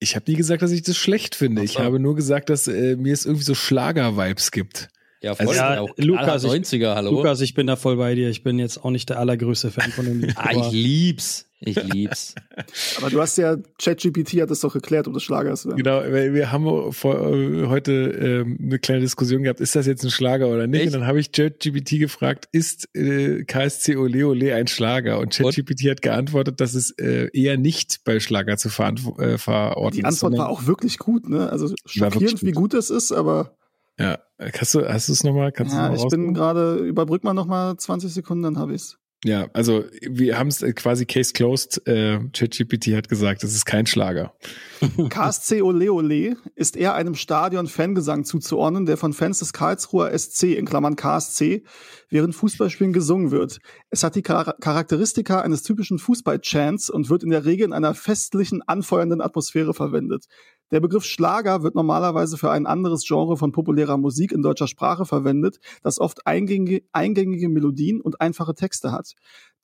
Ich habe nie gesagt, dass ich das schlecht finde. Ich habe nur gesagt, dass äh, mir es irgendwie so Schlager-Vibes gibt. Ja, voll. Also- ja, Lukas, ich- 90er, hallo. Lukas, ich bin da voll bei dir. Ich bin jetzt auch nicht der allergrößte Fan von dem Lied. (laughs) ah, ich lieb's. Ich lieb's. (laughs) Aber du hast ja, ChatGPT hat es doch geklärt, ob das Schlager ist. oder? Genau, wir haben vor, äh, heute ähm, eine kleine Diskussion gehabt, ist das jetzt ein Schlager oder nicht? Echt? Und dann habe ich ChatGPT gefragt, ist äh, KSC Ole Ole ein Schlager? Und ChatGPT hat geantwortet, dass es äh, eher nicht bei Schlager zu verant- äh, verorten Die ist. Antwort sondern- war auch wirklich gut, ne? Also schockierend, wie gut. es ist, aber Ja, hast du hast du es nochmal? Kannst ja, du ich noch bin gerade, überbrück mal noch mal 20 Sekunden, dann habe ich's. Ja, also wir haben es quasi case closed. Äh, ChatGPT hat gesagt, es ist kein Schlager. (laughs) KSC Ole Ole ist eher einem Stadion-Fangesang zuzuordnen, der von Fans des Karlsruher SC in Klammern KSC während Fußballspielen gesungen wird. Es hat die Char Charakteristika eines typischen Fußball-Chants und wird in der Regel in einer festlichen, anfeuernden Atmosphäre verwendet. Der Begriff Schlager wird normalerweise für ein anderes Genre von populärer Musik in deutscher Sprache verwendet, das oft eingängige, eingängige Melodien und einfache Texte hat.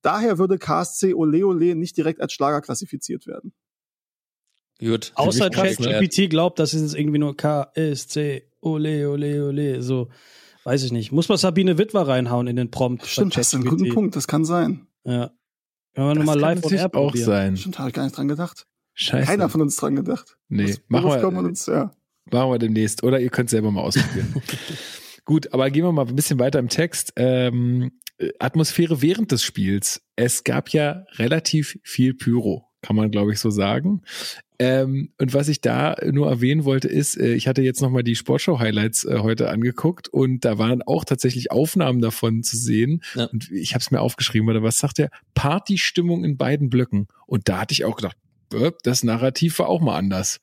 Daher würde KSC Ole Ole nicht direkt als Schlager klassifiziert werden. Gut. Außer? ChatGPT glaubt, das ist jetzt irgendwie nur KSC, ole, ole, ole, so. Weiß ich nicht. Muss man Sabine Witwer reinhauen in den Prompt? Stimmt, das ist ein guter Punkt, das kann sein. Ja. Können wir nochmal live on air auch probieren. sein. Stimmt, habe ich gar nicht dran gedacht. Scheiße. Keiner von uns dran gedacht. nee, Das machen wir. uns, ja. Machen wir demnächst. Oder ihr könnt selber mal ausprobieren. (laughs) Gut, aber gehen wir mal ein bisschen weiter im Text. Ähm, Atmosphäre während des Spiels. Es gab ja relativ viel Pyro, kann man glaube ich so sagen. Ähm, und was ich da nur erwähnen wollte, ist, äh, ich hatte jetzt nochmal die Sportshow-Highlights äh, heute angeguckt und da waren auch tatsächlich Aufnahmen davon zu sehen. Ja. Und ich habe es mir aufgeschrieben, oder was sagt der? Partystimmung in beiden Blöcken. Und da hatte ich auch gedacht, das Narrativ war auch mal anders.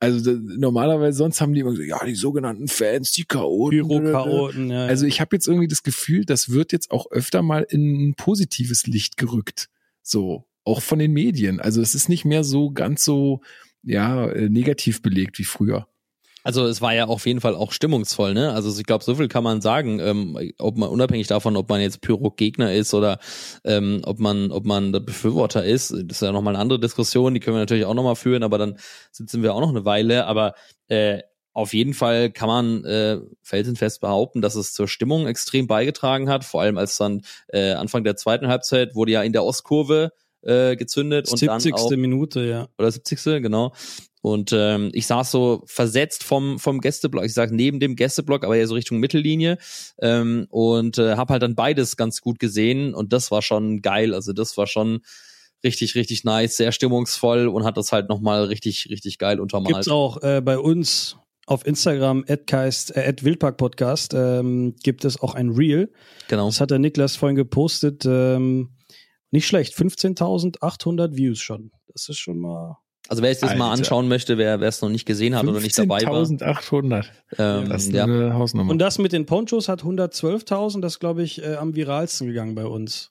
Also normalerweise sonst haben die immer gesagt, ja, die sogenannten Fans, die Chaoten. Pyro-Chaoten, ja. Also ich habe jetzt irgendwie das Gefühl, das wird jetzt auch öfter mal in ein positives Licht gerückt. So, auch von den Medien. Also es ist nicht mehr so ganz so, ja, äh, negativ belegt wie früher. Also es war ja auf jeden Fall auch stimmungsvoll, ne? Also ich glaube, so viel kann man sagen, ähm, ob man unabhängig davon, ob man jetzt Pyro-Gegner ist oder ähm, ob man, ob man der Befürworter ist, das ist ja nochmal eine andere Diskussion, die können wir natürlich auch nochmal führen, aber dann sitzen wir auch noch eine Weile. Aber äh, auf jeden Fall kann man äh, felsenfest behaupten, dass es zur Stimmung extrem beigetragen hat, vor allem als dann äh, Anfang der zweiten Halbzeit wurde ja in der Ostkurve äh, gezündet und 70. dann auch Minute, ja. Oder 70. genau. Und ähm, ich saß so versetzt vom vom Gästeblock, ich sag neben dem Gästeblock, aber eher so Richtung Mittellinie ähm, und äh, habe halt dann beides ganz gut gesehen und das war schon geil. Also das war schon richtig richtig nice, sehr stimmungsvoll und hat das halt noch mal richtig richtig geil untermalt. Gibt's auch äh, bei uns auf Instagram @geist äh, Wildpark Podcast ähm, gibt es auch ein Reel. Genau. Das hat der Niklas vorhin gepostet. Ähm, nicht schlecht, 15.800 Views schon. Das ist schon mal also wer es das mal anschauen möchte, wer es noch nicht gesehen hat oder nicht dabei war. 1800. Ähm, das ist ja. eine Hausnummer. Und das mit den Ponchos hat 112.000, das glaube ich äh, am viralsten gegangen bei uns.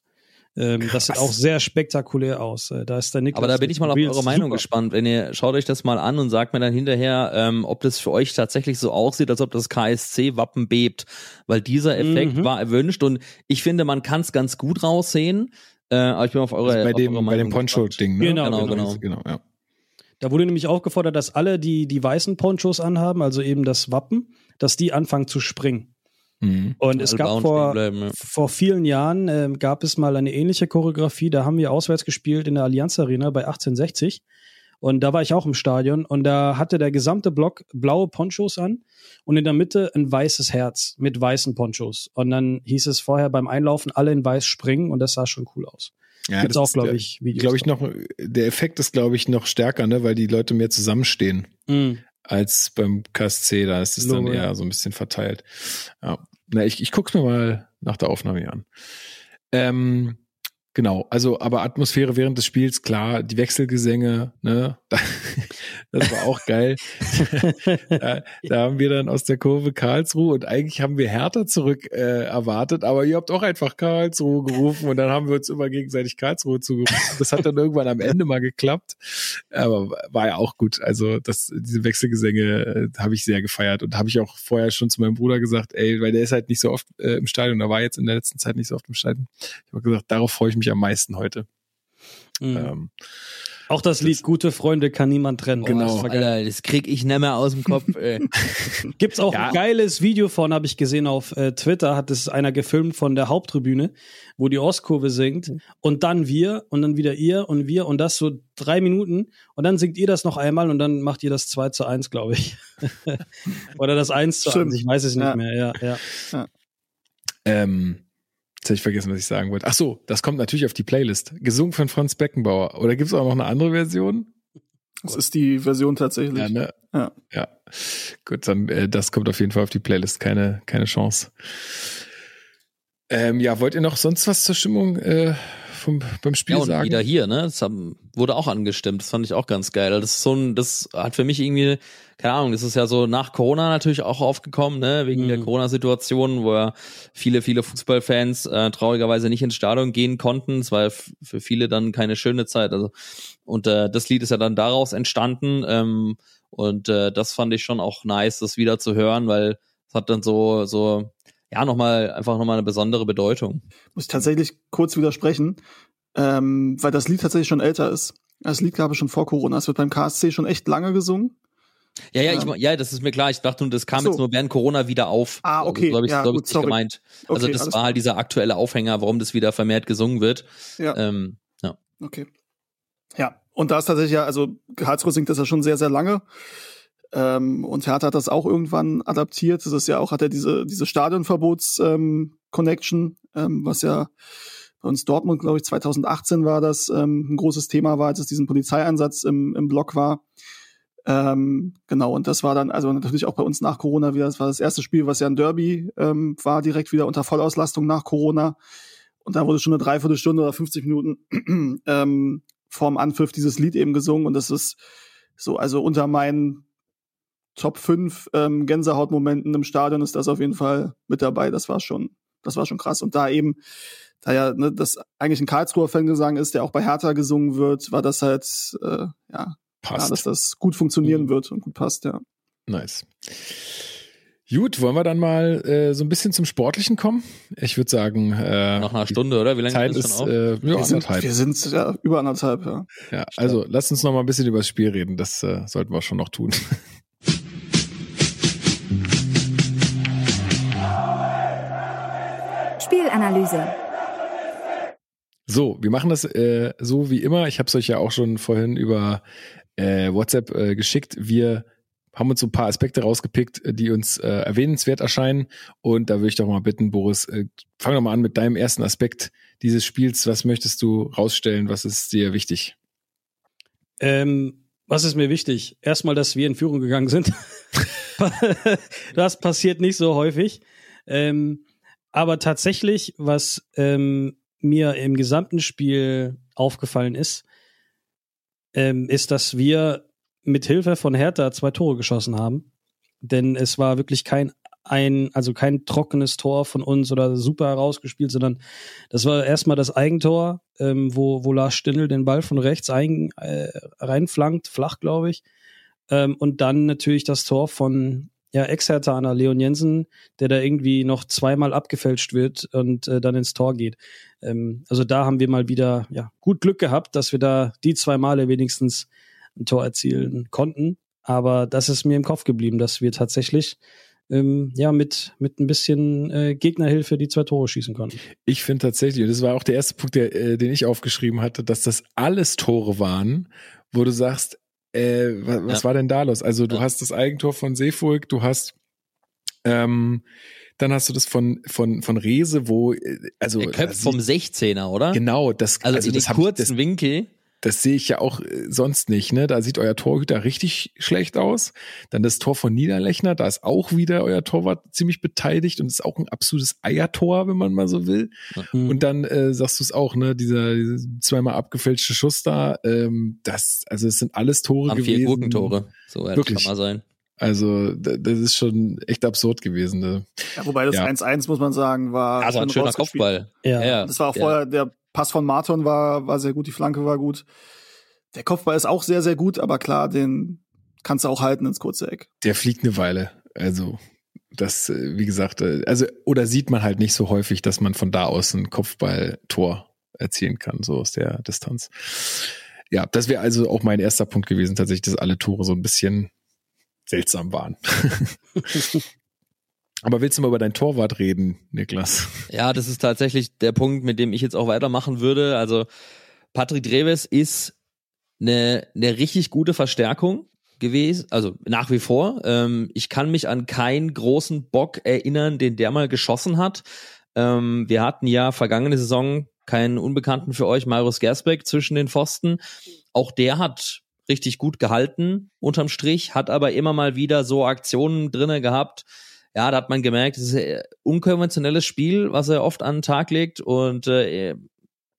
Ähm, das sieht auch sehr spektakulär aus. Äh, da ist der Niklas. Aber da bin ich mal auf eure Meinung super. gespannt. Wenn ihr schaut euch das mal an und sagt mir dann hinterher, ähm, ob das für euch tatsächlich so aussieht, als ob das KSC-Wappen bebt, weil dieser Effekt mhm. war erwünscht und ich finde, man kann es ganz gut raussehen. Äh, aber ich bin auf eure, also bei auf dem, eure bei dem Poncho-Ding. Ne? Genau, genau, genau. genau. genau ja. Da wurde nämlich aufgefordert, dass alle, die die weißen Ponchos anhaben, also eben das Wappen, dass die anfangen zu springen. Mhm. Und es gab vor, bleiben, ja. vor vielen Jahren äh, gab es mal eine ähnliche Choreografie. Da haben wir auswärts gespielt in der Allianz Arena bei 1860. Und da war ich auch im Stadion und da hatte der gesamte Block blaue Ponchos an und in der Mitte ein weißes Herz mit weißen Ponchos. Und dann hieß es vorher beim Einlaufen alle in weiß springen und das sah schon cool aus. Ja, Gibt's auch, glaube ich, Videos. Glaube ich noch, der Effekt ist, glaube ich, noch stärker, ne, weil die Leute mehr zusammenstehen Mhm. als beim KSC. Da ist es dann eher so ein bisschen verteilt. Ja. Na, ich, ich guck's mir mal nach der Aufnahme hier an. Ähm, genau, also, aber Atmosphäre während des Spiels, klar, die Wechselgesänge, ne, (laughs) das war auch geil. da, (laughs) da haben wir dann aus der Kurve Karlsruhe und eigentlich haben wir Hertha zurück äh, erwartet, aber ihr habt auch einfach Karlsruhe gerufen und dann haben wir uns immer gegenseitig Karlsruhe zugerufen. Das hat dann irgendwann am Ende mal geklappt, aber war ja auch gut. Also das, diese Wechselgesänge äh, habe ich sehr gefeiert und habe ich auch vorher schon zu meinem Bruder gesagt, ey, weil der ist halt nicht so oft äh, im Stadion, der war jetzt in der letzten Zeit nicht so oft im Stadion. Ich habe gesagt, darauf freue ich mich am meisten heute. Mhm. Ähm, Auch das Lied Gute Freunde kann niemand trennen. Genau. Oh, das. Alter, das krieg ich nicht mehr aus dem Kopf. (laughs) Ey. Gibt's auch Ja. ein geiles Video von, habe ich gesehen auf äh, Twitter, hat es einer gefilmt von der Haupttribüne, wo die Ostkurve singt und dann wir und dann wieder ihr und wir und das so drei Minuten und dann singt ihr das noch einmal und dann macht ihr das 2 zu 1, glaube ich. (laughs) Oder das 1 zu Stimmt. 1, ich weiß es nicht Ja. mehr, ja, ja. Ähm, jetzt habe ich vergessen, was ich sagen wollte. Ach so, das kommt natürlich auf die Playlist. Gesungen von Franz Beckenbauer. Oder gibt es auch noch eine andere Version? Das ist die Version tatsächlich. Ja, ne? Ja. Ja. Gut, dann äh, das kommt auf jeden Fall auf die Playlist. Keine, keine Chance. Ähm, ja, wollt ihr noch sonst was zur Stimmung äh, vom, beim Spiel Ja, und sagen? wieder hier, ne? Das haben, wurde auch angestimmt. Das fand ich auch ganz geil. Das ist so ein, das hat für mich irgendwie, keine Ahnung, das ist ja so nach Corona natürlich auch aufgekommen, ne? Wegen Mhm. der Corona-Situation, wo ja viele, viele Fußballfans äh, traurigerweise nicht ins Stadion gehen konnten. Es war ja für viele dann keine schöne Zeit. Also, und äh, das Lied ist ja dann daraus entstanden. Ähm, und äh, das fand ich schon auch nice, das wieder zu hören, weil es hat dann so, so, ja, nochmal, einfach nochmal eine besondere Bedeutung. Muss ich tatsächlich kurz widersprechen, ähm, weil das Lied tatsächlich schon älter ist. Das Lied gab es schon vor Corona. Es wird beim KSC schon echt lange gesungen. Ja, ja, ich, ja, das ist mir klar. Ich dachte, nur, das kam so. jetzt nur während Corona wieder auf. Ah, okay. So habe ich Ja, so nicht gemeint. Also Okay, das war halt dieser aktuelle Aufhänger, warum das wieder vermehrt gesungen wird. Ja. Ähm, ja. Okay. Ja, und da ist tatsächlich ja, also Karlsruhe singt das ja schon sehr, sehr lange. Ähm, und Hertha hat das auch irgendwann adaptiert. Das ist ja auch, hat er diese, diese Stadionverbots-Connection, ähm, ähm, was ja bei uns Dortmund, glaube ich, 2018 war das ähm, ein großes Thema war, als es diesen Polizeieinsatz im, im Block war. Ähm, genau, und das war dann, also natürlich auch bei uns nach Corona wieder, das war das erste Spiel, was ja ein Derby ähm, war, direkt wieder unter Vollauslastung nach Corona. Und da wurde schon eine Dreiviertelstunde oder 50 Minuten (clears throat) ähm, vorm Anpfiff dieses Lied eben gesungen. Und das ist so, also unter meinen Top 5 ähm, Gänsehautmomenten im Stadion ist das auf jeden Fall mit dabei. Das war schon, das war schon krass. Und da eben, da ja ne, das eigentlich ein Karlsruher Fangesang ist, der auch bei Hertha gesungen wird, war das halt, äh, ja, Passt. Ja, dass das gut funktionieren wird und gut passt, ja. Nice. Gut, wollen wir dann mal äh, so ein bisschen zum Sportlichen kommen? Ich würde sagen, äh, Nach einer Stunde, oder? Wie lange Zeit ist schon auf? äh, ja, Wir sind, anderthalb. wir sind ja über anderthalb, ja. Ja, also lasst uns noch mal ein bisschen über das Spiel reden. Das äh, sollten wir schon noch tun. Spielanalyse. So, wir machen das äh, so wie immer. Ich habe es euch ja auch schon vorhin über äh, WhatsApp äh, geschickt. Wir haben uns so ein paar Aspekte rausgepickt, äh, die uns äh, erwähnenswert erscheinen. Und da würde ich doch mal bitten, Boris, äh, fang doch mal an mit deinem ersten Aspekt dieses Spiels. Was möchtest du rausstellen? Was ist dir wichtig? Ähm, was ist mir wichtig? Erstmal, dass wir in Führung gegangen sind. (laughs) (laughs) das passiert nicht so häufig. Ähm, aber tatsächlich, was ähm, mir im gesamten Spiel aufgefallen ist, ähm, ist, dass wir mit Hilfe von Hertha zwei Tore geschossen haben. Denn es war wirklich kein ein, also kein trockenes Tor von uns oder super herausgespielt, sondern das war erstmal das Eigentor, ähm, wo, wo Lars Stindl den Ball von rechts ein, äh, reinflankt, flach, glaube ich. Ähm, und dann natürlich das Tor von ja, Ex-Hertaner Leon Jensen, der da irgendwie noch zweimal abgefälscht wird und äh, dann ins Tor geht. Ähm, also da haben wir mal wieder ja, gut Glück gehabt, dass wir da die zwei Male wenigstens ein Tor erzielen konnten. Aber das ist mir im Kopf geblieben, dass wir tatsächlich ähm, ja mit, mit ein bisschen äh, Gegnerhilfe die zwei Tore schießen konnten. Ich finde tatsächlich, und das war auch der erste Punkt, der, äh, den ich aufgeschrieben hatte, dass das alles Tore waren, wo du sagst, äh, was, was Ja. war denn da los? Also du Ja. hast das Eigentor von Seefolk, du hast ähm, dann hast du das von von von Rese, wo äh, also köpft da vom sieht- 16er, oder? genau das Also, also in das den hab ich- kurzen das, Winkel. Das sehe ich ja auch äh, sonst nicht, ne? Da sieht euer Torhüter richtig schlecht aus. Dann das Tor von Niederlechner, da ist auch wieder euer Torwart ziemlich beteiligt und ist auch ein absolutes Eiertor, wenn man mal so will. Mhm. Und dann äh, sagst du es auch, ne? Dieser, dieser zweimal abgefälschte Schuss da, ähm, das, also es sind alles Tore Haben gewesen. vier Gurkentore. So ehrlich Wirklich. kann man sein. Also da- das ist schon echt absurd gewesen. Ne? ja wobei das Ja. 1-1, muss man sagen, war Also ein schön schöner. Kopfball. Ja. ja. Das war auch ja. vorher, der Pass von Marton war, war sehr gut, die Flanke war gut. Der Kopfball ist auch sehr, sehr gut, aber klar, den kannst du auch halten ins kurze Eck. Der fliegt eine Weile. Also das, äh, wie gesagt, äh, also oder sieht man halt nicht so häufig, dass man von da aus ein Kopfballtor erzielen kann, so aus der Distanz. Ja, das wäre also auch mein erster Punkt gewesen, tatsächlich, dass alle Tore so ein bisschen seltsam waren. (laughs) (laughs) Aber willst du mal über dein Torwart reden, Niklas? Ja, das ist tatsächlich der Punkt, mit dem ich jetzt auch weitermachen würde. Also Patrick Dreves ist eine, eine richtig gute Verstärkung gewesen, also nach wie vor. Ähm, ich kann mich an keinen großen Bock erinnern, den der mal geschossen hat. Ähm, wir hatten ja vergangene Saison keinen Unbekannten für euch, Marius Gersbeck zwischen den Pfosten. Auch der hat richtig gut gehalten unterm Strich, hat aber immer mal wieder so Aktionen drinne gehabt. Ja, da hat man gemerkt, es ist ein unkonventionelles Spiel, was er oft an den Tag legt und äh,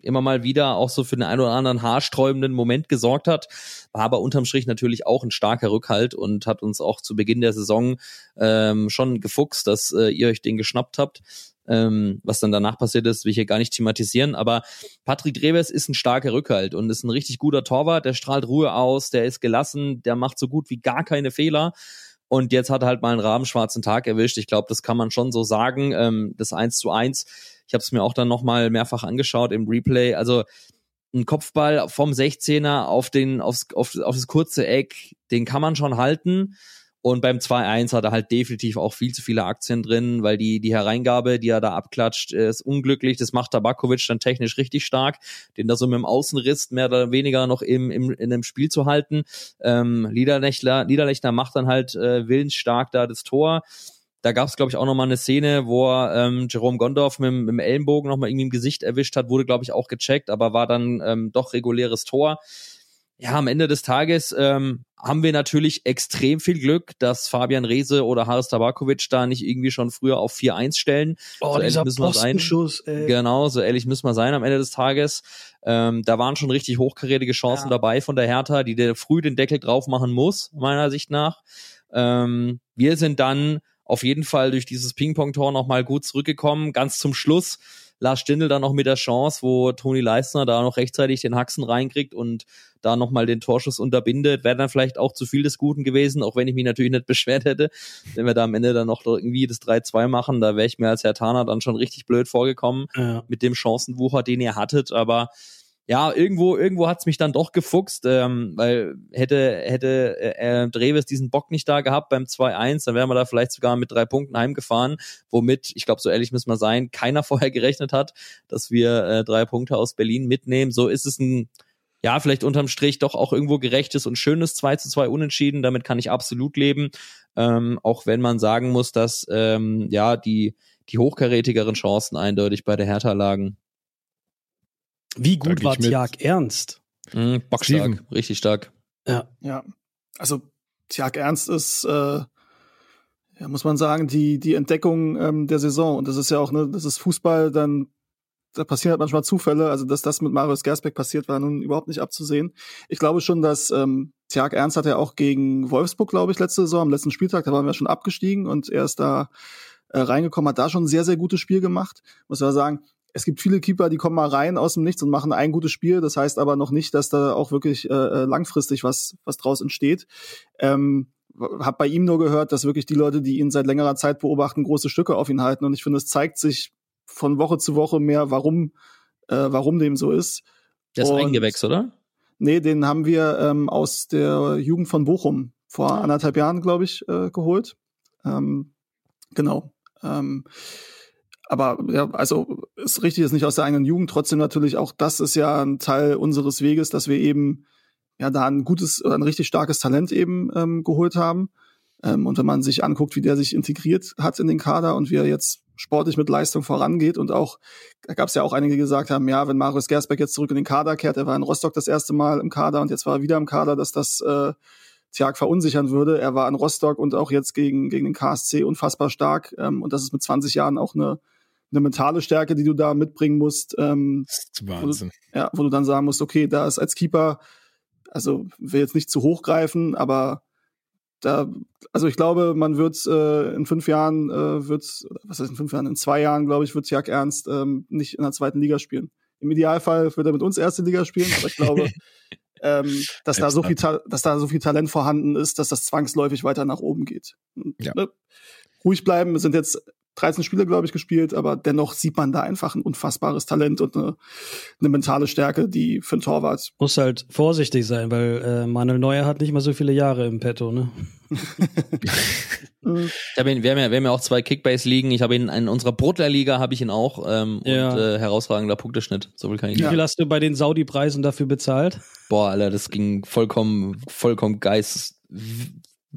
immer mal wieder auch so für den einen oder anderen haarsträubenden Moment gesorgt hat, war aber unterm Strich natürlich auch ein starker Rückhalt und hat uns auch zu Beginn der Saison ähm, schon gefuchst, dass äh, ihr euch den geschnappt habt. Ähm, was dann danach passiert ist, will ich hier gar nicht thematisieren, aber Patrick Dreves ist ein starker Rückhalt und ist ein richtig guter Torwart, der strahlt Ruhe aus, der ist gelassen, der macht so gut wie gar keine Fehler. Und jetzt hat er halt mal einen rabenschwarzen Tag erwischt. Ich glaube, das kann man schon so sagen. Ähm, das 1 zu 1. Ich habe es mir auch dann nochmal mehrfach angeschaut im Replay. Also ein Kopfball vom 16er auf den, aufs, auf, auf das kurze Eck, den kann man schon halten. Und beim 2-1 hat er halt definitiv auch viel zu viele Aktien drin, weil die, die Hereingabe, die er da abklatscht, ist unglücklich. Das macht Tabakovic dann technisch richtig stark, den da so mit dem Außenriss mehr oder weniger noch im, im, in einem Spiel zu halten. Ähm, Niederlechner, Niederlechner macht dann halt äh, willensstark da das Tor. Da gab es, glaube ich, auch noch mal eine Szene, wo er ähm, Jerome Gondorf mit, mit dem Ellenbogen noch mal irgendwie im Gesicht erwischt hat, wurde, glaube ich, auch gecheckt, aber war dann ähm, doch reguläres Tor ja, am Ende des Tages ähm, haben wir natürlich extrem viel Glück, dass Fabian Rehse oder Haris Tabakovic da nicht irgendwie schon früher auf 4-1 stellen. Oh, so dieser müssen sein. Ey. Genau, so ehrlich müssen wir sein am Ende des Tages. Ähm, da waren schon richtig hochkarätige Chancen ja. dabei von der Hertha, die der früh den Deckel drauf machen muss, meiner Sicht nach. Ähm, wir sind dann auf jeden Fall durch dieses Ping-Pong-Tor nochmal gut zurückgekommen. Ganz zum Schluss Lars Stindl dann noch mit der Chance, wo Toni Leistner da noch rechtzeitig den Haxen reinkriegt und da nochmal den Torschuss unterbindet, wäre dann vielleicht auch zu viel des Guten gewesen, auch wenn ich mich natürlich nicht (laughs) beschwert hätte, wenn wir da am Ende dann noch irgendwie das 3-2 machen, da wäre ich mir als Herr Tana dann schon richtig blöd vorgekommen ja. mit dem Chancenwucher, den ihr hattet, aber ja, irgendwo, irgendwo hat's mich dann doch gefuchst, ähm, weil hätte, hätte äh, Dreves diesen Bock nicht da gehabt beim 2-1, dann wären wir da vielleicht sogar mit drei Punkten heimgefahren, womit, ich glaube, so ehrlich müssen wir sein, keiner (laughs) vorher gerechnet hat, dass wir äh, drei Punkte aus Berlin mitnehmen. So ist es ein, ja, vielleicht unterm Strich doch auch irgendwo gerechtes und schönes 2 zu 2 Unentschieden, damit kann ich absolut leben. Ähm, auch wenn man sagen muss, dass ähm, ja die, die hochkarätigeren Chancen eindeutig bei der Hertha lagen. Wie gut war Tjag Ernst? Mhm, bockstark, richtig stark. Ja. Ja. Also Tjag Ernst ist, äh, ja, muss man sagen, die, die Entdeckung ähm, der Saison. Und das ist ja auch, ne, das ist Fußball, dann da passieren halt manchmal Zufälle. Also, dass das mit Marius Gersbeck passiert, war nun überhaupt nicht abzusehen. Ich glaube schon, dass ähm, Tjag Ernst hat ja auch gegen Wolfsburg, glaube ich, letzte Saison, am letzten Spieltag, da waren wir schon abgestiegen und er ist da äh, reingekommen, hat da schon ein sehr, sehr gutes Spiel gemacht. Muss man sagen, es gibt viele Keeper, die kommen mal rein aus dem Nichts und machen ein gutes Spiel. Das heißt aber noch nicht, dass da auch wirklich äh, äh langfristig was, was draus entsteht. Ähm, hab bei ihm nur gehört, dass wirklich die Leute, die ihn seit längerer Zeit beobachten, große Stücke auf ihn halten. Und ich finde, es zeigt sich von Woche zu Woche mehr, warum, äh, warum dem so ist. Der ist und, eingewechselt, oder? Nee, den haben wir ähm, aus der Jugend von Bochum vor ah. anderthalb Jahren, glaube ich, äh, geholt. Ähm, genau. Ähm, aber ja, also ist richtig, ist nicht aus der eigenen Jugend. Trotzdem natürlich auch das ist ja ein Teil unseres Weges, dass wir eben ja da ein gutes, ein richtig starkes Talent eben ähm, geholt haben. Ähm, und wenn man sich anguckt, wie der sich integriert hat in den Kader und wie er jetzt sportlich mit Leistung vorangeht und auch, da gab es ja auch einige, die gesagt haben, ja, wenn Marius Gersbeck jetzt zurück in den Kader kehrt, er war in Rostock das erste Mal im Kader und jetzt war er wieder im Kader, dass das äh, Tjag verunsichern würde. Er war in Rostock und auch jetzt gegen, gegen den KSC unfassbar stark ähm, und das ist mit 20 Jahren auch eine eine mentale Stärke, die du da mitbringen musst. Ähm, das ist Wahnsinn. Wo du, ja, wo du dann sagen musst, okay, da ist als Keeper, also will jetzt nicht zu hoch greifen, aber da, also ich glaube, man wird äh, in fünf Jahren äh, wird, was heißt in fünf Jahren, in zwei Jahren, glaube ich, wird Jack Ernst ähm, nicht in der zweiten Liga spielen. Im Idealfall wird er mit uns erste Liga spielen, aber ich glaube, (laughs) ähm, dass da so viel, dass da so viel Talent vorhanden ist, dass das zwangsläufig weiter nach oben geht. Und, ja. ne? Ruhig bleiben. Wir sind jetzt 13 Spiele, glaube ich, gespielt, aber dennoch sieht man da einfach ein unfassbares Talent und eine, eine mentale Stärke, die für einen Torwart. Muss halt vorsichtig sein, weil äh, Manuel Neuer hat nicht mal so viele Jahre im Petto, ne? (laughs) ich habe ihn, wir haben ja, wir haben ja auch zwei Kickbase-Ligen. Ich habe ihn in unserer Brotler-Liga habe ich ihn auch ähm, ja. und äh, herausragender Punkteschnitt. So viel kann ich Wie viel hast du bei den Saudi-Preisen dafür bezahlt? Boah, Alter, das ging vollkommen, vollkommen geist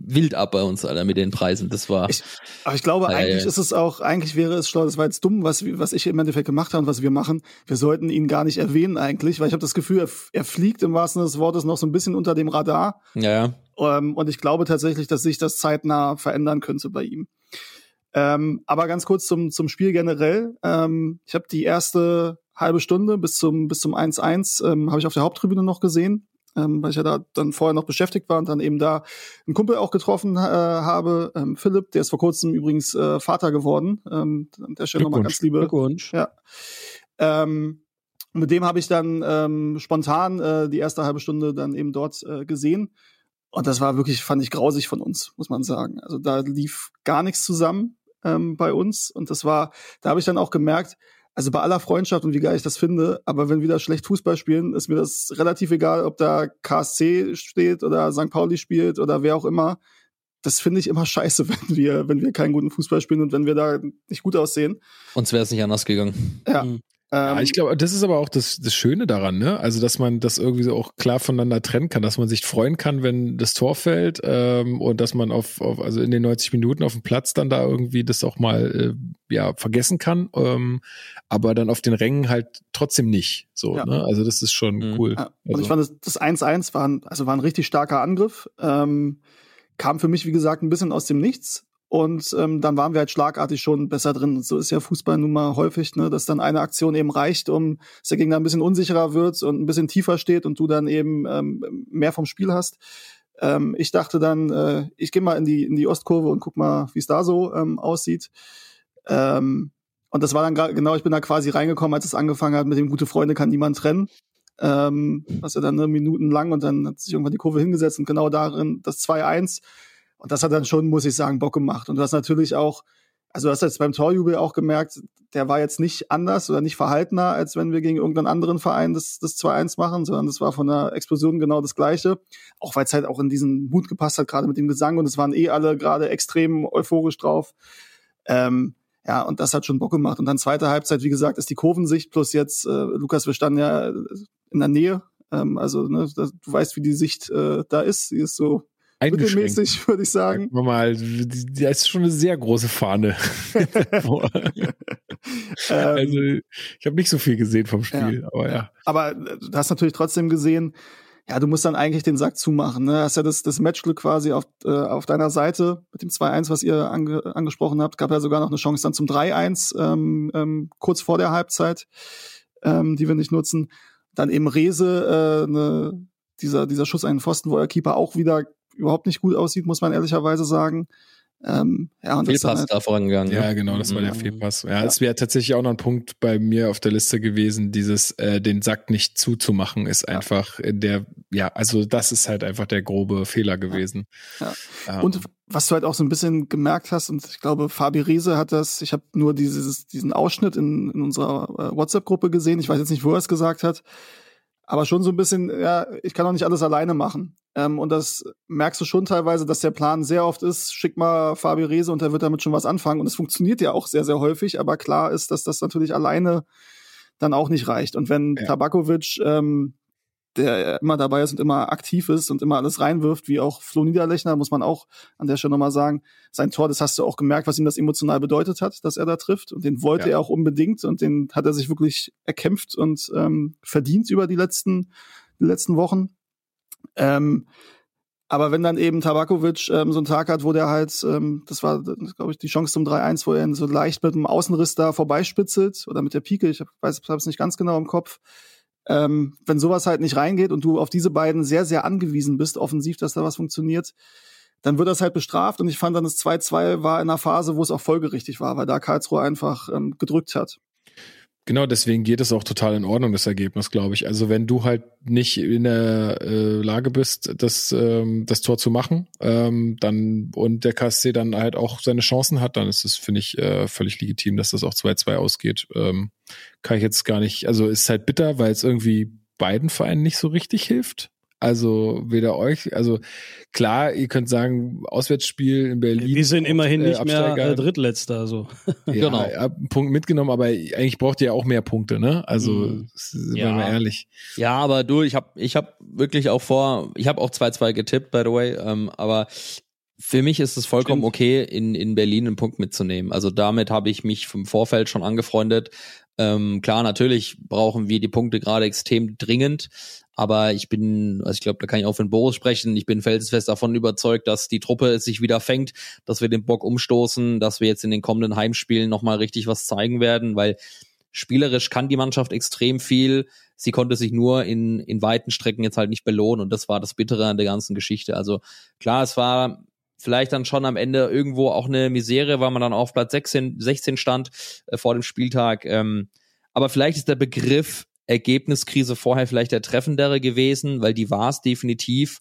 wild ab bei uns, Alter, mit den Preisen. Das war. Ich, aber ich glaube, eigentlich ist es auch, eigentlich wäre es schlau, das war jetzt dumm, was, was ich im Endeffekt gemacht habe und was wir machen. Wir sollten ihn gar nicht erwähnen eigentlich, weil ich habe das Gefühl, er, er, fliegt im wahrsten Sinne des Wortes noch so ein bisschen unter dem Radar. Ja, ja. Ähm, und ich glaube tatsächlich, dass sich das zeitnah verändern könnte bei ihm. Ähm, aber ganz kurz zum, zum Spiel generell. Ähm, ich habe die erste halbe Stunde bis zum bis zum 1-1 ähm, habe ich auf der Haupttribüne noch gesehen ähm, weil ich ja da dann vorher noch beschäftigt war und dann eben da einen Kumpel auch getroffen äh, habe, ähm, Philipp, der ist vor kurzem übrigens äh, Vater geworden. Ähm, an der Stelle nochmal ganz liebe Glückwunsch. Ja. Ähm, mit dem habe ich dann ähm, spontan äh, die erste halbe Stunde dann eben dort äh, gesehen. Und das war wirklich, fand ich grausig von uns, muss man sagen. Also da lief gar nichts zusammen ähm, bei uns. Und das war, da habe ich dann auch gemerkt, also bei aller Freundschaft und wie geil ich das finde, aber wenn wir da schlecht Fußball spielen, ist mir das relativ egal, ob da KSC steht oder St. Pauli spielt oder wer auch immer. das finde ich immer (laughs) scheiße, wenn wir, wenn wir keinen guten Fußball spielen und wenn wir da nicht gut aussehen. Uns wäre es nicht anders gegangen. Ja. Mhm. Ja, Ähm, ich glaube, das ist aber auch das, das Schöne daran, ne? Also, dass man das irgendwie so auch klar voneinander trennen kann, dass man sich freuen kann, wenn das Tor fällt ähm, und dass man auf, auf, also in den 90 Minuten auf dem Platz dann da irgendwie das auch mal äh, ja vergessen kann, ähm, aber dann auf den Rängen halt trotzdem nicht. So, Ja. ne? Also das ist schon Mhm. cool. Ja, und Also- ich fand das- das 1-1 war ein, also war ein richtig starker Angriff. Ähm, kam für mich, wie gesagt, ein bisschen aus dem Nichts. Und ähm, dann waren wir halt schlagartig schon besser drin. Und so ist ja Fußball nun mal häufig, ne, dass dann eine Aktion eben reicht, um dass der Gegner ein bisschen unsicherer wird und ein bisschen tiefer steht und du dann eben ähm, mehr vom Spiel hast. Ähm, ich dachte dann, äh, ich gehe mal in die in die Ostkurve und guck mal, wie es da so ähm, aussieht. Ähm, und das war dann genau, ich bin da quasi reingekommen, als es angefangen hat mit dem gute Freunde kann niemand trennen. Ähm, was ja dann ne, Minuten lang und dann hat sich irgendwann die Kurve hingesetzt und genau darin das 2-1. Und das hat dann schon, muss ich sagen, Bock gemacht. Und du hast natürlich auch, also du hast jetzt beim Torjubel auch gemerkt, der war jetzt nicht anders oder nicht verhaltener, als wenn wir gegen irgendeinen anderen Verein das, das 2-1 machen, sondern das war von der Explosion genau das Gleiche. Auch weil es halt auch in diesen Mut gepasst hat, gerade mit dem Gesang und es waren eh alle gerade extrem euphorisch drauf. Ähm, ja, und das hat schon Bock gemacht. Und dann zweite Halbzeit, wie gesagt, ist die Kurvensicht plus jetzt, äh, Lukas, wir standen ja in der Nähe. Ähm, also, ne, du weißt, wie die Sicht äh, da ist. Sie ist so. Mittelmäßig, würde ich sagen. Sagen mal, da ist schon eine sehr große Fahne. (laughs) (laughs) Ähm, also, ich habe nicht so viel gesehen vom Spiel, aber ja. aber äh, du hast natürlich trotzdem gesehen, ja, du musst dann eigentlich den Sack zumachen. Ne? Hast ja das, das Matchglück quasi auf, äh, auf deiner Seite mit dem 2-1, was ihr ange, angesprochen habt. Gab ja sogar noch eine Chance dann zum 3-1, ähm, ähm, kurz vor der Halbzeit, ähm, die wir nicht nutzen. Dann eben Rese, äh, ne, dieser, dieser Schuss einen Pfosten, wo der Keeper auch wieder überhaupt nicht gut aussieht, muss man ehrlicherweise sagen. Ähm, ja, und Fehlpass halt, da vorangegangen. Ja, ne? genau, das war der Mhm. Fehlpass. Ja, es wäre tatsächlich auch noch ein Punkt bei mir auf der Liste gewesen, dieses äh, den Sack nicht zuzumachen ist einfach in der ja, also das ist halt einfach der grobe Fehler gewesen. Ja. Ja. Und was du halt auch so ein bisschen gemerkt hast, und ich glaube, Fabi Riese hat das, ich habe nur dieses, diesen Ausschnitt in, in unserer äh, WhatsApp-Gruppe gesehen, ich weiß jetzt nicht, wo er es gesagt hat, aber schon so ein bisschen, ja, ich kann auch nicht alles alleine machen. Ähm, und das merkst du schon teilweise, dass der Plan sehr oft ist, schick mal Fabi Riese und der wird damit schon was anfangen. Und es funktioniert ja auch sehr, sehr häufig, aber klar ist, dass das natürlich alleine dann auch nicht reicht. Und wenn Ja. Tabakovic ähm, der immer dabei ist und immer aktiv ist und immer alles reinwirft, wie auch Flo Niederlechner, muss man auch an der Stelle nochmal sagen. Sein Tor, das hast du auch gemerkt, was ihm das emotional bedeutet hat, dass er da trifft. Und den wollte Ja. er auch unbedingt und den hat er sich wirklich erkämpft und ähm, verdient über die letzten, die letzten Wochen. Ähm, aber wenn dann eben Tabakovic ähm, so einen Tag hat, wo der halt, ähm, das war, glaube ich, die Chance zum 3-1, wo er ihn so leicht mit dem Außenriss da vorbeispitzelt oder mit der Pike, ich weiß, es nicht ganz genau im Kopf. Ähm, wenn sowas halt nicht reingeht und du auf diese beiden sehr, sehr angewiesen bist, offensiv, dass da was funktioniert, dann wird das halt bestraft. Und ich fand dann das 2-2 war in einer Phase, wo es auch folgerichtig war, weil da Karlsruhe einfach ähm, gedrückt hat. Genau, deswegen geht es auch total in Ordnung, das Ergebnis, glaube ich. Also wenn du halt nicht in der äh, Lage bist, das, ähm, das Tor zu machen, ähm, dann und der KSC dann halt auch seine Chancen hat, dann ist es, finde ich, äh, völlig legitim, dass das auch 2-2 ausgeht. Ähm, kann ich jetzt gar nicht, also ist halt bitter, weil es irgendwie beiden Vereinen nicht so richtig hilft. Also weder euch, also klar, ihr könnt sagen, Auswärtsspiel in Berlin. Wir sind immerhin äh, nicht mehr Absteiger. äh, Drittletzter. So. (laughs) Ja, Genau. ihr habt einen Punkt mitgenommen, aber eigentlich braucht ihr ja auch mehr Punkte, ne? Also, Mhm. sind wir Ja. mal ehrlich. Ja, aber du, ich habe ich hab wirklich auch vor, ich habe auch 2-2 getippt, by the way, ähm, aber für mich ist es vollkommen Stimmt. okay, in, in Berlin einen Punkt mitzunehmen. Also damit habe ich mich vom Vorfeld schon angefreundet. Ähm, klar, natürlich brauchen wir die Punkte gerade extrem dringend, aber ich bin, also ich glaube, da kann ich auch für den Boris sprechen, ich bin felsenfest davon überzeugt, dass die Truppe es sich wieder fängt, dass wir den Bock umstoßen, dass wir jetzt in den kommenden Heimspielen nochmal richtig was zeigen werden, weil spielerisch kann die Mannschaft extrem viel. Sie konnte sich nur in, in weiten Strecken jetzt halt nicht belohnen und das war das Bittere an der ganzen Geschichte. Also klar, es war vielleicht dann schon am Ende irgendwo auch eine Misere, weil man dann auf Platz 16, 16 stand äh, vor dem Spieltag. Ähm, aber vielleicht ist der Begriff Ergebniskrise vorher vielleicht der treffendere gewesen, weil die war es definitiv.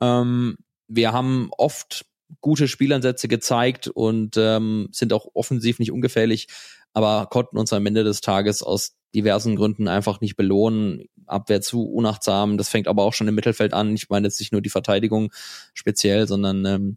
Ähm, wir haben oft gute Spielansätze gezeigt und ähm, sind auch offensiv nicht ungefährlich, aber konnten uns am Ende des Tages aus diversen Gründen einfach nicht belohnen. Abwehr zu unachtsam, das fängt aber auch schon im Mittelfeld an. Ich meine jetzt nicht nur die Verteidigung speziell, sondern ähm,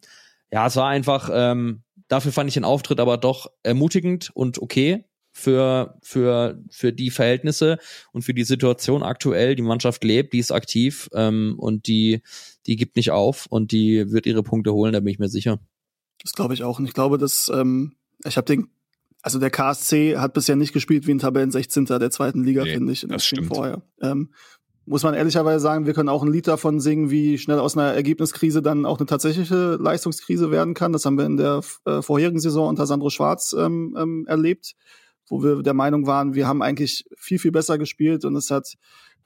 ja, es war einfach, ähm, dafür fand ich den Auftritt aber doch ermutigend und okay für, für, für die Verhältnisse und für die Situation aktuell. Die Mannschaft lebt, die ist aktiv ähm, und die, die gibt nicht auf und die wird ihre Punkte holen, da bin ich mir sicher. Das glaube ich auch. Und ich glaube, dass ähm, ich habe den, also der KSC hat bisher nicht gespielt wie ein Tabellen 16. der zweiten Liga, Nee, finde ich, das stimmt. vorher. Ähm, muss man ehrlicherweise sagen, wir können auch ein Lied davon singen, wie schnell aus einer Ergebniskrise dann auch eine tatsächliche Leistungskrise werden kann. Das haben wir in der äh, vorherigen Saison unter Sandro Schwarz ähm, ähm, erlebt, wo wir der Meinung waren, wir haben eigentlich viel, viel besser gespielt und es hat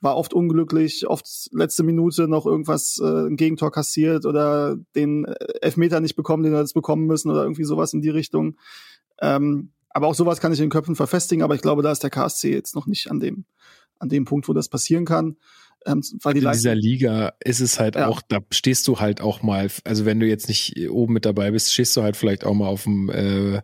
war oft unglücklich, oft letzte Minute noch irgendwas, äh, ein Gegentor kassiert oder den äh, Elfmeter nicht bekommen, den wir jetzt bekommen müssen oder irgendwie sowas in die Richtung. Ähm, aber auch sowas kann ich in den Köpfen verfestigen, aber ich glaube, da ist der KSC jetzt noch nicht an dem, an dem Punkt, wo das passieren kann. Ähm, weil die in dieser Liga ist es halt Ja. auch, da stehst du halt auch mal, also wenn du jetzt nicht oben mit dabei bist, stehst du halt vielleicht auch mal auf dem äh,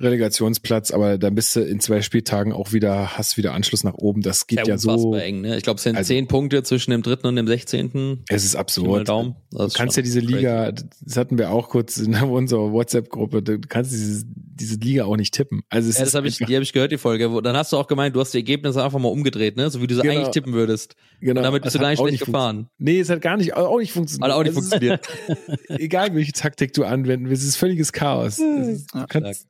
Relegationsplatz, aber dann bist du in zwei Spieltagen auch wieder, hast wieder Anschluss nach oben. Das geht ja, so. unfassbar eng, ne? Ich glaube, es sind Also- zehn Punkte zwischen dem dritten und dem sechzehnten. Es ist absurd. Daumen. Das Du kannst ja diese crazy. Liga, das hatten wir auch kurz in (laughs) unserer WhatsApp-Gruppe, du kannst diese, diese Liga auch nicht tippen. Also es Ja, das habe ich, die habe ich gehört, die Folge. Wo, dann hast du auch gemeint, du hast die Ergebnisse einfach mal umgedreht, ne? So wie du sie Genau. eigentlich tippen würdest. genau, Und damit bist es du gar nicht schlecht gefahren. funktio- Nee, es hat gar nicht, auch nicht funktioniert. Hat auch nicht funktioniert. (laughs) egal welche Taktik du anwenden willst, es ist völliges Chaos. Ist, Ja. du kannst,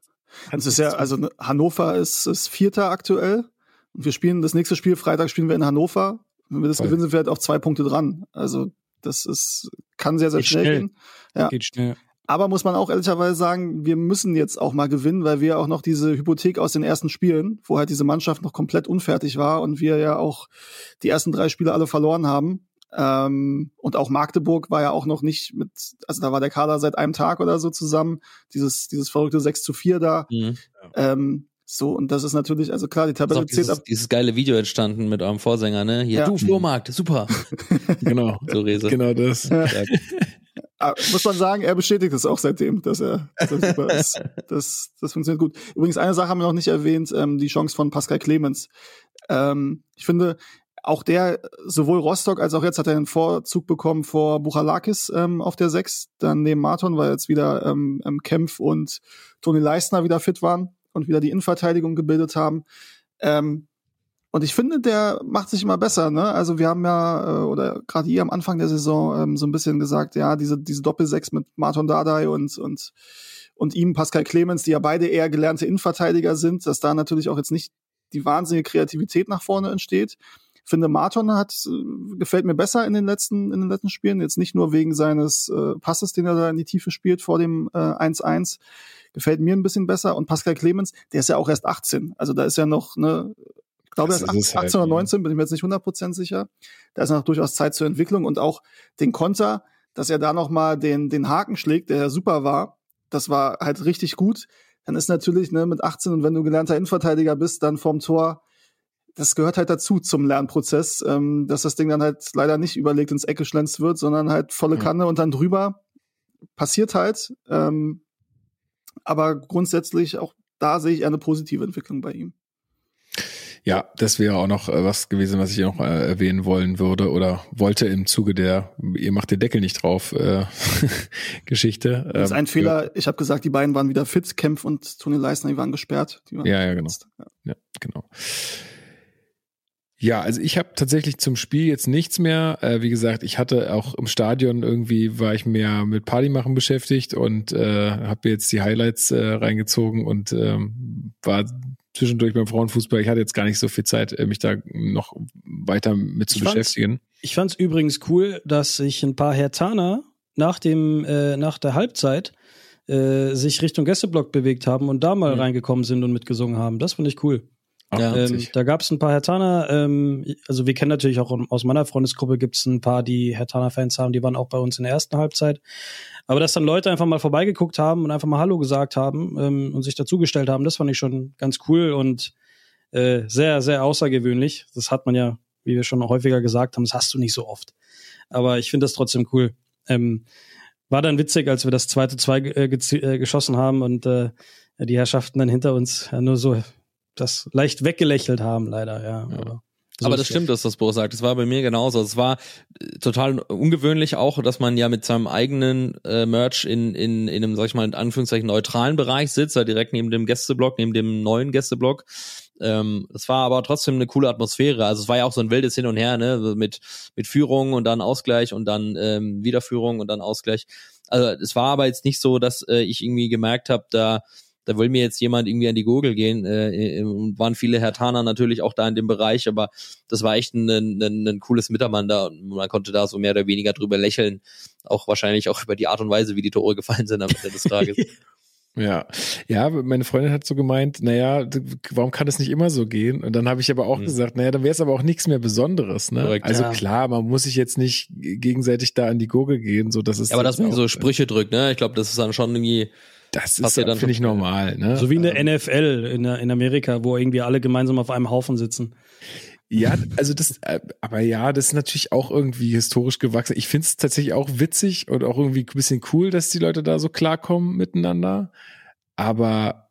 es ist ja, also ne, Hannover ist, ist Vierter aktuell und wir spielen das nächste Spiel, Freitag spielen wir in Hannover. Wenn wir das Voll. gewinnen, sind wir halt auf zwei Punkte dran. Also das ist, kann sehr, sehr Geht schnell, schnell. gehen. Ja. Geht schnell. Aber muss man auch ehrlicherweise sagen, wir müssen jetzt auch mal gewinnen, weil wir auch noch diese Hypothek aus den ersten Spielen, wo halt diese Mannschaft noch komplett unfertig war und wir ja auch die ersten drei Spiele alle verloren haben. Ähm, und auch Magdeburg war ja auch noch nicht mit, also da war der Kader seit einem Tag oder so zusammen, dieses, dieses verrückte 6 zu 4 da. Mhm. Ähm, so, und das ist natürlich, also klar, die Tabelle zählt dieses, ab. dieses geile Video entstanden mit eurem Vorsänger, ne? Hier, Ja. du Flohmarkt, super. (laughs) genau, So Rese. genau das. Ja. Ja. (laughs) Ah, muss man sagen, er bestätigt es auch seitdem, dass er, dass er super ist. (laughs) Das, das funktioniert gut. Übrigens, eine Sache haben wir noch nicht erwähnt, ähm, die Chance von Pascal Clemens. Ähm, ich finde, auch der, sowohl Rostock als auch jetzt hat er einen Vorzug bekommen vor Buchalakis ähm, auf der 6, dann neben Marton, weil jetzt wieder ähm, ähm, Kempf und Toni Leistner wieder fit waren und wieder die Innenverteidigung gebildet haben. Ähm, und ich finde, der macht sich immer besser. Ne? Also wir haben ja, äh, oder gerade hier am Anfang der Saison ähm, so ein bisschen gesagt, ja, diese, diese Doppelsechs mit Martin Dardai und, und, und ihm, Pascal Clemens, die ja beide eher gelernte Innenverteidiger sind, dass da natürlich auch jetzt nicht die wahnsinnige Kreativität nach vorne entsteht. Ich finde, Marton hat, äh, gefällt mir besser in den letzten, in den letzten Spielen. Jetzt nicht nur wegen seines äh, Passes, den er da in die Tiefe spielt vor dem äh, 1-1. Gefällt mir ein bisschen besser. Und Pascal Clemens, der ist ja auch erst 18. Also da ist ja noch, ne, ich glaube, er Das ist ist es 18 halt, oder 19, bin ich mir jetzt nicht 100% sicher. Da ist noch durchaus Zeit zur Entwicklung und auch den Konter, dass er da noch mal den, den Haken schlägt, der ja super war. Das war halt richtig gut. Dann ist natürlich, ne, mit 18 und wenn du gelernter Innenverteidiger bist, dann vorm Tor, das gehört halt dazu zum Lernprozess, ähm, dass das Ding dann halt leider nicht überlegt ins Eck geschlänzt wird, sondern halt volle. Kanne und dann drüber. Passiert halt. Ähm, aber grundsätzlich auch da sehe ich eher eine positive Entwicklung bei ihm. Ja, das wäre auch noch äh, was gewesen, was ich noch äh, erwähnen wollen würde oder wollte im Zuge der ihr macht den Deckel nicht drauf äh, (laughs) Geschichte. Das ist Ähm, ein Fehler. Ich habe gesagt, die beiden waren wieder fit. Kempf und Toni Leisner, die waren gesperrt. Die waren Ja, ja, genau. Ja. Ja, genau. Ja, also ich habe tatsächlich zum Spiel jetzt nichts mehr. Äh, wie gesagt, ich hatte auch im Stadion irgendwie war ich mehr mit Party machen beschäftigt und äh, habe jetzt die Highlights äh, reingezogen und ähm, war zwischendurch beim Frauenfußball. Ich hatte jetzt gar nicht so viel Zeit, äh, mich da noch weiter mit zu Ich beschäftigen. Ich fand's übrigens cool, dass sich ein paar Hertaner nach dem äh, nach der Halbzeit äh, sich Richtung Gästeblock bewegt haben und da mal Mhm. reingekommen sind und mitgesungen haben. Das fand ich cool. Ja, Ähm, da gab es ein paar Hertaner, ähm, also wir kennen natürlich auch aus meiner Freundesgruppe gibt es ein paar, die Hertaner-Fans haben, die waren auch bei uns in der ersten Halbzeit. Aber dass dann Leute einfach mal vorbeigeguckt haben und einfach mal Hallo gesagt haben ähm, und sich dazugestellt haben, das fand ich schon ganz cool und äh, sehr, sehr außergewöhnlich. Das hat man ja, wie wir schon häufiger gesagt haben, das hast du nicht so oft. Aber ich finde das trotzdem cool. Ähm, war dann witzig, als wir das zweite zwei äh, äh, geschossen haben und äh, die Herrschaften dann hinter uns nur so das leicht weggelächelt haben, leider, ja. Ja. Aber So Aber das stimmt, dass das Boris sagt. Das war bei mir genauso. Es war äh, total ungewöhnlich auch, dass man ja mit seinem eigenen äh, Merch in, in, in einem, sag ich mal, in Anführungszeichen neutralen Bereich sitzt, da direkt neben dem Gästeblock, neben dem neuen Gästeblock. Ähm, es war aber trotzdem eine coole Atmosphäre. Also es war ja auch so ein wildes Hin und Her, ne, mit, mit Führung und dann Ausgleich und dann ähm, Wiederführung und dann Ausgleich. Also es war aber jetzt nicht so, dass äh, ich irgendwie gemerkt habe, da da will mir jetzt jemand irgendwie an die Gurgel gehen. Äh, waren viele Hertaner natürlich auch da in dem Bereich, aber das war echt ein, ein, ein cooles Miteinander und man konnte da so mehr oder weniger drüber lächeln. Auch wahrscheinlich auch (laughs) über die Art und Weise, wie die Tore gefallen sind am Ende des Tages. (laughs) Ja, ja, meine Freundin hat so gemeint, naja, warum kann das nicht immer so gehen? Und dann habe ich aber auch mhm. gesagt, naja, dann wäre es aber auch nichts mehr Besonderes. Ne? Korrekt, also ja. klar, man muss sich jetzt nicht gegenseitig da an die Gurgel gehen, so dass es. Ja, aber dass man so Sprüche drückt, ne? Ich glaube, das ist dann schon irgendwie. Das ist, ja finde ich, normal. Ne? So wie in der ähm, NFL in, in Amerika, wo irgendwie alle gemeinsam auf einem Haufen sitzen. Ja, also das, äh, aber ja, das ist natürlich auch irgendwie historisch gewachsen. Ich finde es tatsächlich auch witzig und auch irgendwie ein bisschen cool, dass die Leute da so klarkommen miteinander. Aber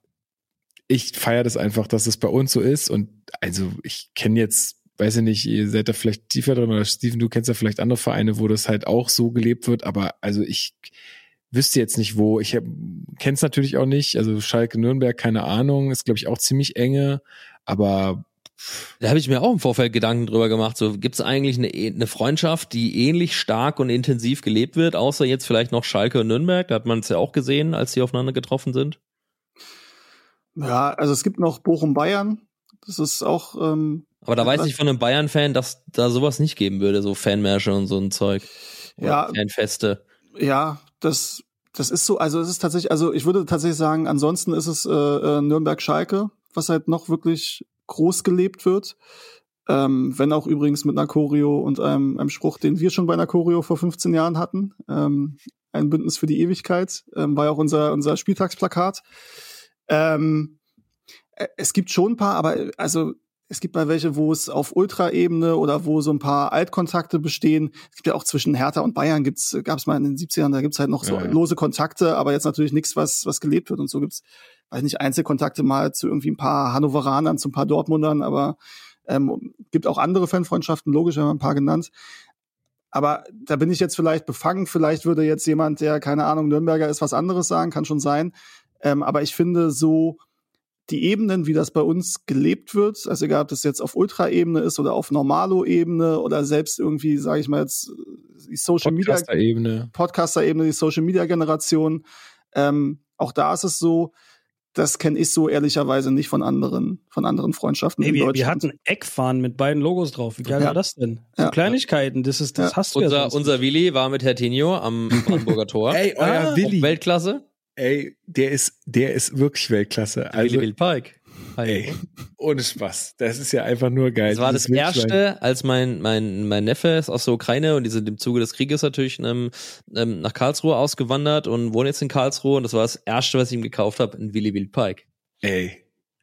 ich feiere das einfach, dass es bei uns so ist. Und also ich kenne jetzt, weiß ich nicht, ihr seid da vielleicht tiefer drin oder Steven, du kennst ja vielleicht andere Vereine, wo das halt auch so gelebt wird. Aber also ich wüsste jetzt nicht wo. Ich kenne es natürlich auch nicht. Also Schalke Nürnberg, keine Ahnung, ist glaube ich auch ziemlich enge. Aber da habe ich mir auch im Vorfeld Gedanken drüber gemacht. So, gibt es eigentlich eine, eine Freundschaft, die ähnlich stark und intensiv gelebt wird, außer jetzt vielleicht noch Schalke und Nürnberg? Da hat man es ja auch gesehen, als sie aufeinander getroffen sind. Ja, also es gibt noch Bochum-Bayern. Das ist auch. Ähm, Aber da weiß ich von einem Bayern-Fan, dass da sowas nicht geben würde, so Fanmärsche und so ein Zeug. Oder ja. Fanfeste. Ja, das, das ist so. Also es ist tatsächlich, also ich würde tatsächlich sagen, ansonsten ist es äh, äh Nürnberg-Schalke, was halt noch wirklich groß gelebt wird. Ähm, wenn auch übrigens mit einer Choreo und einem, einem Spruch, den wir schon bei einer Choreo vor 15 Jahren hatten. Ähm, ein Bündnis für die Ewigkeit, ähm, war ja auch unser, unser Spieltagsplakat. Ähm, äh, es gibt schon ein paar, aber also es gibt mal welche, wo es auf Ultra-Ebene oder wo so ein paar Altkontakte bestehen. Es gibt ja auch zwischen Hertha und Bayern gibt's, gab es mal in den 70ern, da gibt's halt noch so ja, ja. lose Kontakte, aber jetzt natürlich nichts, was, was gelebt wird. Und so gibt's weiß nicht, Einzelkontakte mal zu irgendwie ein paar Hannoveranern, zu ein paar Dortmundern, aber ähm, gibt auch andere Fanfreundschaften, logisch, haben wir ein paar genannt. Aber da bin ich jetzt vielleicht befangen. Vielleicht würde jetzt jemand, der keine Ahnung Nürnberger ist, was anderes sagen, kann schon sein. Ähm, aber ich finde so die Ebenen, wie das bei uns gelebt wird, also egal, ob das jetzt auf Ultra-Ebene ist oder auf Normalo-Ebene oder selbst irgendwie, sage ich mal jetzt, die Social Media Podcaster-Ebene, Podcaster-Ebene, die Social Media Generation. Ähm, auch da ist es so, das kenne ich so ehrlicherweise nicht von anderen, von anderen Freundschaften hey, in wir, Deutschland. Wir hatten Eckfahnen mit beiden Logos drauf. Wie geil ja. war das denn? So ja. Kleinigkeiten, das ist, das ja. hast du unser, ja Unser Willi war mit Herr Tenio am (laughs) Brandenburger Tor. Ey, euer ah, Willi. Weltklasse. Ey, der ist, der ist wirklich Weltklasse. Also, Willi Wilpike. Ey, ohne Spaß. Das ist ja einfach nur geil. Das war das erste, als mein, mein, mein Neffe ist aus der Ukraine und die sind im Zuge des Krieges natürlich ähm, ähm, nach Karlsruhe ausgewandert und wohnen jetzt in Karlsruhe und das war das erste, was ich ihm gekauft habe, ein Willy Wild Pike. Ey,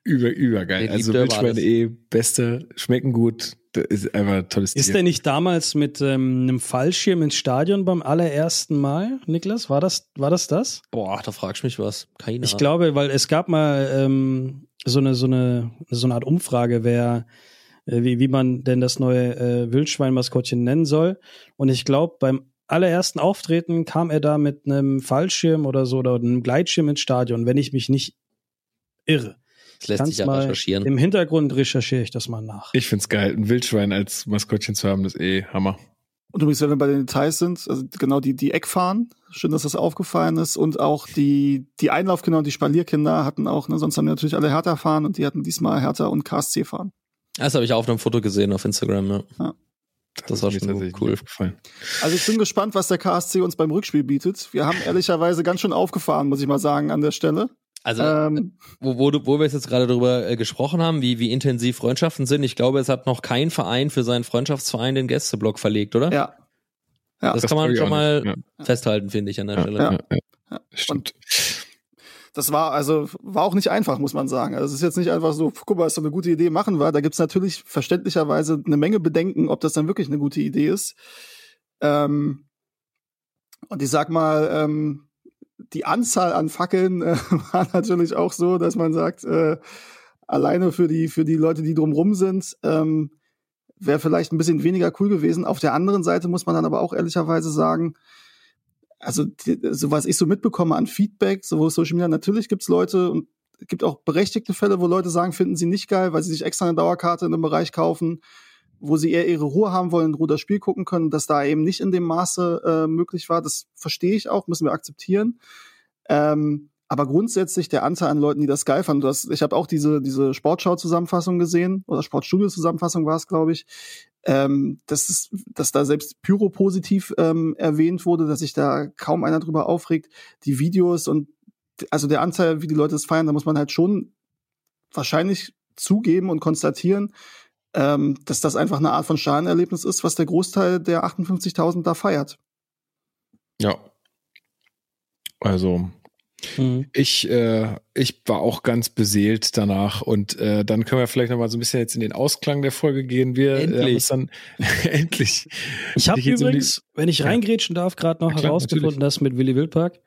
über, übergeil. Also Wildschweine eh, beste, schmecken gut. Das ist einfach ein tolles Ist der nicht damals mit ähm, einem Fallschirm ins Stadion beim allerersten Mal, Niklas? War das, war das das? Boah, da fragst du mich was. Keine Ich glaube, weil es gab mal ähm, so eine, so eine, so eine Art Umfrage, wer, äh, wie, wie man denn das neue äh, Wildschwein-Maskottchen nennen soll. Und ich glaube, beim allerersten Auftreten kam er da mit einem Fallschirm oder so oder einem Gleitschirm ins Stadion, wenn ich mich nicht irre. Das lässt Kannst sich ja mal recherchieren. Im Hintergrund recherchiere ich das mal nach. Ich find's geil, ein Wildschwein als Maskottchen zu haben, das ist eh Hammer. Und übrigens, wenn wir bei den Details sind, also genau die, die Eckfahren, schön, dass das aufgefallen ist. Und auch die, die Einlaufkinder und die Spalierkinder hatten auch, ne, sonst haben die natürlich alle Hertha fahren und die hatten diesmal Hertha und KSC fahren. Das habe ich auch auf einem Foto gesehen auf Instagram, ja. ja. Das, das war schon cool. Aufgefallen. Also ich bin gespannt, was der KSC uns beim Rückspiel bietet. Wir haben ehrlicherweise ganz schön aufgefahren, muss ich mal sagen, an der Stelle. Also, ähm, wo, wo, wo wir jetzt gerade darüber äh, gesprochen haben, wie, wie intensiv Freundschaften sind, ich glaube, es hat noch kein Verein für seinen Freundschaftsverein den Gästeblock verlegt, oder? Ja. ja das, das kann man schon mal ja. festhalten, finde ich, an der ja, Stelle. Ja, ja, stimmt. Und das war also war auch nicht einfach, muss man sagen. Also es ist jetzt nicht einfach so, guck mal, ist doch eine gute Idee, machen wir. Da gibt's natürlich verständlicherweise eine Menge Bedenken, ob das dann wirklich eine gute Idee ist. Ähm, und ich sag mal, ähm, die Anzahl an Fackeln äh, (laughs) war natürlich auch so, dass man sagt, äh, alleine für die, für die Leute, die drumrum sind, ähm, wäre vielleicht ein bisschen weniger cool gewesen. Auf der anderen Seite muss man dann aber auch ehrlicherweise sagen, also die, so was ich so mitbekomme an Feedback, so Social Media, natürlich gibt's Leute und gibt auch berechtigte Fälle, wo Leute sagen, finden sie nicht geil, weil sie sich extra eine Dauerkarte in einem Bereich kaufen, wo sie eher ihre Ruhe haben wollen, Ruhe das Spiel gucken können, dass da eben nicht in dem Maße äh, möglich war. Das verstehe ich auch, müssen wir akzeptieren. Ähm, aber grundsätzlich der Anteil an Leuten, die das geil fanden, das, ich habe auch diese, diese Sportschau-Zusammenfassung gesehen, oder Sportstudio-Zusammenfassung war es, glaube ich, ähm, dass, es, dass da selbst Pyro positiv ähm, erwähnt wurde, dass sich da kaum einer drüber aufregt. Die Videos und also der Anteil, wie die Leute es feiern, da muss man halt schon wahrscheinlich zugeben und konstatieren, ähm, dass das einfach eine Art von Schadenerlebnis ist, was der Großteil der 58.000 da feiert. Ja. Also Mhm. ich, äh, ich war auch ganz beseelt danach und äh, dann können wir vielleicht noch mal so ein bisschen jetzt in den Ausklang der Folge gehen. Wir äh, Endlich. dann (laughs) endlich. Ich habe um übrigens, wenn ich Ja. reingrätschen darf, gerade noch Ja, klar, herausgefunden, das mit Willy Wildpark.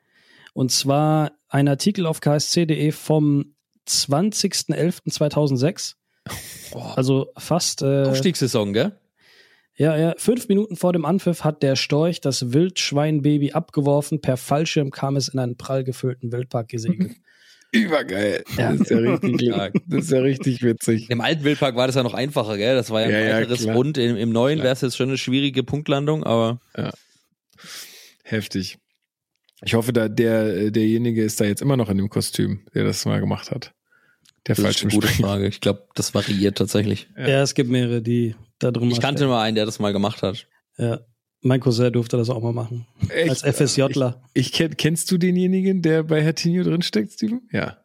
Und zwar ein Artikel auf ksc.de vom 20.11.2006. Also fast äh, Aufstiegssaison, gell? Ja, ja. Fünf Minuten vor dem Anpfiff hat der Storch das Wildschweinbaby abgeworfen. Per Fallschirm kam es in einen prall gefüllten Wildpark gesegelt. (laughs) Übergeil. Das ist ja richtig, (laughs) Stark. das ist ja richtig witzig. Im alten Wildpark war das ja noch einfacher, gell? Das war ja ein Ja, ja, weiteres. Rund. Im, im neuen wäre es jetzt schon eine schwierige Punktlandung, aber Heftig. Ich hoffe, da der derjenige ist da jetzt immer noch in dem Kostüm, der das mal gemacht hat. Der das ist falsche eine gute. Frage. Ich glaube, das variiert tatsächlich. Ja. ja. es gibt mehrere, die da drum Ich kannte mal einen, der das mal gemacht hat. Ja. Mein Cousin durfte das auch mal machen. Echt? Als FSJler. Ich, ich kenn, kennst du denjenigen, der bei Hertinho drinsteckt, Steven? Ja.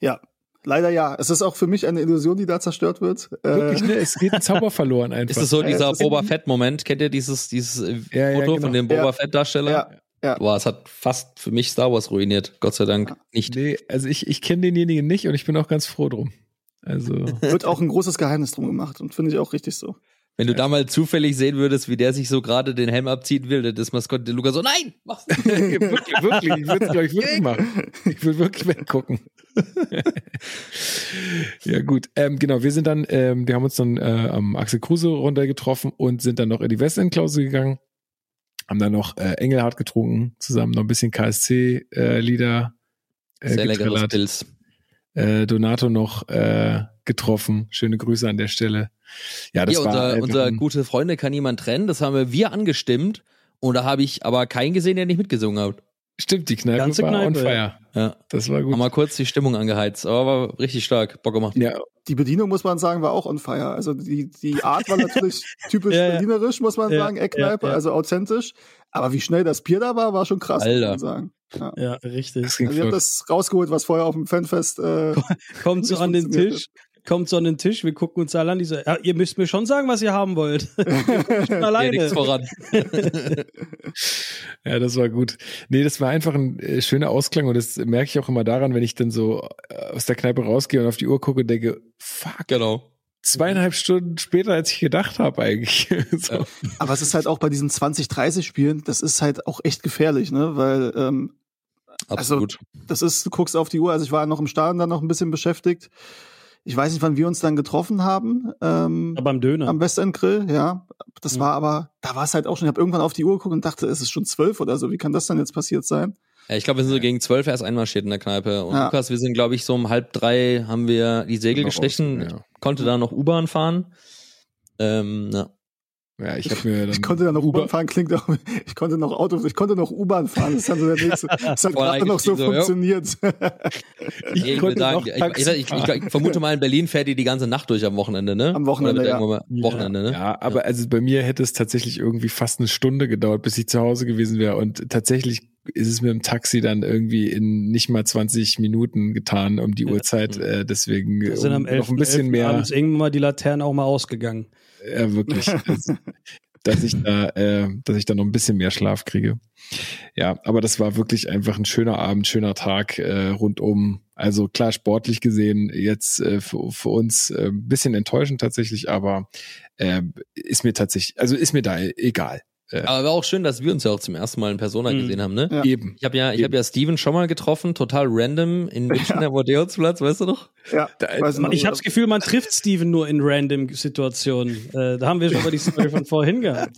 Ja, leider ja. Es ist auch für mich eine Illusion, die da zerstört wird. Wirklich, Äh, ne? Es geht ein Zauber (laughs) verloren einfach. Ist das so Ja, dieser ist- Boba Fett-Moment? Kennt ihr dieses, dieses Ja, ja, Foto genau. von dem Boba Ja. Fett-Darsteller? Ja, ja. Boah, es hat fast für mich Star Wars ruiniert. Gott sei Dank nicht. Nee, also ich, ich kenne denjenigen nicht und ich bin auch ganz froh drum. Also, (laughs) Wird auch ein großes Geheimnis drum gemacht und finde ich auch richtig so. Wenn du da mal zufällig sehen würdest, wie der sich so gerade den Helm abziehen will, das Maskott, der Lukas so, nein, mach's nicht. (laughs) wirklich, wirklich, ich würde es, glaube ich, wirklich machen. Ich würde wirklich weggucken. (laughs) ja, gut. Ähm, genau, wir sind dann, ähm, wir haben uns dann äh, am Axel Kruse runter getroffen und sind dann noch in die Westend-Klausel gegangen. Haben dann noch äh, Engelhardt getrunken, zusammen noch ein bisschen KSC-Lieder äh, Sehr leckeres. Pilz. äh, Donato noch äh, getroffen. Schöne Grüße an der Stelle. Ja, das Hier, war unser, unser gute Freunde kann niemand trennen. Das haben wir, wir angestimmt. Und da habe ich aber keinen gesehen, der nicht mitgesungen hat. Stimmt, die Kneipe Ganze war on Kneipe, fire. Ja. Das war gut. Haben mal kurz die Stimmung angeheizt. Aber war richtig stark. Bock gemacht. Ja, Die Bedienung, muss man sagen, war auch on fire. Also die, die Art war natürlich (laughs) typisch Ja, berlinerisch, muss man Ja, sagen, Eckkneipe, ja, ja. also authentisch. Aber wie schnell das Bier da war, war schon krass, Alter. muss man sagen. Ja. Ja, richtig. Also habt flott. das rausgeholt, was vorher auf dem Fanfest äh, (laughs) Kommt so an den Tisch, kommt so an den Tisch, wir gucken uns alle an, die so, ja, ihr müsst mir schon sagen, was ihr haben wollt. (laughs) (laughs) schon Ja, alleine. nichts voran. (laughs) Ja, das war gut. Nee, das war einfach ein äh, schöner Ausklang und das merke ich auch immer daran, wenn ich dann so äh, aus der Kneipe rausgehe und auf die Uhr gucke und denke, fuck, Genau. zweieinhalb Stunden später, als ich gedacht habe eigentlich. so. Aber es ist halt auch bei diesen 20, 30 Spielen, das ist halt auch echt gefährlich, ne? Weil ähm, Absolut. das ist, du guckst auf die Uhr, also ich war noch im Stadion dann noch ein bisschen beschäftigt. Ich weiß nicht, wann wir uns dann getroffen haben. Ähm, Ja, beim Döner. am Westend Grill, ja. Das Ja. war aber, da war es halt auch schon, ich habe irgendwann auf die Uhr geguckt und dachte, es ist schon zwölf oder so. Wie kann das dann jetzt passiert sein? Ja, ich glaube, wir sind so gegen zwölf erst einmarschiert in der Kneipe. Und Ja. Lukas, wir sind, glaube ich, so um halb drei haben wir die Segel Noch gestechen. raus, ja. Konnte da noch U-Bahn fahren. Ähm, ja. Ja, ich habe mir (laughs) dann Ich konnte dann noch U-Bahn fahren, klingt auch, (laughs) ich konnte noch Auto, ich konnte noch U-Bahn fahren, das ist dann so der nächste. (laughs) Das hat gerade noch so so, ja. funktioniert. Ich, ich, konnte sagen, noch ich, ich, ich, vermute mal, in Berlin fährt die die ganze Nacht durch am Wochenende, ne? Am Wochenende, ja. Wochenende, ne? Ja, aber also bei mir hätte es tatsächlich irgendwie fast eine Stunde gedauert, bis ich zu Hause gewesen wäre. Und tatsächlich ist es mit dem Taxi dann irgendwie in nicht mal 20 Minuten getan um die Uhrzeit. Äh, deswegen sind um am 11. noch ein bisschen mehr. abends irgendwann mal die Laternen auch mal ausgegangen. Ja, wirklich. Das- dass ich da, äh, dass ich da noch ein bisschen mehr Schlaf kriege. Ja, aber das war wirklich einfach ein schöner Abend, schöner Tag äh, rundum. Also klar, sportlich gesehen jetzt äh, für, für uns äh, bisschen enttäuschend tatsächlich, aber äh, ist mir tatsächlich, also ist mir da egal. Äh, Aber war auch schön, dass wir uns ja auch zum ersten Mal in Persona Mhm. gesehen haben, ne? Ja. Eben. Ich habe ja, ich habe ja Steven schon mal getroffen, total random in München am Odeonsplatz, weißt du noch? Ja, Da- weiß noch. Ich habe das Gefühl, man trifft Steven nur in random Situationen. Äh, da haben wir schon mal die Story von vorhin gehabt.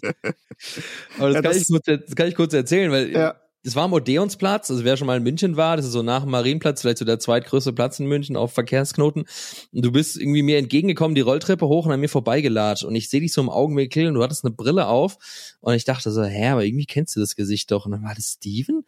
Aber das, Ja, kann, das- ich kurz, das kann ich kurz erzählen, weil Ja. Das war am Odeonsplatz, also wer schon mal in München war, das ist so nach dem Marienplatz, vielleicht so der zweitgrößte Platz in München auf Verkehrsknoten. Und du bist irgendwie mir entgegengekommen, die Rolltreppe hoch und an mir vorbeigelatscht. Und ich sehe dich so im Augenwinkel und du hattest eine Brille auf. Und ich dachte so, hä, aber irgendwie kennst du das Gesicht doch. Und dann war das Steven?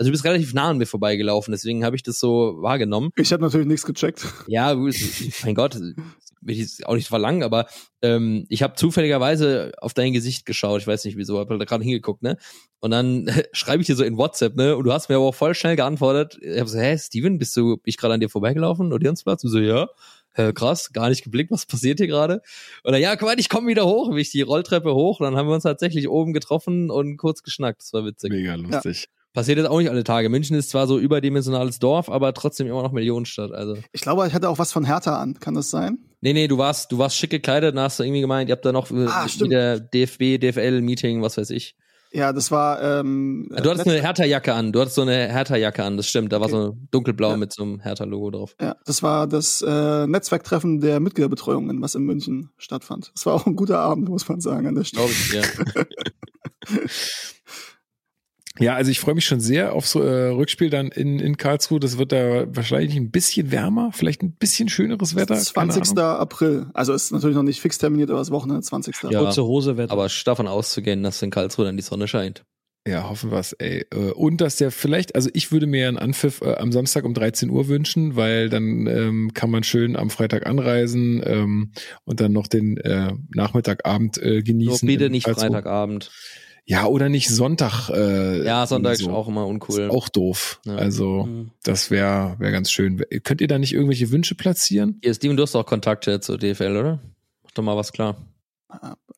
Also du bist relativ nah an mir vorbeigelaufen, deswegen habe ich das so wahrgenommen. Ich habe natürlich nichts gecheckt. Ja, mein Gott, will ich jetzt auch nicht verlangen, aber ähm, ich habe zufälligerweise auf dein Gesicht geschaut. Ich weiß nicht wieso, habe da gerade hingeguckt, ne? Und dann (laughs) schreibe ich dir so in WhatsApp, ne? Und du hast mir aber auch voll schnell geantwortet. Ich habe so, hä, Steven, bist du, bin ich gerade an dir vorbeigelaufen? Odeonsplatz? Du so, ja. Äh, krass, gar nicht geblickt, was passiert hier gerade? Und dann, ja, komm mal, ich komme wieder hoch, wie ich die Rolltreppe hoch. Und dann haben wir uns tatsächlich oben getroffen und kurz geschnackt. Das war witzig. Mega lustig. Passiert jetzt auch nicht alle Tage. München ist zwar so überdimensionales Dorf, aber trotzdem immer noch Millionenstadt. Also. Ich glaube, ich hatte auch was von Hertha an. Kann das sein? Nee, nee, du warst, du warst schick gekleidet, dann hast du irgendwie gemeint, ihr habt da noch äh, Ah, wieder DFB, DFL-Meeting, was weiß ich. Ja, das war. Ähm, Du hattest eine Hertha-Jacke an, du hattest so eine Hertha-Jacke an, das stimmt, da war so dunkelblau Ja. mit so einem Hertha-Logo drauf. Ja, das war das äh, Netzwerktreffen der Mitgliederbetreuungen, was in München stattfand. Das war auch ein guter Abend, muss man sagen, an der Stelle. Glaube ich, ja. (laughs) (laughs) Ja, also ich freue mich schon sehr aufs äh, Rückspiel dann in, in Karlsruhe. Das wird da wahrscheinlich ein bisschen wärmer, vielleicht ein bisschen schöneres Wetter. keine 20. Ahnung. April. Also ist natürlich noch nicht fix terminiert, aber das Wochenende 20. April. Ja. Kurze Hose Wetter. Aber davon auszugehen, dass in Karlsruhe dann die Sonne scheint. Ja, hoffen wir's, ey. Äh, Und dass der vielleicht, also ich würde mir einen Anpfiff äh, am Samstag um 13 Uhr wünschen, weil dann ähm, kann man schön am Freitag anreisen ähm, und dann noch den äh, Nachmittagabend äh, Nur genießen. bitte in nicht Karlsruhe. Freitagabend. Ja, oder nicht Sonntag. Äh, Ja, Sonntag ist so. auch immer uncool. Ist auch doof. Ja. Also Mhm. das wäre wär ganz schön. Könnt ihr da nicht irgendwelche Wünsche platzieren? Hier, Steven, du hast doch Kontakte zur DFL, oder? Mach doch mal was klar.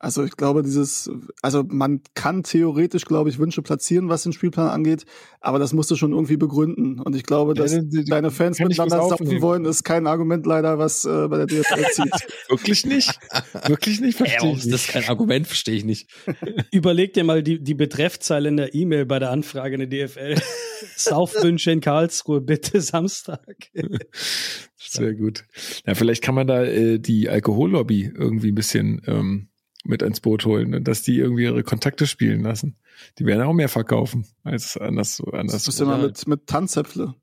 Also ich glaube, dieses, also man kann theoretisch, glaube ich, Wünsche platzieren, was den Spielplan angeht, aber das musst du schon irgendwie begründen. Und ich glaube, dass Ja, die- die- deine Fans miteinander saufen wollen, ist kein Argument leider, was äh, bei der DFL (laughs) zieht. Wirklich nicht? Wirklich nicht? Verstehe ich ist das nicht. kein Argument? Verstehe ich nicht. (laughs) Überleg dir mal die, die Betreffzeile in der E-Mail bei der Anfrage in der DFL. (laughs) Saufwünsche in Karlsruhe, bitte Samstag. Sehr gut. Ja, vielleicht kann man da äh, die Alkohollobby irgendwie ein bisschen ähm, mit ins Boot holen und dass die irgendwie ihre Kontakte spielen lassen. Die werden auch mehr verkaufen als anders. Das anders ist immer mit, mit Tanzäpfle.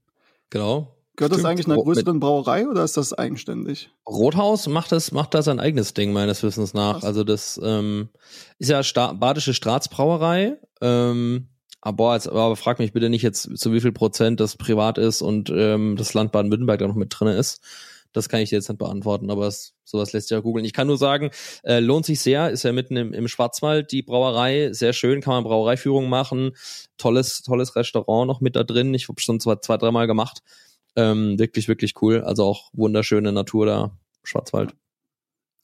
Genau. Gehört das Stimmt. eigentlich einer größeren Brauerei oder ist das eigenständig? Rothaus macht das, macht da sein eigenes Ding, meines Wissens nach. Krass. Also das ähm, ist ja Sta Badische Staatsbrauerei. Ähm, aber, boah, jetzt, aber frag mich bitte nicht jetzt, zu wie viel Prozent das privat ist und ähm, das Land Baden-Württemberg da noch mit drinne ist. Das kann ich dir jetzt nicht beantworten, aber es, sowas lässt sich ja googeln. Ich kann nur sagen, äh, lohnt sich sehr, ist ja mitten im, im Schwarzwald die Brauerei, sehr schön, kann man Brauereiführung machen, tolles, tolles Restaurant noch mit da drin. Ich habe schon zwei, zwei, dreimal gemacht. Ähm, wirklich, wirklich cool. Also auch wunderschöne Natur da, Schwarzwald.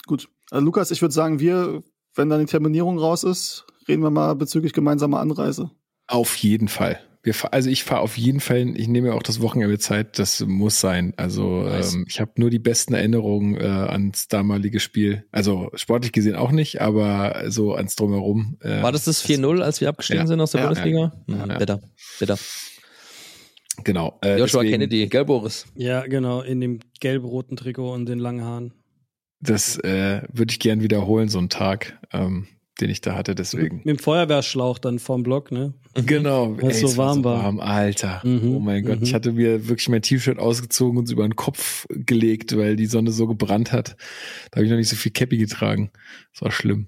Gut. Also Lukas, ich würde sagen, wir, wenn dann die Terminierung raus ist, reden wir mal bezüglich gemeinsamer Anreise. Auf jeden Fall. Wir, fahr- also ich fahre auf jeden Fall, ich nehme mir auch das Wochenende Zeit, das muss sein. Also Nice. ähm, ich habe nur die besten Erinnerungen äh, ans damalige Spiel. Also sportlich gesehen auch nicht, aber so ans Drumherum. Äh, War das das 4-0, als wir abgestiegen Ja. sind aus der Ja. Bundesliga? Ja. Mhm, Ja. Bitter, bitter. Genau. Äh, Joshua deswegen- Kennedy, gell, Boris? Ja, genau, in dem gelb-roten Trikot und den langen Haaren. Das äh, würde ich gern wiederholen, so einen Tag, ähm, den ich da hatte, deswegen. Mit dem Feuerwehrschlauch dann vorm Block, ne? Genau, Weil es so warm war. warm, Alter. Mhm, Oh mein Gott, mhm. ich hatte mir wirklich mein T-Shirt ausgezogen und es über den Kopf gelegt, weil die Sonne so gebrannt hat. Da habe ich noch nicht so viel Cappy getragen. Das war schlimm.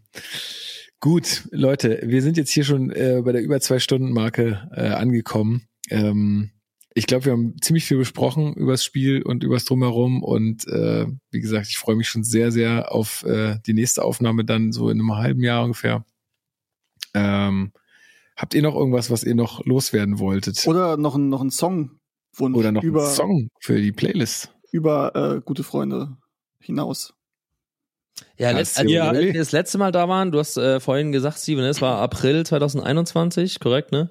Gut, Leute, wir sind jetzt hier schon äh, bei der über zwei Stunden Marke äh, angekommen. Ähm, ich glaube, wir haben ziemlich viel besprochen übers Spiel und übers Drumherum und äh, wie gesagt, ich freue mich schon sehr, sehr auf äh, die nächste Aufnahme dann so in einem halben Jahr ungefähr. Ähm, habt ihr noch irgendwas, was ihr noch loswerden wolltet? Oder noch ein, noch ein Song Oder noch über, einen Song für die Playlist? über äh, gute Freunde hinaus. Ja, letzt, als ja. wir das letzte Mal da waren, du hast äh, vorhin gesagt, Steven, es war April 2021, korrekt, ne?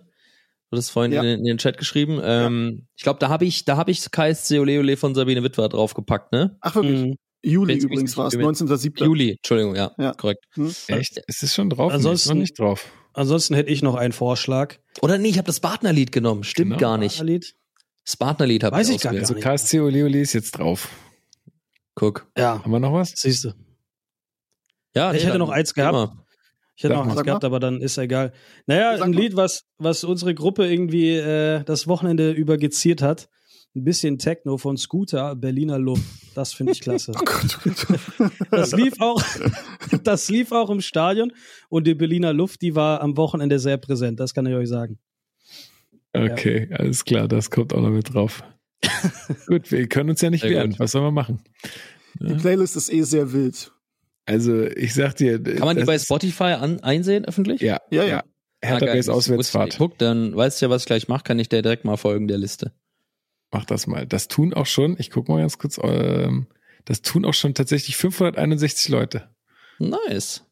Du hast vorhin Ja. in, den- in den Chat geschrieben. Ähm, ich glaube, da habe ich, da habe ich KSC Ole Ole von Sabine Witwer draufgepackt, ne? Ach wirklich? Mhm. Juli Wenn's übrigens war es, gewinnt. 19.07. Juli, Entschuldigung, ja, Ja. korrekt. Hm? Echt? Ist es schon drauf? Nee, ist Ansonsten- noch nicht drauf. Ansonsten hätte ich noch einen Vorschlag. Oder nee, ich habe das Partnerlied genommen. Stimmt Genau. gar nicht. Lied. Das Partnerlied habe Weiß ich ich gar ausgewählt. Also nicht. KSC Ole Ole ist jetzt drauf. Guck. Ja, Haben wir noch was? siehst du. Ja, Ich nee, hätte noch eins gehabt. immer. Ich hätte eins Sag gehabt, aber dann ist egal. Naja, Sag ein. Lied, was, was unsere Gruppe irgendwie äh, das Wochenende über geziert hat. Ein bisschen Techno von Scooter, Berliner Luft. Das finde ich klasse. (laughs) Oh Gott, oh Gott. (laughs) Das lief auch, (laughs) das lief auch im Stadion und die Berliner Luft, die war am Wochenende sehr präsent. Das kann ich euch sagen. Okay, alles klar, das kommt auch noch mit drauf. Gut, wir können uns ja nicht Sehr wehren. gut. Was sollen wir machen? Die Playlist ist eh sehr wild. Also, ich sag dir. Kann man die das bei ist- Spotify an, einsehen, öffentlich? Ja, Ja, ja. ja. Hertha ich Auswärtsfahrt. Guck, dann weißt du ja, was ich gleich mache, kann ich dir direkt mal folgen, der Liste. Mach das mal. Das tun auch schon, ich guck mal ganz kurz, ähm, das tun auch schon tatsächlich 561 Leute. Nice.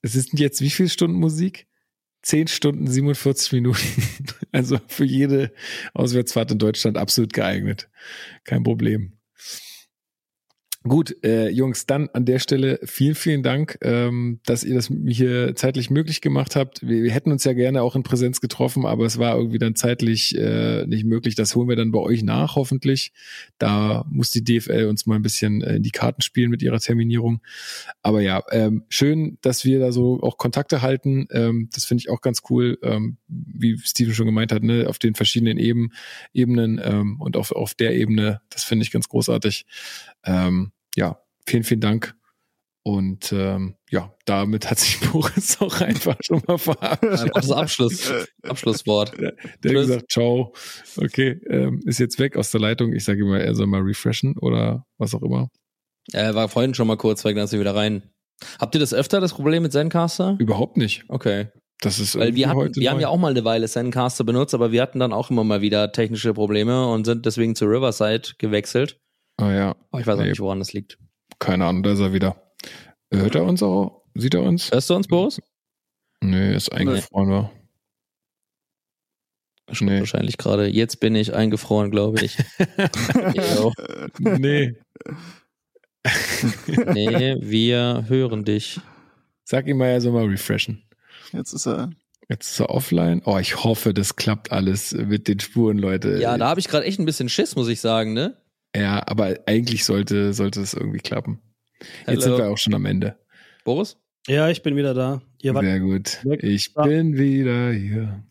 Es sind jetzt wie viel Stunden Musik? 10 Stunden 47 Minuten. (laughs) Also für jede Auswärtsfahrt in Deutschland absolut geeignet. Kein Problem. Gut, äh, Jungs, dann an der Stelle vielen, vielen Dank, ähm, dass ihr das hier zeitlich möglich gemacht habt. Wir, wir hätten uns ja gerne auch in Präsenz getroffen, aber es war irgendwie dann zeitlich äh, nicht möglich. Das holen wir dann bei euch nach, hoffentlich. Da muss die DFL uns mal ein bisschen äh, in die Karten spielen mit ihrer Terminierung. Aber ja, ähm, schön, dass wir da so auch Kontakte halten. Ähm, das finde ich auch ganz cool, ähm, wie Steven schon gemeint hat, ne, auf den verschiedenen Eben, Ebenen ähm, und auf, auf der Ebene. Das finde ich ganz großartig. Ähm, ja, vielen, vielen Dank. Und ähm, ja, damit hat sich (laughs) Boris auch einfach schon mal verabschiedet. Das Abschluss, Abschlusswort. Der hat gesagt, ciao. Okay, ähm, ist jetzt weg aus der Leitung. Ich sage immer, er soll mal refreshen oder was auch immer. Er war vorhin schon mal kurz weg, dann ist er wieder rein. Habt ihr das öfter, das Problem mit Zencaster? Überhaupt nicht. Okay. Das ist Weil wir hatten, wir haben ja auch mal eine Weile Zencaster benutzt, aber wir hatten dann auch immer mal wieder technische Probleme und sind deswegen zu Riverside gewechselt. Ah ja, Aber ich weiß auch Nee. nicht, woran das liegt. keine Ahnung, da ist er wieder. Hört er uns auch? Sieht er uns? Hörst du uns, Boris? Nee, ist eingefroren war. Nee. Wahrscheinlich gerade. Jetzt bin ich eingefroren, glaube ich. (laughs) Nee. nee, wir hören dich. Sag ihm mal, er soll mal refreshen. Jetzt ist er. Jetzt ist er offline. Oh, ich hoffe, das klappt alles mit den Spuren, Leute. Ja, da habe ich gerade echt ein bisschen Schiss, muss ich sagen, ne? Ja, aber eigentlich sollte, sollte es irgendwie klappen. Jetzt Hello. sind wir auch schon am Ende. Boris? Ja, ich bin wieder da. Ihr wart Sehr gut. weg. Ich Ja. bin wieder hier.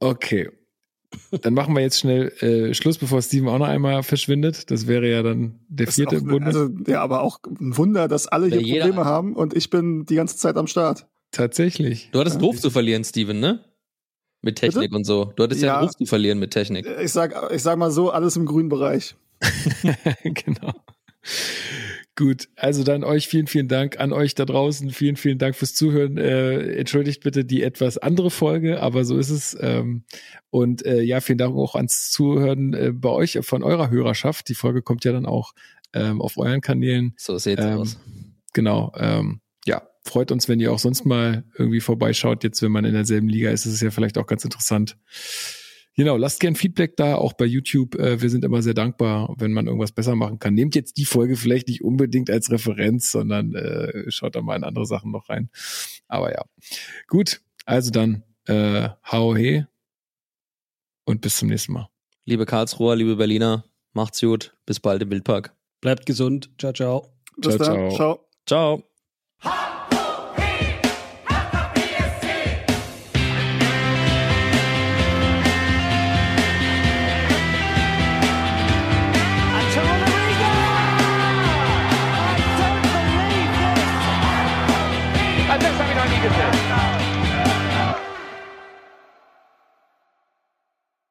Okay. Dann machen wir jetzt schnell äh, Schluss, bevor Steven auch noch einmal verschwindet. Das wäre ja dann der Das vierte im Bunde. also, ja, aber auch ein Wunder, dass alle hier Ja, Probleme haben und ich bin die ganze Zeit am Start. Tatsächlich. Du hattest einen Ruf zu verlieren, Steven, ne? Mit Technik Bitte? und so. Du hattest ja, Ja. einen Ruf zu verlieren mit Technik. Ich sag, ich sag mal so, alles im grünen Bereich. (laughs) genau. Gut, also dann euch vielen, vielen Dank an euch da draußen. Vielen, vielen Dank fürs Zuhören. Äh, entschuldigt bitte die etwas andere Folge, aber so ist es. Ähm, und äh, ja, vielen Dank auch ans Zuhören äh, bei euch von eurer Hörerschaft. Die Folge kommt ja dann auch ähm, auf euren Kanälen. So sieht's Ähm, aus. Genau. Ähm, freut uns, wenn ihr auch sonst mal irgendwie vorbeischaut. Jetzt, wenn man in derselben Liga ist, ist es ja vielleicht auch ganz interessant. Genau, lasst gern Feedback da, auch bei YouTube. Äh, wir sind immer sehr dankbar, wenn man irgendwas besser machen kann. Nehmt jetzt die Folge vielleicht nicht unbedingt als Referenz, sondern äh, schaut da mal in andere Sachen noch rein. Aber ja. Gut, also dann äh, hau he und bis zum nächsten Mal. Liebe Karlsruher, liebe Berliner, macht's gut. Bis bald im Wildpark. Bleibt gesund. Ciao, ciao. Bis Ciao, dann. ciao. ciao. Ciao.